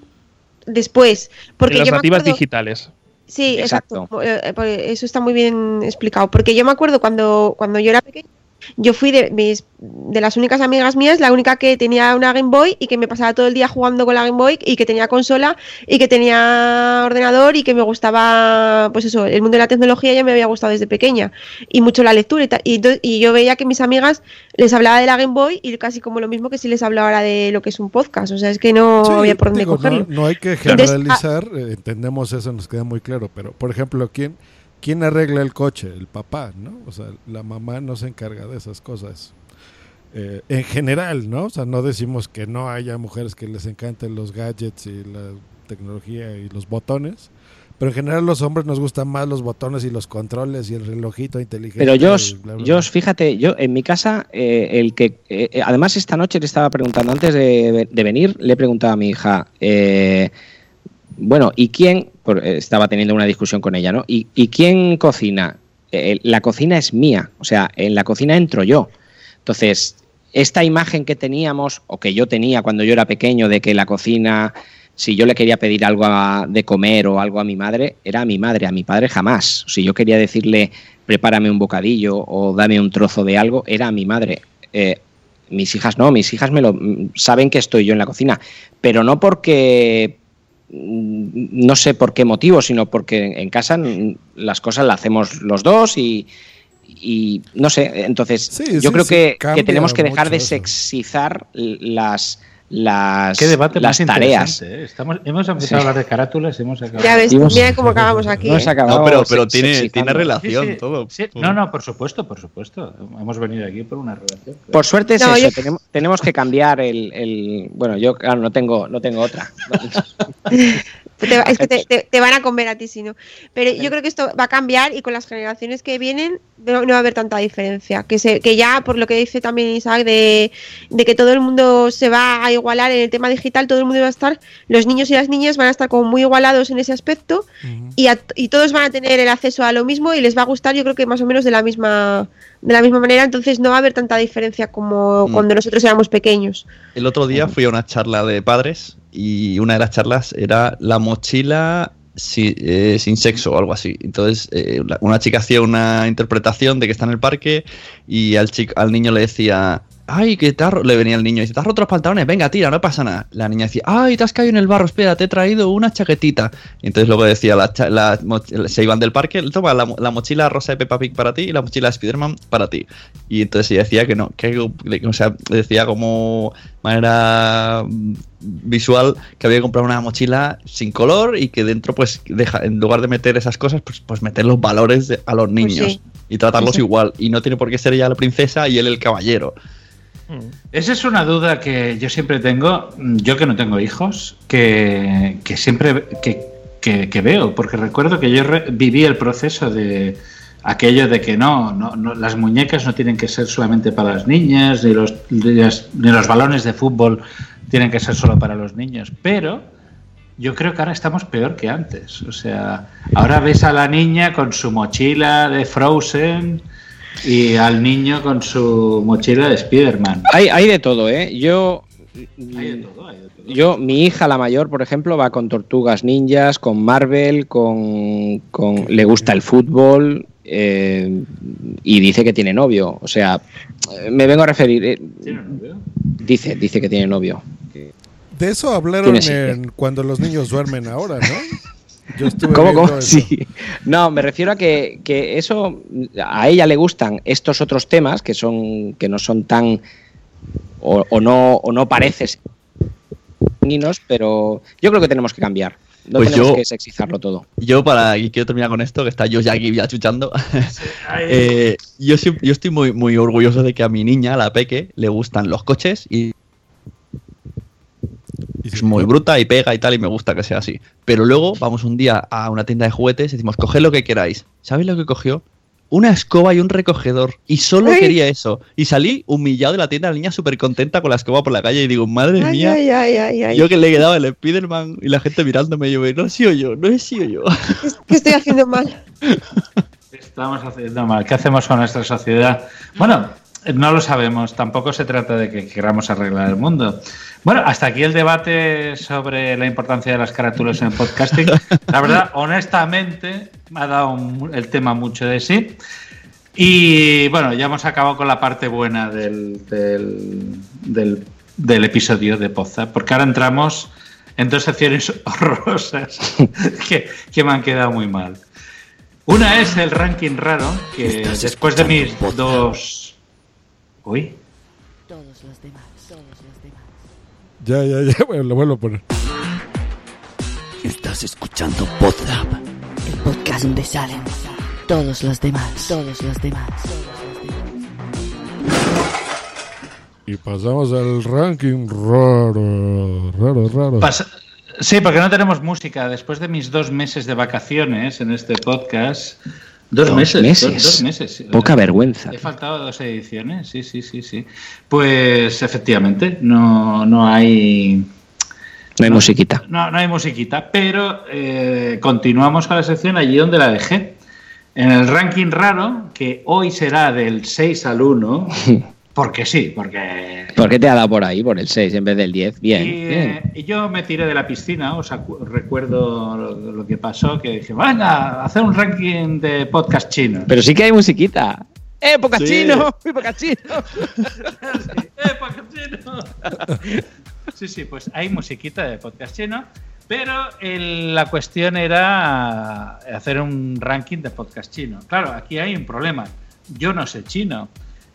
después. Porque en las yo me nativas acuerdo- digitales. Sí, exacto. Eh, Eso está muy bien explicado. Porque yo me acuerdo cuando, cuando yo era pequeña, yo fui de, mis, de las únicas amigas mías, la única que tenía una Game Boy y que me pasaba todo el día jugando con la Game Boy y que tenía consola y que tenía ordenador y que me gustaba, pues eso, el mundo de la tecnología ya me había gustado desde pequeña y mucho la lectura y tal. Y, yo veía que mis amigas les hablaba de la Game Boy y casi como lo mismo que si les hablaba ahora de lo que es un podcast. O sea, es que no Sí, había por dónde digo, cogerlo. No, no hay que ah, generalizar, eh, entendemos eso, nos queda muy claro, pero por ejemplo, ¿quién, ¿quién arregla el coche? El papá, ¿no? O sea, la mamá no se encarga de esas cosas. Eh, en general, ¿no? O sea, no decimos que no haya mujeres que les encanten los gadgets y la tecnología y los botones, pero en general los hombres nos gustan más los botones y los controles y el relojito inteligente. Pero y Josh, bla, bla, Josh, fíjate, yo en mi casa, eh, el que eh, además esta noche le estaba preguntando, antes de, de venir, le he preguntado a mi hija, eh, bueno, ¿y quién? eh, estaba teniendo una discusión con ella, ¿no? ¿Y, quién cocina? Eh, la cocina es mía, o sea, en la cocina entro yo. Entonces, esta imagen que teníamos, o que yo tenía cuando yo era pequeño, de que la cocina, si yo le quería pedir algo de comer o algo a mi madre, era a mi madre, a mi padre jamás. Si yo quería decirle, prepárame un bocadillo o dame un trozo de algo, era a mi madre. Eh, mis hijas no, mis hijas me lo mm, saben que estoy yo en la cocina, pero no porque no sé por qué motivo, sino porque en- casa las cosas las hacemos los dos y, y no sé, entonces Sí, yo sí, creo sí, que, tenemos que dejar de eso. sexizar las las, Qué debate las más tareas. interesante, ¿eh? Estamos, hemos empezado Sí. a hablar de carátulas y hemos acabado. Ya ves, hemos- mira cómo acabamos aquí. ¿eh? acabado No, pero, pero tiene, tiene relación Sí, sí, todo. sí. todo. No, no, por supuesto, por supuesto. Hemos venido aquí por una relación. Por suerte es No, eso, yo- tenemos, tenemos que cambiar el, el- bueno, yo claro no tengo no tengo otra. Te es que te, te- te van a comer a ti si no. Pero yo creo que esto va a cambiar y con las generaciones que vienen no, no va a haber tanta diferencia. Que, se, que ya, por lo que dice también Isaac, de, de que todo el mundo se va a igualar en el tema digital, todo el mundo va a estar, los niños y las niñas van a estar como muy igualados en ese aspecto y, a- y todos van a tener el acceso a lo mismo y les va a gustar yo creo que más o menos de la misma de la misma manera, entonces no va a haber tanta diferencia como Mm. cuando nosotros éramos pequeños. El otro día fui a una charla de padres y una de las charlas era la mochila si- eh, sin sexo o algo así. Entonces, eh, una chica hacía una interpretación de que está en el parque y al, chico, al niño le decía, ay, que te has ro-", le venía el niño y dice, ¿te has roto los pantalones? Venga, tira, no pasa nada. La niña decía, ay, te has caído en el barro, espera, te he traído una chaquetita. Y entonces luego decía, la, la se iban del parque, toma la, mo- la mochila rosa de Peppa Pig para ti y la mochila de Spiderman para ti. Y entonces ella decía que no, que o sea, decía como manera visual que había que comprar una mochila sin color y que dentro pues deja, en lugar de meter esas cosas pues, pues meter los valores de- a los niños sí. y tratarlos sí. igual y no tiene por qué ser ella la princesa y él el caballero Esa es una duda que yo siempre tengo, mm, yo que no tengo hijos, que, que siempre que, que- veo, porque recuerdo que yo viví el proceso de aquello de que no, no, las muñecas no tienen que ser solamente para las niñas, ni los, ni los balones de fútbol tienen que ser solo para los niños, pero yo creo que ahora estamos peor que antes. O sea, ahora ves a la niña con su mochila de Frozen y al niño con su mochila de Spider-Man. Hay, hay de todo, ¿eh? Yo. Yo, mi hija, la mayor, por ejemplo, va con tortugas ninjas, con Marvel, con. con le gusta el fútbol eh, y dice que tiene novio. O sea, eh, me vengo a referir. eh, dice, dice que tiene novio. De eso hablaron Tiene en cuando los niños duermen ahora, ¿no? Yo estuve ¿Cómo, cómo? eso. Sí. No, me refiero a que, que eso a ella le gustan estos otros temas que son que no son tan o, o no o no pareces niños, pero yo creo que tenemos que cambiar. No Pues tenemos yo- que sexizarlo todo. Yo para y quiero terminar con esto que está yo ya aquí ya chuchando. Eh, yo, yo estoy muy muy orgulloso de que a mi niña, la Peque, le gustan los coches y Es muy bruta y pega y tal, y me gusta que sea así. Pero luego vamos un día a una tienda de juguetes y decimos, coged lo que queráis. ¿Sabéis lo que cogió? Una escoba y un recogedor. Y solo Ay. quería eso. Y salí humillado de la tienda, la niña súper contenta con la escoba por la calle y digo, madre Ay, mía. ay, ay, ay, ay. Yo que le quedaba el Spiderman y la gente mirándome, y yo, no he sido yo, no he sido yo. ¿Qué estoy haciendo mal? Estamos haciendo mal. ¿Qué hacemos con nuestra sociedad? Bueno, no lo sabemos. Tampoco se trata de que queramos arreglar el mundo. Bueno, hasta aquí el debate sobre la importancia de las carátulas en el podcasting. La verdad, honestamente, me ha dado el tema mucho de sí. Y bueno, ya hemos acabado con la parte buena del, del, del- del episodio de Poza, porque ahora entramos en dos secciones horrorosas que, que me han quedado muy mal. Una es el ranking raro, que después de mis dos... Uy, Todos los demás, todos los demás. Ya, ya, ya, bueno, lo vuelvo a poner. Estás escuchando Podzap. El podcast donde salen todos los demás, todos los demás. Y pasamos al ranking raro, raro, raro. Pasa- Sí, porque no tenemos música. Después de mis dos meses de vacaciones en este podcast. Dos, Dos meses. meses. Dos, dos meses. Poca vergüenza. He faltado dos ediciones, sí, sí, sí, sí. Pues efectivamente, no, no hay. No hay musiquita. No, no hay musiquita, pero eh, continuamos con la sección allí donde la dejé. En el ranking raro, que hoy será del 6 al 1, porque sí, porque ¿Por qué te ha dado por ahí, por el 6 en vez del 10? Bien, y, bien. eh, y yo me tiré de la piscina, os recuerdo lo, lo que pasó, que dije, venga, hacer un ranking de podcast chino. Pero sí que hay musiquita. ¡Eh, podcast Sí. chino! ¡Eh, podcast chino! ¡Eh, podcast chino! Sí, sí, pues hay musiquita de podcast chino, pero el- la cuestión era hacer un ranking de podcast chino. Claro, aquí hay un problema. Yo no sé chino.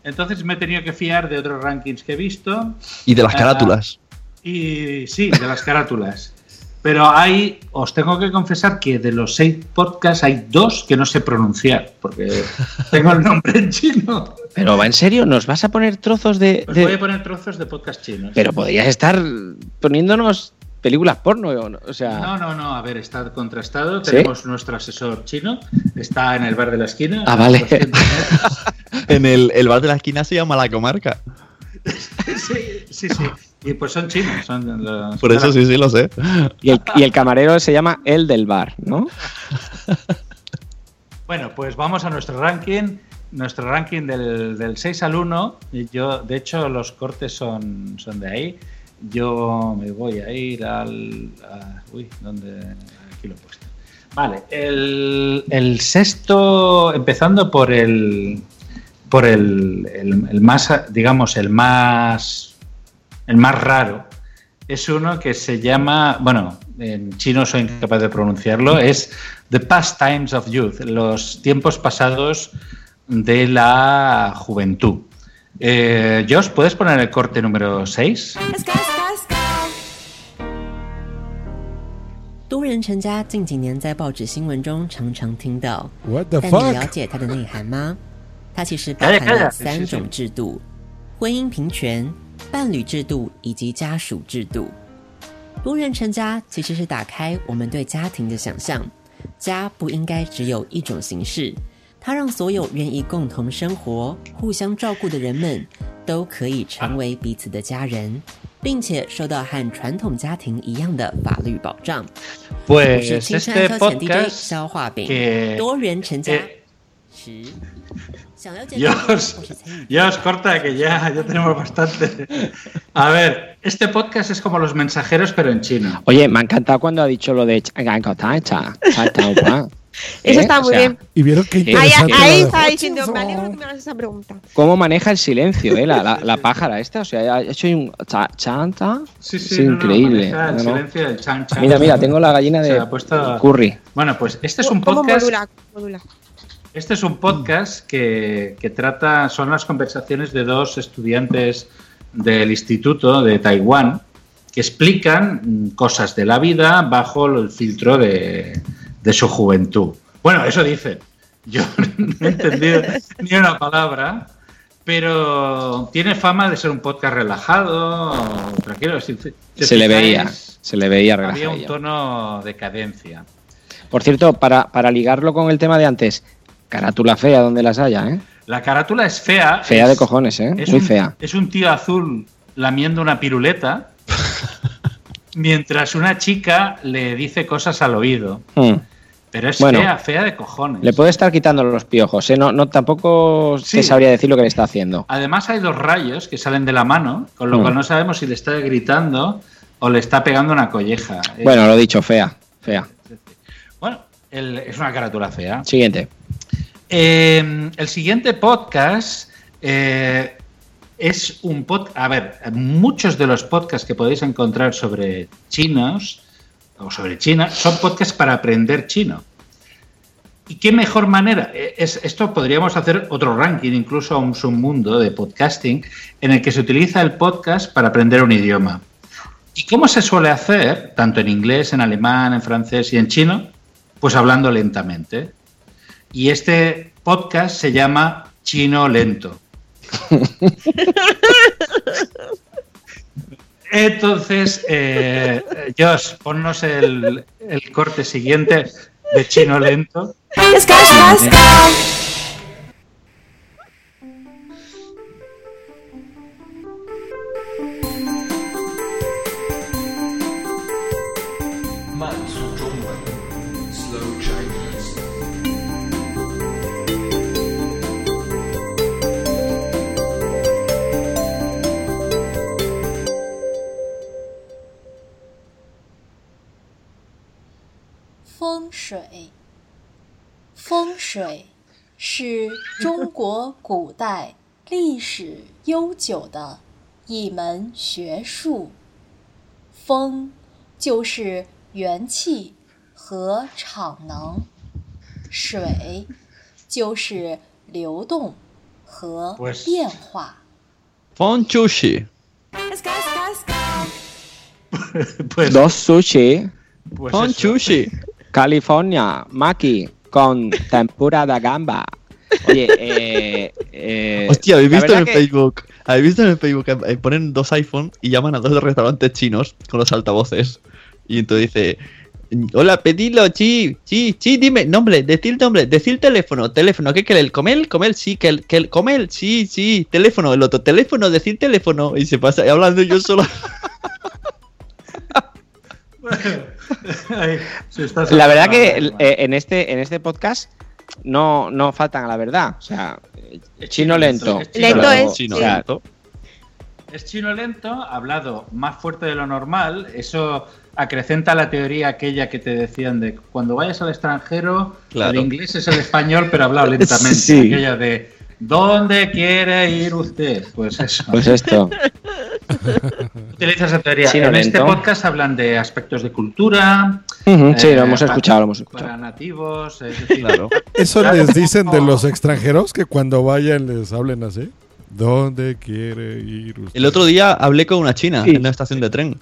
Entonces me he tenido que fiar de otros rankings que he visto. Y de las Ah, carátulas. y sí, de las carátulas. Pero hay, os tengo que confesar que de los seis podcasts hay dos que no sé pronunciar, porque tengo el nombre en chino. Pero va en serio, ¿nos vas a poner trozos de. Os de- voy a poner trozos de podcast chinos. Pero podrías estar poniéndonos películas porno, o no- o sea. No, no, no, a ver, está contrastado. ¿Sí? Tenemos nuestro asesor chino, está en el bar de la esquina. Ah, vale. En el, el bar de la esquina se llama La Comarca. sí, sí, sí. Y pues son chinos. Son los- Por eso sí, sí, lo sé. Y el, y el camarero se llama El del Bar, ¿no? Bueno, pues vamos a nuestro ranking. Nuestro ranking del, del 6 al 1. Y Yo, de hecho, los cortes son, son de ahí. Yo me voy a ir al. a- uy, ¿dónde? Aquí lo he puesto. Vale, el, el sexto, empezando por el Por el, el- el más, digamos, el más. El más raro. Es uno que se llama. Bueno, en chino soy incapaz de pronunciarlo. Es The Past Times of Youth, los tiempos pasados de la juventud. Eh, Josh, ¿puedes poner el corte número 6? 多人成家近几年在报纸新闻中常常听到 What the 但你 fuck？了解它的内涵吗？ 它其实包含了三种制度：婚姻平权、伴侣制度以及家属制度。多元成家其实是打开我们对家庭的想象，家不应该只有一种形式，它让所有愿意共同生活、互相照顾的人们都可以成为彼此的家人，并且受到和传统家庭一样的法律保障。我是青山科浅 DJ 肖化饼多元成家 eh, 十。Ya os, ya os, corta que ya, ya tenemos bastante. A ver, este podcast es como los mensajeros, pero en chino. Oye, me ha encantado cuando ha dicho lo de. Eh, Eso está ¿Eh? muy o sea, bien. Y vieron que ahí, ahí estaba diciendo, me alegro que me hagas esa pregunta. ¿Cómo maneja el silencio, eh? La, la, la pájara esta, o sea, ha hecho un cha, chanta. Sí, sí, es increíble. No, no, el silencio del chan, chan, Mira, mira, tengo la gallina de puesto... curry. Bueno, pues este es un podcast. Modula, modula. Este es un podcast que, que trata, son las conversaciones de dos estudiantes del instituto de Taiwán que explican cosas de la vida bajo el filtro de, de su juventud. Bueno, eso dicen. Yo no he entendido ni una palabra, Pero tiene fama de ser un podcast relajado, tranquilo. Si, si Se le veía, se le veía Había un tono de cadencia. Por cierto, para, para ligarlo con el tema de antes, carátula fea donde las haya, ¿eh? La carátula es fea. Fea es- de cojones, ¿eh? es Muy un- fea. Es un tío azul lamiendo una piruleta mientras una chica le dice cosas al oído. Hmm. Pero es Bueno. fea, fea de cojones. Le puede estar quitando los piojos, ¿eh? No, no tampoco Sí. te sabría decir lo que le está haciendo. Además hay dos rayos que salen de la mano, con lo Mm. cual no sabemos si le está gritando o le está pegando una colleja. Bueno, lo dicho, fea, fea. bueno, el- es una carátula fea. Siguiente. Eh, el siguiente podcast eh, es un podcast. A ver, muchos de los podcasts que podéis encontrar sobre chinos o sobre China son podcasts para aprender chino. ¿Y qué mejor manera? Eh, Es, esto podríamos hacer otro ranking, incluso un submundo de podcasting, en el que se utiliza el podcast para aprender un idioma. ¿Y cómo se suele hacer, tanto en inglés, en alemán, en francés y en chino? Pues hablando lentamente. Y este podcast se llama Chino Lento. Entonces, eh, Josh, ponnos el, el corte siguiente de Chino Lento. 水，风水是中国古代历史悠久的一门学术。风就是元气和场能，水就是流动和变化。Fon Chushi. Dos sushi. Pues Fon eso. California, maki con tempura de gamba. Oye, eh, eh, Hostia, ¿habéis visto en que- Facebook? ¿Habéis visto en el Facebook que eh, ponen dos iPhone y llaman a dos restaurantes chinos con los altavoces? Y entonces dice, hola, pedilo, chi, chi, chi, dime, nombre, decir nombre, decir teléfono, teléfono, ¿qué quiere? ¿El comer? Comer, sí, que el, que el sí, sí, teléfono, el otro teléfono, decir teléfono. Y se pasa hablando yo solo. La verdad que eh, en este en este podcast no, no faltan a la verdad. O sea, chino lento. es chino Lento es, chino lento. Es chino lento, hablado más fuerte de lo normal. Eso acrecenta la teoría aquella que te decían de cuando vayas al extranjero, Claro. el inglés es el español, pero hablado lentamente. Sí. Aquella de ¿dónde quiere ir usted? Pues eso. Pues esto. Utiliza esa teoría. En este podcast hablan de aspectos de cultura. Sí, eh, lo hemos para- escuchado, lo hemos escuchado. Para nativos. Es decir, Claro. Eso Claro, les dicen de los extranjeros que cuando vayan les hablen así. ¿Dónde quiere ir usted? El otro día hablé con una china Sí. en una estación de tren.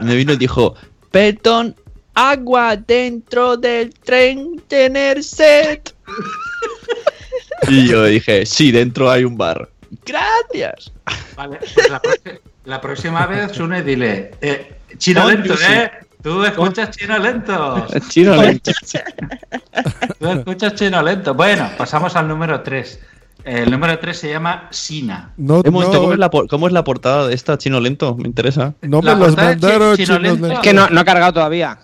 Me vino y dijo, perdón, agua dentro del tren, tener sed. Y yo dije, sí, dentro hay un bar. Gracias. Vale, pues la, la próxima vez, Sune, dile, eh, chino lento. ¿eh? Tú escuchas chino lento. Chino lento. Tú escuchas chino lento. Bueno, pasamos al número 3. El número 3 se llama Sina. No, no, cómo es, la, por- cómo es la portada de esta chino lento, me interesa. no la me los mandaron Chino Lento. Es que no, no ha cargado todavía.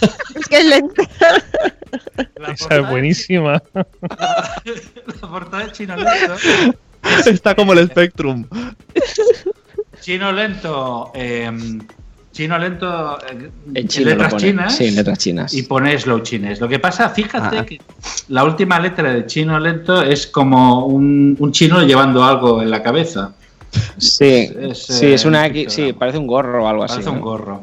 Es que es lento. La Esa es buenísima. La portada de chino lento. Está como el Spectrum. Chino lento. eh, chino lento. eh, En chino letras chinas. Sí, en letras chinas. y pone slow chines. Lo que pasa, fíjate Ah. que la última letra de chino lento es como un, un chino llevando algo en la cabeza. Sí, Es, sí, eh, es una un X, sí, parece un gorro o algo así. Parece un ¿no? gorro.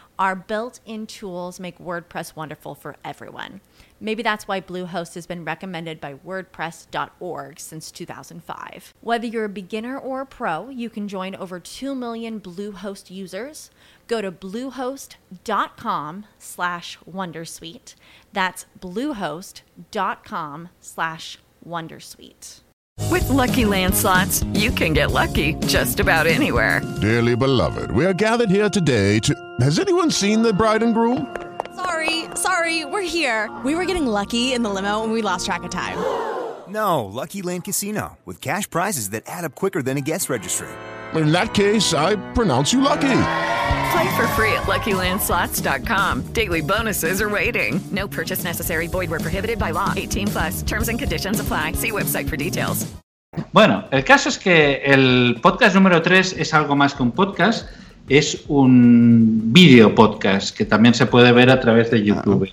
our built in tools make WordPress wonderful for everyone. Maybe that's why Bluehost has been recommended by WordPress.org since 2005. Whether you're a beginner or a pro, you can join over 2 million Bluehost users. Go to bluehost.com slash wondersuite. That's bluehost.com slash wondersuite. With Lucky Land slots, you can get lucky just about anywhere. Dearly beloved, we are gathered here today to. Has anyone seen the bride and groom? Sorry, sorry, we're here. We were getting lucky in the limo and we lost track of time. No, Lucky Land Casino, with cash prizes that add up quicker than a guest registry. In that case, I pronounce you lucky. Play for free at LuckyLandSlots.com. Daily bonuses are waiting. No purchase necessary. Void where prohibited by law. 18 plus. Terms and conditions apply. See website for details. Bueno, el caso es que el podcast número 3 es algo más que un podcast, es un video podcast que también se puede ver a través de YouTube.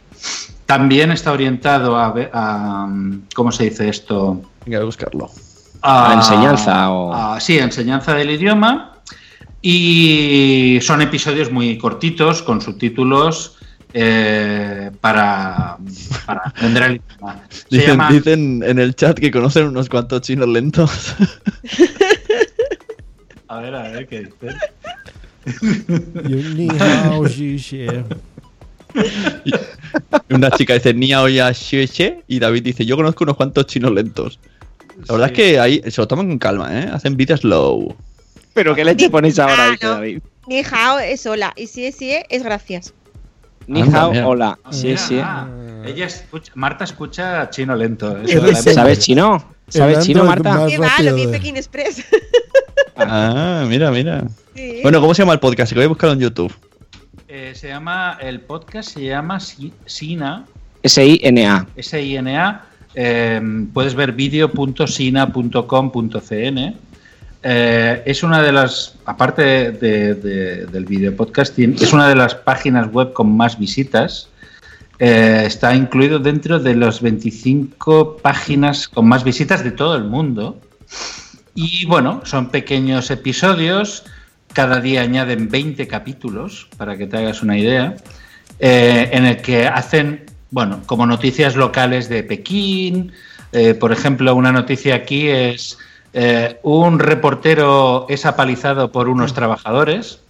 También está orientado a, ver- a, ¿cómo se dice esto? Venga, a buscarlo. A enseñanza o- a- sí, a enseñanza del idioma. Y son episodios muy cortitos, con subtítulos eh, para, para aprender el idioma. Dicen, llama- dicen en el chat que conocen unos cuantos chinos lentos. A ver, a ver, ¿qué dicen? Ni hao, xi, xie. Una chica dice Niao ya xie y David dice yo conozco unos cuantos chinos lentos. La verdad es que ahí se lo toman con calma, ¿eh? Hacen vida slow. Pero ¿qué leche ponéis ahora? Ah, Dice no. David. Ni hao es hola y si es si es gracias. Ni hao, mira. hola. Ah, Sí, mira, sí. ah, ella escucha- Marta escucha chino lento. eso la el- ¿Sabes chino? ¿Sabes chino, Marta? Qué va, lo rápido vi Pekín Express. Ah, mira, mira. Sí. Bueno, ¿cómo se llama el podcast? Que voy a buscarlo en YouTube. Eh, se llama, el podcast se llama Si- Sina, S-I-N-A. S-I-N-A. eh, puedes ver vídeo.sina.com.cn. Eh, es una de las, aparte de- de- del video podcasting, es una de las páginas web con más visitas. Eh, está incluido dentro de las 25 páginas con más visitas de todo el mundo. Y bueno, son pequeños episodios. Cada día añaden 20 capítulos, para que te hagas una idea, eh, en el que hacen, bueno, como noticias locales de Pekín. Por ejemplo, una noticia aquí es eh, un reportero es apalizado por unos trabajadores.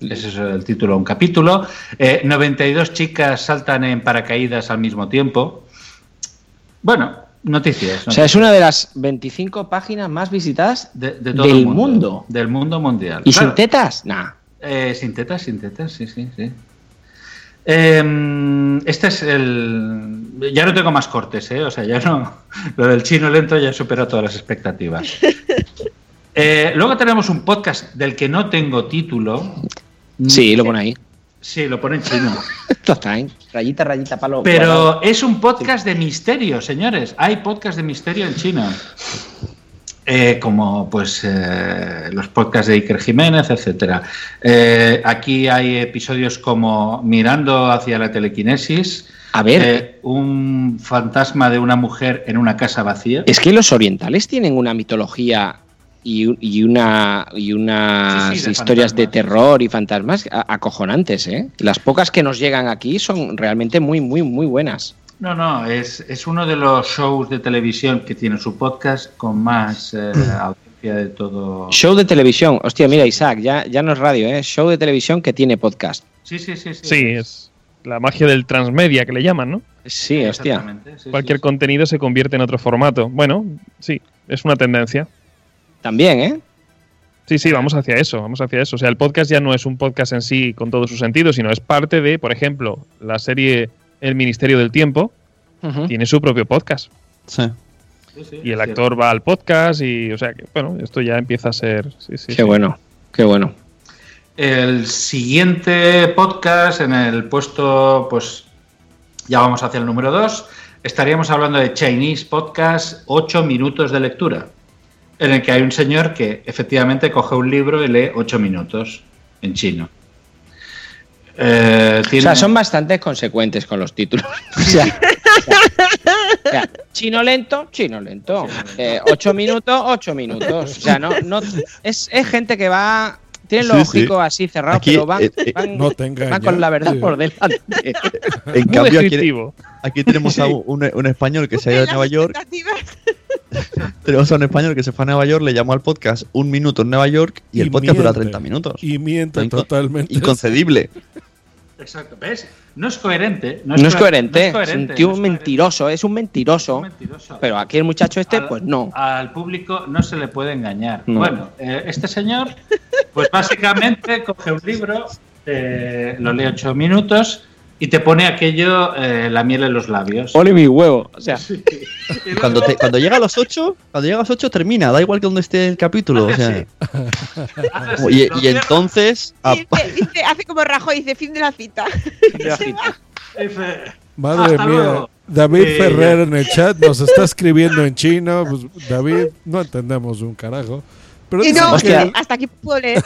Ese es el título de un capítulo. Eh, 92 chicas saltan en paracaídas al mismo tiempo. Bueno, noticias. O sea, es una de las 25 páginas más visitadas de, de todo del el mundo. Del mundo mundial. ¿Y Claro. sin tetas? Nah. Eh, sin tetas, sin tetas, sí, sí, sí. Eh, este es el. Ya no tengo más cortes, ¿eh? O sea, ya no. Lo del chino lento ya supera todas las expectativas. Eh, luego tenemos un podcast del que no tengo título. Sí, lo pone ahí. Sí, lo pone en chino. Esto está, ¿eh? Rayita, rayita, palo. Pero es un podcast de misterio, señores. Hay podcast de misterio en China. Eh, como pues eh, los podcasts de Iker Jiménez, etcétera. Eh, aquí hay episodios como Mirando hacia la telequinesis. A ver. un fantasma de una mujer en una casa vacía. Es que los orientales tienen una mitología y, un- y una y unas Sí, sí, de historias de terror y fantasmas acojonantes, ¿eh? Las pocas que nos llegan aquí son realmente muy, muy, muy buenas. No, no, es, es uno de los shows de televisión que tiene su podcast con más eh, audiencia de todo. Show de televisión. Hostia, mira, Isaac, ya, ya no es radio, ¿eh? Show de televisión que tiene podcast. Sí, sí, sí. Sí, Sí, es la magia del transmedia que le llaman, ¿no? Sí, hostia. Exactamente, sí, Cualquier sí, sí. contenido se convierte en otro formato. Bueno, sí, es una tendencia. También, ¿eh? Sí, sí, vamos hacia eso, vamos hacia eso. O sea, el podcast ya no es un podcast en sí con todo su sentido, sino es parte de, por ejemplo, la serie El Ministerio del Tiempo tiene su propio podcast. Sí. Sí, sí, Y el actor va al podcast y, o sea, que, bueno, esto ya empieza a ser... Sí, sí, Qué sí. bueno, qué bueno. El siguiente podcast en el puesto, pues ya vamos hacia el número 2. Estaríamos hablando de Chinese Podcast, 8 minutos de lectura. en el que hay un señor que efectivamente coge un libro y lee ocho minutos en chino. Eh, O sea, son bastante consecuentes con los títulos. O sea, o sea, chino lento, chino lento. Eh, ocho minutos, ocho minutos. O sea, no, no es, es gente que va. Tienen los Sí, así cerrados, Aquí, pero van, eh, eh, van- No te engañas. van con la verdad por delante. En Muy cambio, aquí, tenemos a un, un español que se ha ido a Nueva York. Tenemos a un español que se fue a Nueva York, le llamó al podcast Un Minuto en Nueva York y, el podcast dura miente. 30 minutos. Y miente Inco- totalmente. Inconcebible. Exacto, ¿ves? No es coherente. No es coherente, no es un tío mentiroso, es un mentiroso. mentiroso. Pero aquí el muchacho este, Al- pues no. Al público no se le puede engañar. No. Bueno, eh, este señor, pues básicamente coge un libro, eh, lo lee ocho minutos y te pone aquello, eh, la miel en los labios. Ole mi huevo. O sea, Cuando, te- cuando llega a los 8, cuando llega a los 8 termina, da igual que donde esté el capítulo. O sea, como- y, y entonces, a- Dice, dice- hace como Rajoy, dice fin de la cita. Madre Hasta mía. luego. David Eh, Ferrer en el chat nos está escribiendo en chino. Pues, David, no entendemos un carajo. Pero Y no, que, hasta aquí puedo leer.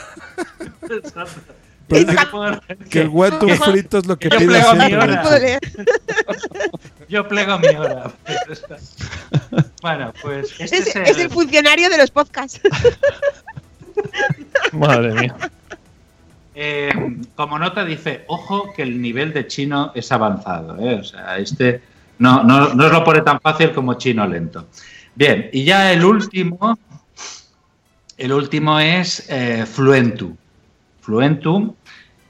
Pero que el que- frito es lo que yo pide plego mi siempre. Yo plego mi hora. bueno, pues este Es, es, el, es el funcionario de los podcasts. Madre mía. eh, como nota dice, ojo que el nivel de chino es avanzado. ¿eh? O sea, este no, no, no os lo pone tan fácil como chino lento. Bien, y ya el último, el último es eh, Fluentu. Fluentu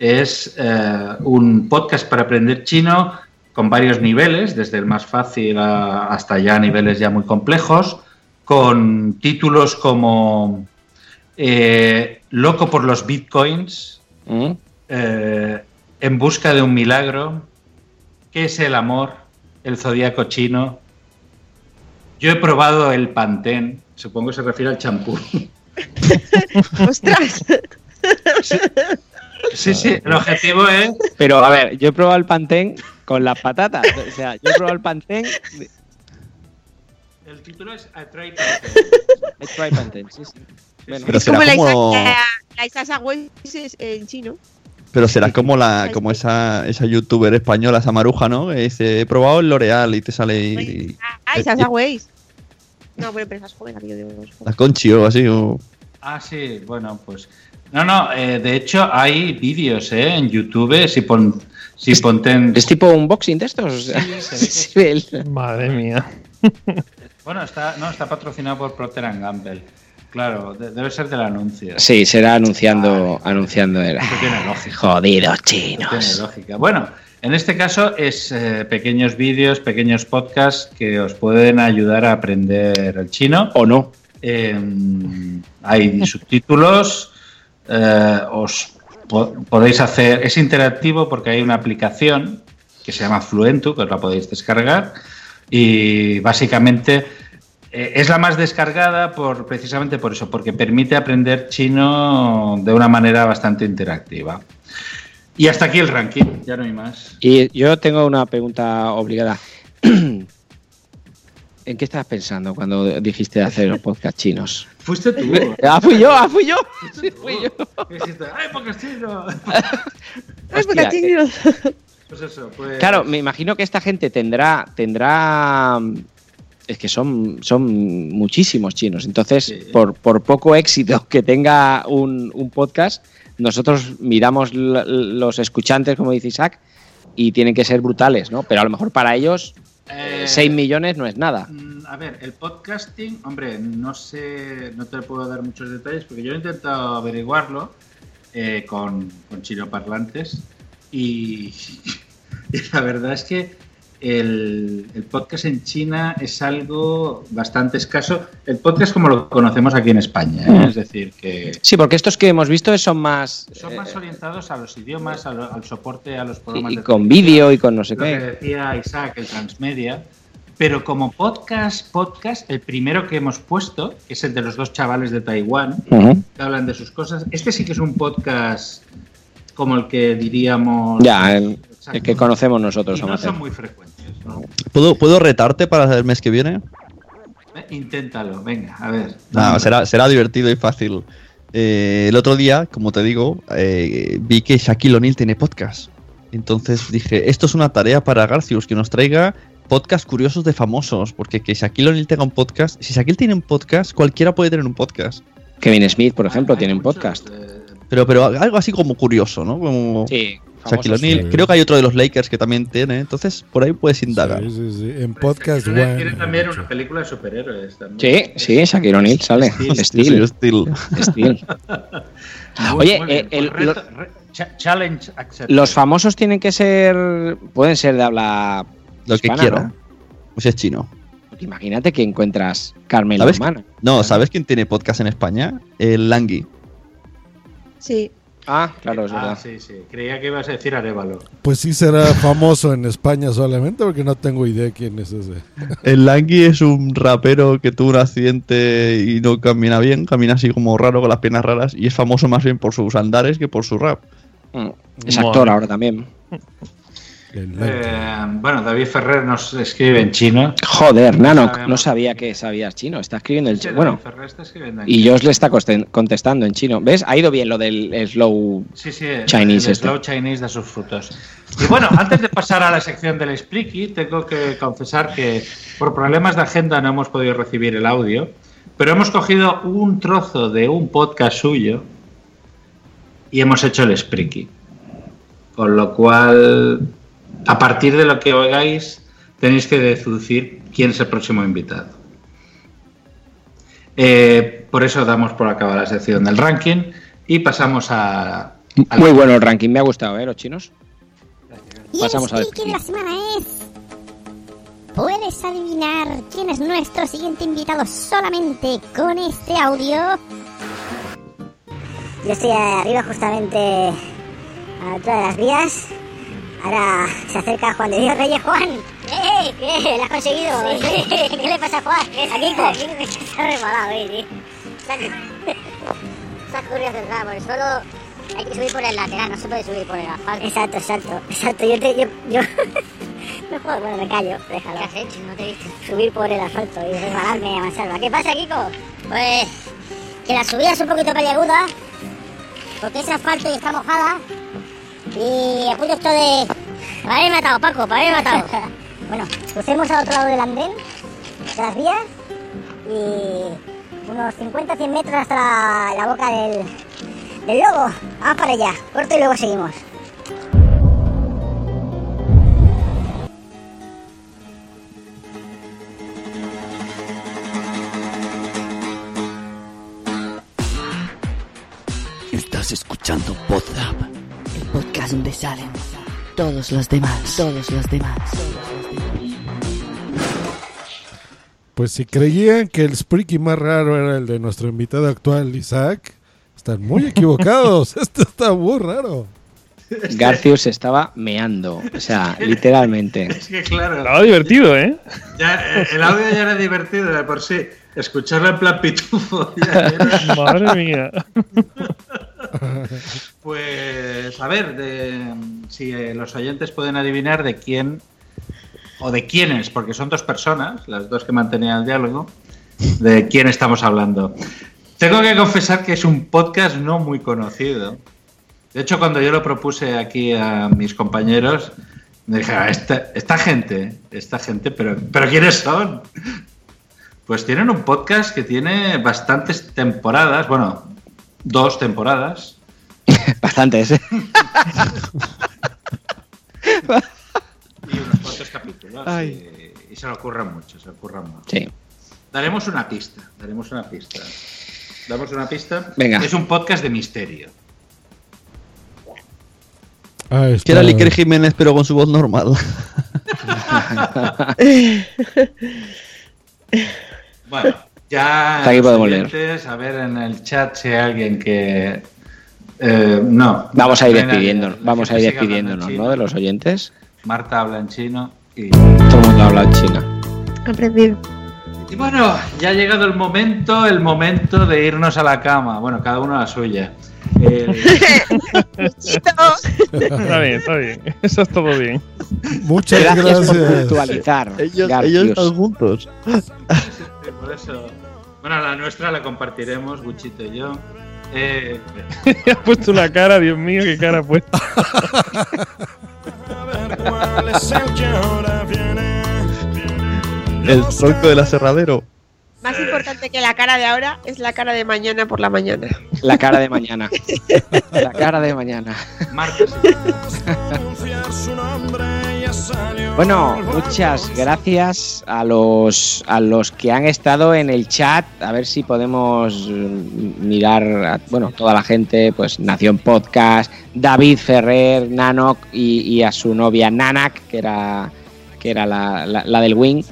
es eh, un podcast para aprender chino con varios niveles, desde el más fácil a- hasta ya niveles ya muy complejos, con títulos como eh, Loco por los bitcoins, ¿Mm? eh, En busca de un milagro, ¿Qué es el amor? El zodíaco chino. Yo he probado el Pantén, supongo que se refiere al champú. ¡Ostras! Sí, sí, el objetivo es Pero a ver, yo he probado el pantén con las patatas. O sea, yo he probado el pantén. El título es I Try He tried pantén, sí, sí. Bueno, Pero es como será la, como- la Isasa Weiss es en chino. pero será como la como esa, esa youtuber española, esa maruja, ¿no? Que dice, he probado el L'Oreal y te sale y- Ah, Isasa Weiss. No, pero esa es joven, amigo de la Conchi o así. O... Ah, sí, bueno, pues. No, no, eh, de hecho hay vídeos eh, en YouTube. Si, pon, si ponten. ¿Es tipo un boxing de estos? Sí, sí, el- Madre mía. Bueno, está, no, está patrocinado por Procter Gamble. Claro, de- debe ser del anuncio. Sí, será anunciando, anunciando el. Eso tiene lógica. Jodidos Tiene chinos. lógica. Bueno, en este caso es eh, pequeños vídeos, pequeños podcasts que os pueden ayudar a aprender el chino. O no. Eh, hay subtítulos. Eh, os po- podéis hacer. Es interactivo porque hay una aplicación que se llama Fluentu, que os la podéis descargar. Y básicamente eh, es la más descargada por precisamente por eso, porque permite aprender chino de una manera bastante interactiva. Y hasta aquí el ranking, ya no hay más. Y yo tengo una pregunta obligada. ¿En qué estabas pensando cuando dijiste de hacer los podcast chinos? Fuiste tú. Ah, fui yo, ah, fui yo. Sí, fui yo. ¡Ay, es chino! Ay, Hostia, chinos. Pues eso, pues. Claro, me imagino que esta gente tendrá, tendrá, es que son, son muchísimos chinos. Entonces, por, por poco éxito que tenga un, un podcast, nosotros miramos los escuchantes, como dice Isaac, y tienen que ser brutales, ¿no? Pero a lo mejor para ellos, Eh, 6 millones no es nada. Mm, A ver, el podcasting, hombre, no sé, no te puedo dar muchos detalles porque yo he intentado averiguarlo eh, con, con chinoparlantes y, y la verdad es que el, el podcast en China es algo bastante escaso. El podcast como lo conocemos aquí en España, ¿eh? Mm. es decir, que Sí, porque estos que hemos visto son más... son eh, más orientados a los idiomas, a lo- al soporte, a los programas y, de con vídeo y con no sé lo que qué. decía Isaac, el transmedia. Pero como podcast, podcast, el primero que hemos puesto, que es el de los dos chavales de Taiwán, que hablan de sus cosas, este sí que es un podcast como el que diríamos. Ya, el, el que conocemos nosotros. y no son muy frecuentes. ¿no? ¿Puedo, ¿Puedo retarte para el mes que viene? Inténtalo, venga, a ver. No, será, será divertido y fácil. Eh, el otro día, como te digo, eh, vi que Shaquille O'Neal tiene podcast. Entonces dije, esto es una tarea para Garcius, que nos traiga podcast curiosos de famosos, porque que Shaquille O'Neal tenga un podcast, si Shaquille tiene un podcast, cualquiera puede tener un podcast. Kevin Smith, por ejemplo, tiene un podcast. Pero, pero algo así como curioso, ¿no? Como Sí, Shaquille O'Neal. sí. Creo que hay otro de los Lakers que también tiene, entonces por ahí puedes indagar. Sí, sí, sí. En podcast Tiene, one. tiene también una película de superhéroes. También. Sí, sí, Shaquille O'Neal sale. Steel. Steel. Steel. Oye, eh, el- pues lo- challenge accepted. los famosos tienen que ser. Pueden ser de habla. Lo que quiero. ¿no? Pues es chino. Porque imagínate que encuentras Carmen ¿Sabes? Lomana. No, ¿sabes quién tiene podcast en España? El Langui. Sí. Ah, claro, es Ah, verdad. sí, sí. Creía que ibas a decir Arevalo. Pues sí será famoso en España solamente porque no tengo idea quién es ese. El Langui es un rapero que tuvo un accidente y no camina bien, camina así como raro con las piernas raras y es famoso más bien por sus andares que por su rap. Mm. Es actor ahora también. Eh, bueno, David Ferrer nos escribe en chino. Joder, Nano, Sabemos. no sabía que sabías chino. Está escribiendo el chino. David Bueno, Ferrer está escribiendo en y. Josh le está contestando en chino. ¿Ves? Ha ido bien lo del slow Sí, sí, el- Chinese el este. slow Chinese da sus frutos. Y bueno, antes de pasar a la sección del Spreaky, tengo que confesar que por problemas de agenda no hemos podido recibir el audio, pero hemos cogido un trozo de un podcast suyo y hemos hecho el Spreaky. Con lo cual, a partir de lo que oigáis, tenéis que deducir quién es el próximo invitado. Eh, por eso damos por acabada la sección del ranking y pasamos a, a Muy bueno el ranking, me ha gustado, ¿eh? Los chinos. Pasamos a ver. de la semana es. ¿Puedes adivinar quién es nuestro siguiente invitado solamente con este audio? Yo estoy arriba justamente a la altura de las vías. Ahora se acerca Juan de Dios Reyes Juan. ¡Eh! ¿Qué? ¿Lo has conseguido? ¿Qué le pasa a Juan? A Kiko. A Kiko que se ha resbalado, eh, tío. Se ha- corrido atrás, porque solo hay que subir por el lateral, no se puede subir por el asfalto. Exacto, exacto, exacto. Yo te, yo, yo... no puedo, bueno, me callo, déjalo. ¿Qué has hecho? No te he visto. Subir por el asfalto y resbalarme a mansalva. ¿Qué pasa, Kiko? Pues que la subida es un poquito peliaguda, porque es asfalto y está mojada. Y a punto esto de... Para haber matado, Paco, para haber matado. bueno, crucemos al otro lado del andén, de las vías, y unos 50-100 metros hasta la, la boca del, del lobo. Vamos para allá, corto y luego seguimos. Estás escuchando Podzap, el podcast donde salen todos los demás, todos los demás. Pues si creían que el Spreaky más raro era el de nuestro invitado actual, Isaac, están muy equivocados. Esto está muy raro. Garcius estaba meando. O sea, literalmente. Es que claro. Estaba divertido, ¿eh? Ya, eh, el audio ya era divertido de por sí. Escucharlo en plan pitufo. ya era- Madre mía. Pues a ver, de- si eh, los oyentes pueden adivinar de quién o de quiénes, porque son dos personas, las dos que mantenían el diálogo, de quién estamos hablando. Tengo que confesar que es un podcast no muy conocido. De hecho, cuando yo lo propuse aquí a mis compañeros, me dije, "Ah, esta, esta gente, esta gente, pero, pero ¿quiénes son? Pues tienen un podcast que tiene bastantes temporadas, bueno, dos temporadas. Bastantes, ¿eh? y unos cuantos capítulos. Y, y se le ocurran mucho, se le ocurran mucho. Sí. Daremos una pista, daremos una pista. Damos una pista. Venga. Es un podcast de misterio. Ah, Que era Iker Jiménez, pero con su voz normal. Bueno, ya Hasta aquí podemos leer. a ver en el chat si hay alguien que eh, no. Vamos a ir despidiéndonos, La vamos a ir despidiéndonos. ¿no? De los oyentes. Marta habla en chino y Todo el mundo habla en China. Aprendido. Y bueno, ya ha llegado el momento, el momento de irnos a la cama. Bueno, cada uno a la suya. Está bien, está bien. Eso es todo bien. Muchas Gracias gracias. por puntualizar. Ellos, están juntos. Por eso. Bueno, la nuestra la compartiremos, Guchito y yo. Eh, ha puesto una cara, Dios mío, qué cara ha puesto. El tronco del aserradero. Más importante que la cara de ahora es la cara de mañana por la mañana. La cara de mañana. La cara de mañana. Bueno, muchas gracias a los a los que han estado en el chat. A ver si podemos mirar, a- bueno, toda la gente, pues Nación Podcast, David Ferrer, Nanok y, a su novia Nanak, que era que era la- la del Wing.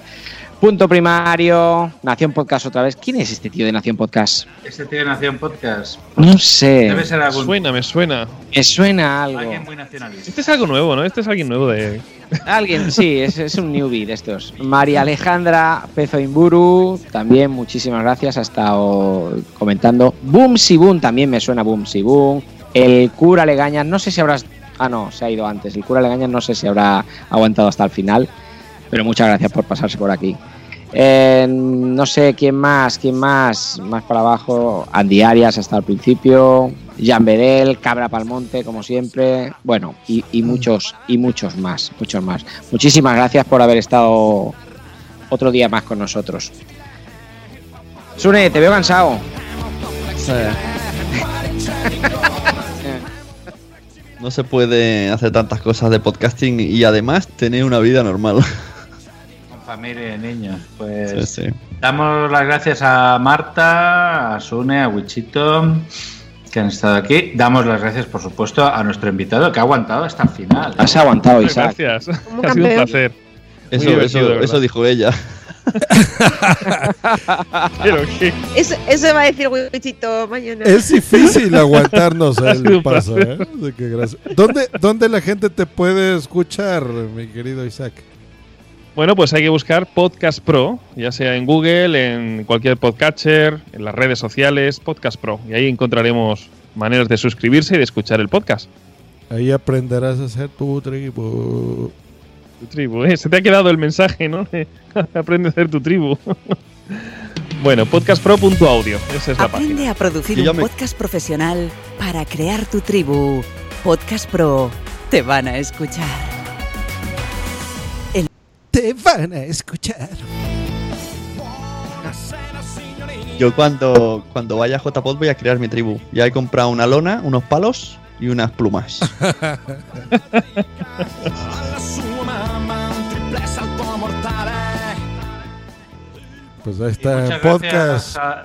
Punto primario, Nación Podcast otra vez. ¿Quién es este tío de Nación Podcast? Ese tío de Nación Podcast. No sé. Debe ser algún. Suena, me suena. Me suena algo. Alguien muy nacionalista. Este es algo nuevo, ¿no? Este es alguien nuevo de. Alguien, sí, es, es un newbie de estos. María Alejandra Pezo Imburu, también muchísimas gracias, ha estado comentando. Boom si Boom, también me suena Boom si Boom. El cura Legañas, no sé si habrás. Ah, no, se ha ido antes. El cura Legañas no sé si habrá aguantado hasta el final, pero muchas gracias por pasarse por aquí. Eh, no sé quién más, quién más, más para abajo. Andy Arias hasta el principio. Jan Bedel, Cabra Palmonte, como siempre. Bueno, y, y muchos, y muchos más, muchos más. Muchísimas gracias por haber estado otro día más con nosotros. Sune, te veo cansado. No se puede hacer tantas cosas de podcasting y además tener una vida normal. Familia y niños. Pues Sí, sí. damos las gracias a Marta, a Sune, a Wichito, que han estado aquí. Damos las gracias, por supuesto, a nuestro invitado que ha aguantado hasta el final. Has aguantado, Isaac. gracias. Ha sido un placer. Eso, eso, dijo ella. Que. Eso, eso va a decir Wichito mañana. Es difícil aguantarnos el paso, ¿eh? ¿Dónde, ¿Dónde la gente te puede escuchar, mi querido Isaac? Bueno, pues hay que buscar Podcast Pro, ya sea en Google, en cualquier podcatcher, en las redes sociales, Podcast Pro. Y ahí encontraremos maneras de suscribirse y de escuchar el podcast. Ahí aprenderás a hacer tu tribu. Tu tribu, ¿eh? Se te ha quedado el mensaje, ¿no? Aprende a hacer tu tribu. bueno, podcastpro.audio, esa es la página. Aprende a producir un me- podcast profesional para crear tu tribu. Podcast Pro. Te van a escuchar. Te van a escuchar. Yo cuando, cuando vaya a JPod voy a crear mi tribu. Ya he comprado una lona, unos palos y unas plumas. Pues ahí está el Muchas podcast. gracias, a,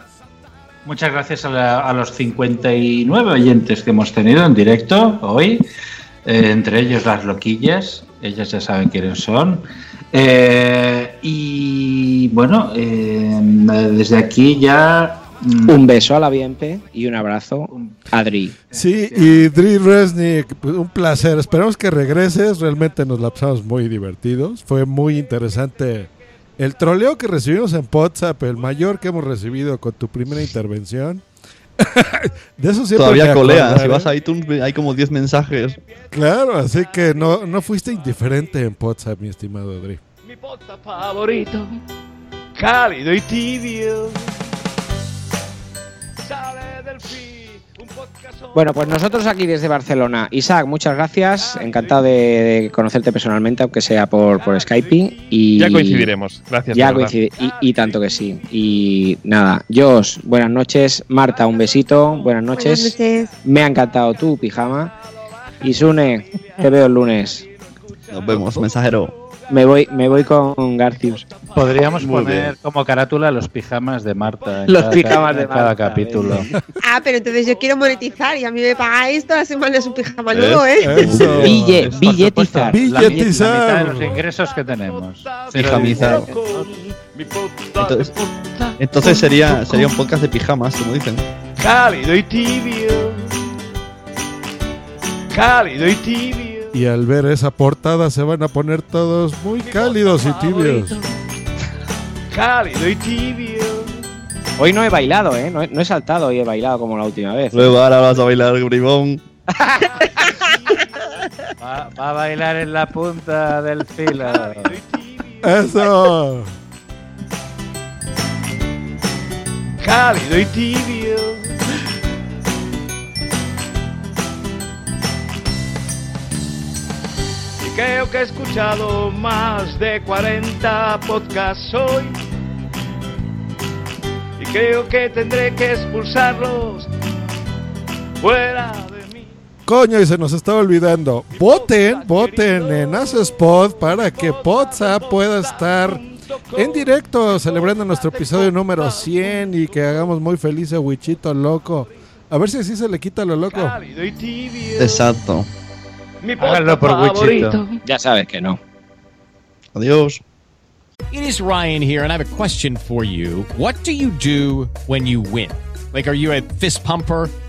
muchas gracias a, la- a los 59 oyentes que hemos tenido en directo hoy, eh, entre ellos las loquillas, ellas ya saben quiénes son. Eh, y bueno, eh, desde aquí ya... mm, Un beso a la Bienpe y un abrazo a Adri. Sí, y Dri Resnick, pues, un placer. Esperamos que regreses. Realmente nos la pasamos muy divertidos. Fue muy interesante el troleo que recibimos en WhatsApp, el mayor que hemos recibido con tu primera intervención. de eso siempre Todavía colea. Si vas a iTunes hay como 10 mensajes. Claro, así que no, no fuiste indiferente en WhatsApp, mi estimado Dri. Mi podcast favorito, cálido y tibio. Sale del fin, Bueno, pues nosotros aquí desde Barcelona. Isaac, muchas gracias. Encantado de, de conocerte personalmente, aunque sea por, por Skype. Y Ya coincidiremos. Gracias. Ya coincide. Y, y tanto que sí. Y nada, Josh, buenas noches. Marta, un besito. Buenas noches. Buenas noches. Me ha encantado tu pijama. Y Sune, te veo el lunes. Nos vemos, mensajero. Me voy, me voy con Garcius. Podríamos Muy poner bien. como carátula los pijamas de Marta. en Los cada- pijamas de cada capítulo. Ah, pero entonces yo quiero monetizar y a mí me pagáis todas las semanas un pijama ¿Ves? nuevo, ¿eh? Eso. Bille- billetizar. la, Billetizar. la mitad de los ingresos que tenemos. Pijamizar. Entonces, entonces sería, sería un podcast de pijamas, como dicen. cálido y tibio. Cálido y tibio. Y al ver esa portada se van a poner todos muy cálidos y tibios. Cálido y tibio. Hoy no he bailado, ¿eh? No he, no he saltado y he bailado como la última vez. Luego ahora vas a bailar bribón. Va, va a bailar en la punta del filo. Eso. Cálido y tibio. Creo que he escuchado más de 40 podcasts hoy. Y creo que tendré que expulsarlos fuera de mí. Coño, y se nos estaba olvidando. Voten, voten en Spot para que Potsa pueda estar en directo celebrando nuestro episodio número 100 y que hagamos muy feliz a Wichito loco. A ver si así se le quita lo loco. Exacto. Mi Háganlo por favorito. Ya sabes que no. Adiós. It is Ryan here, and I have a question for you. What do you do when you win? Like, are you a fist pumper?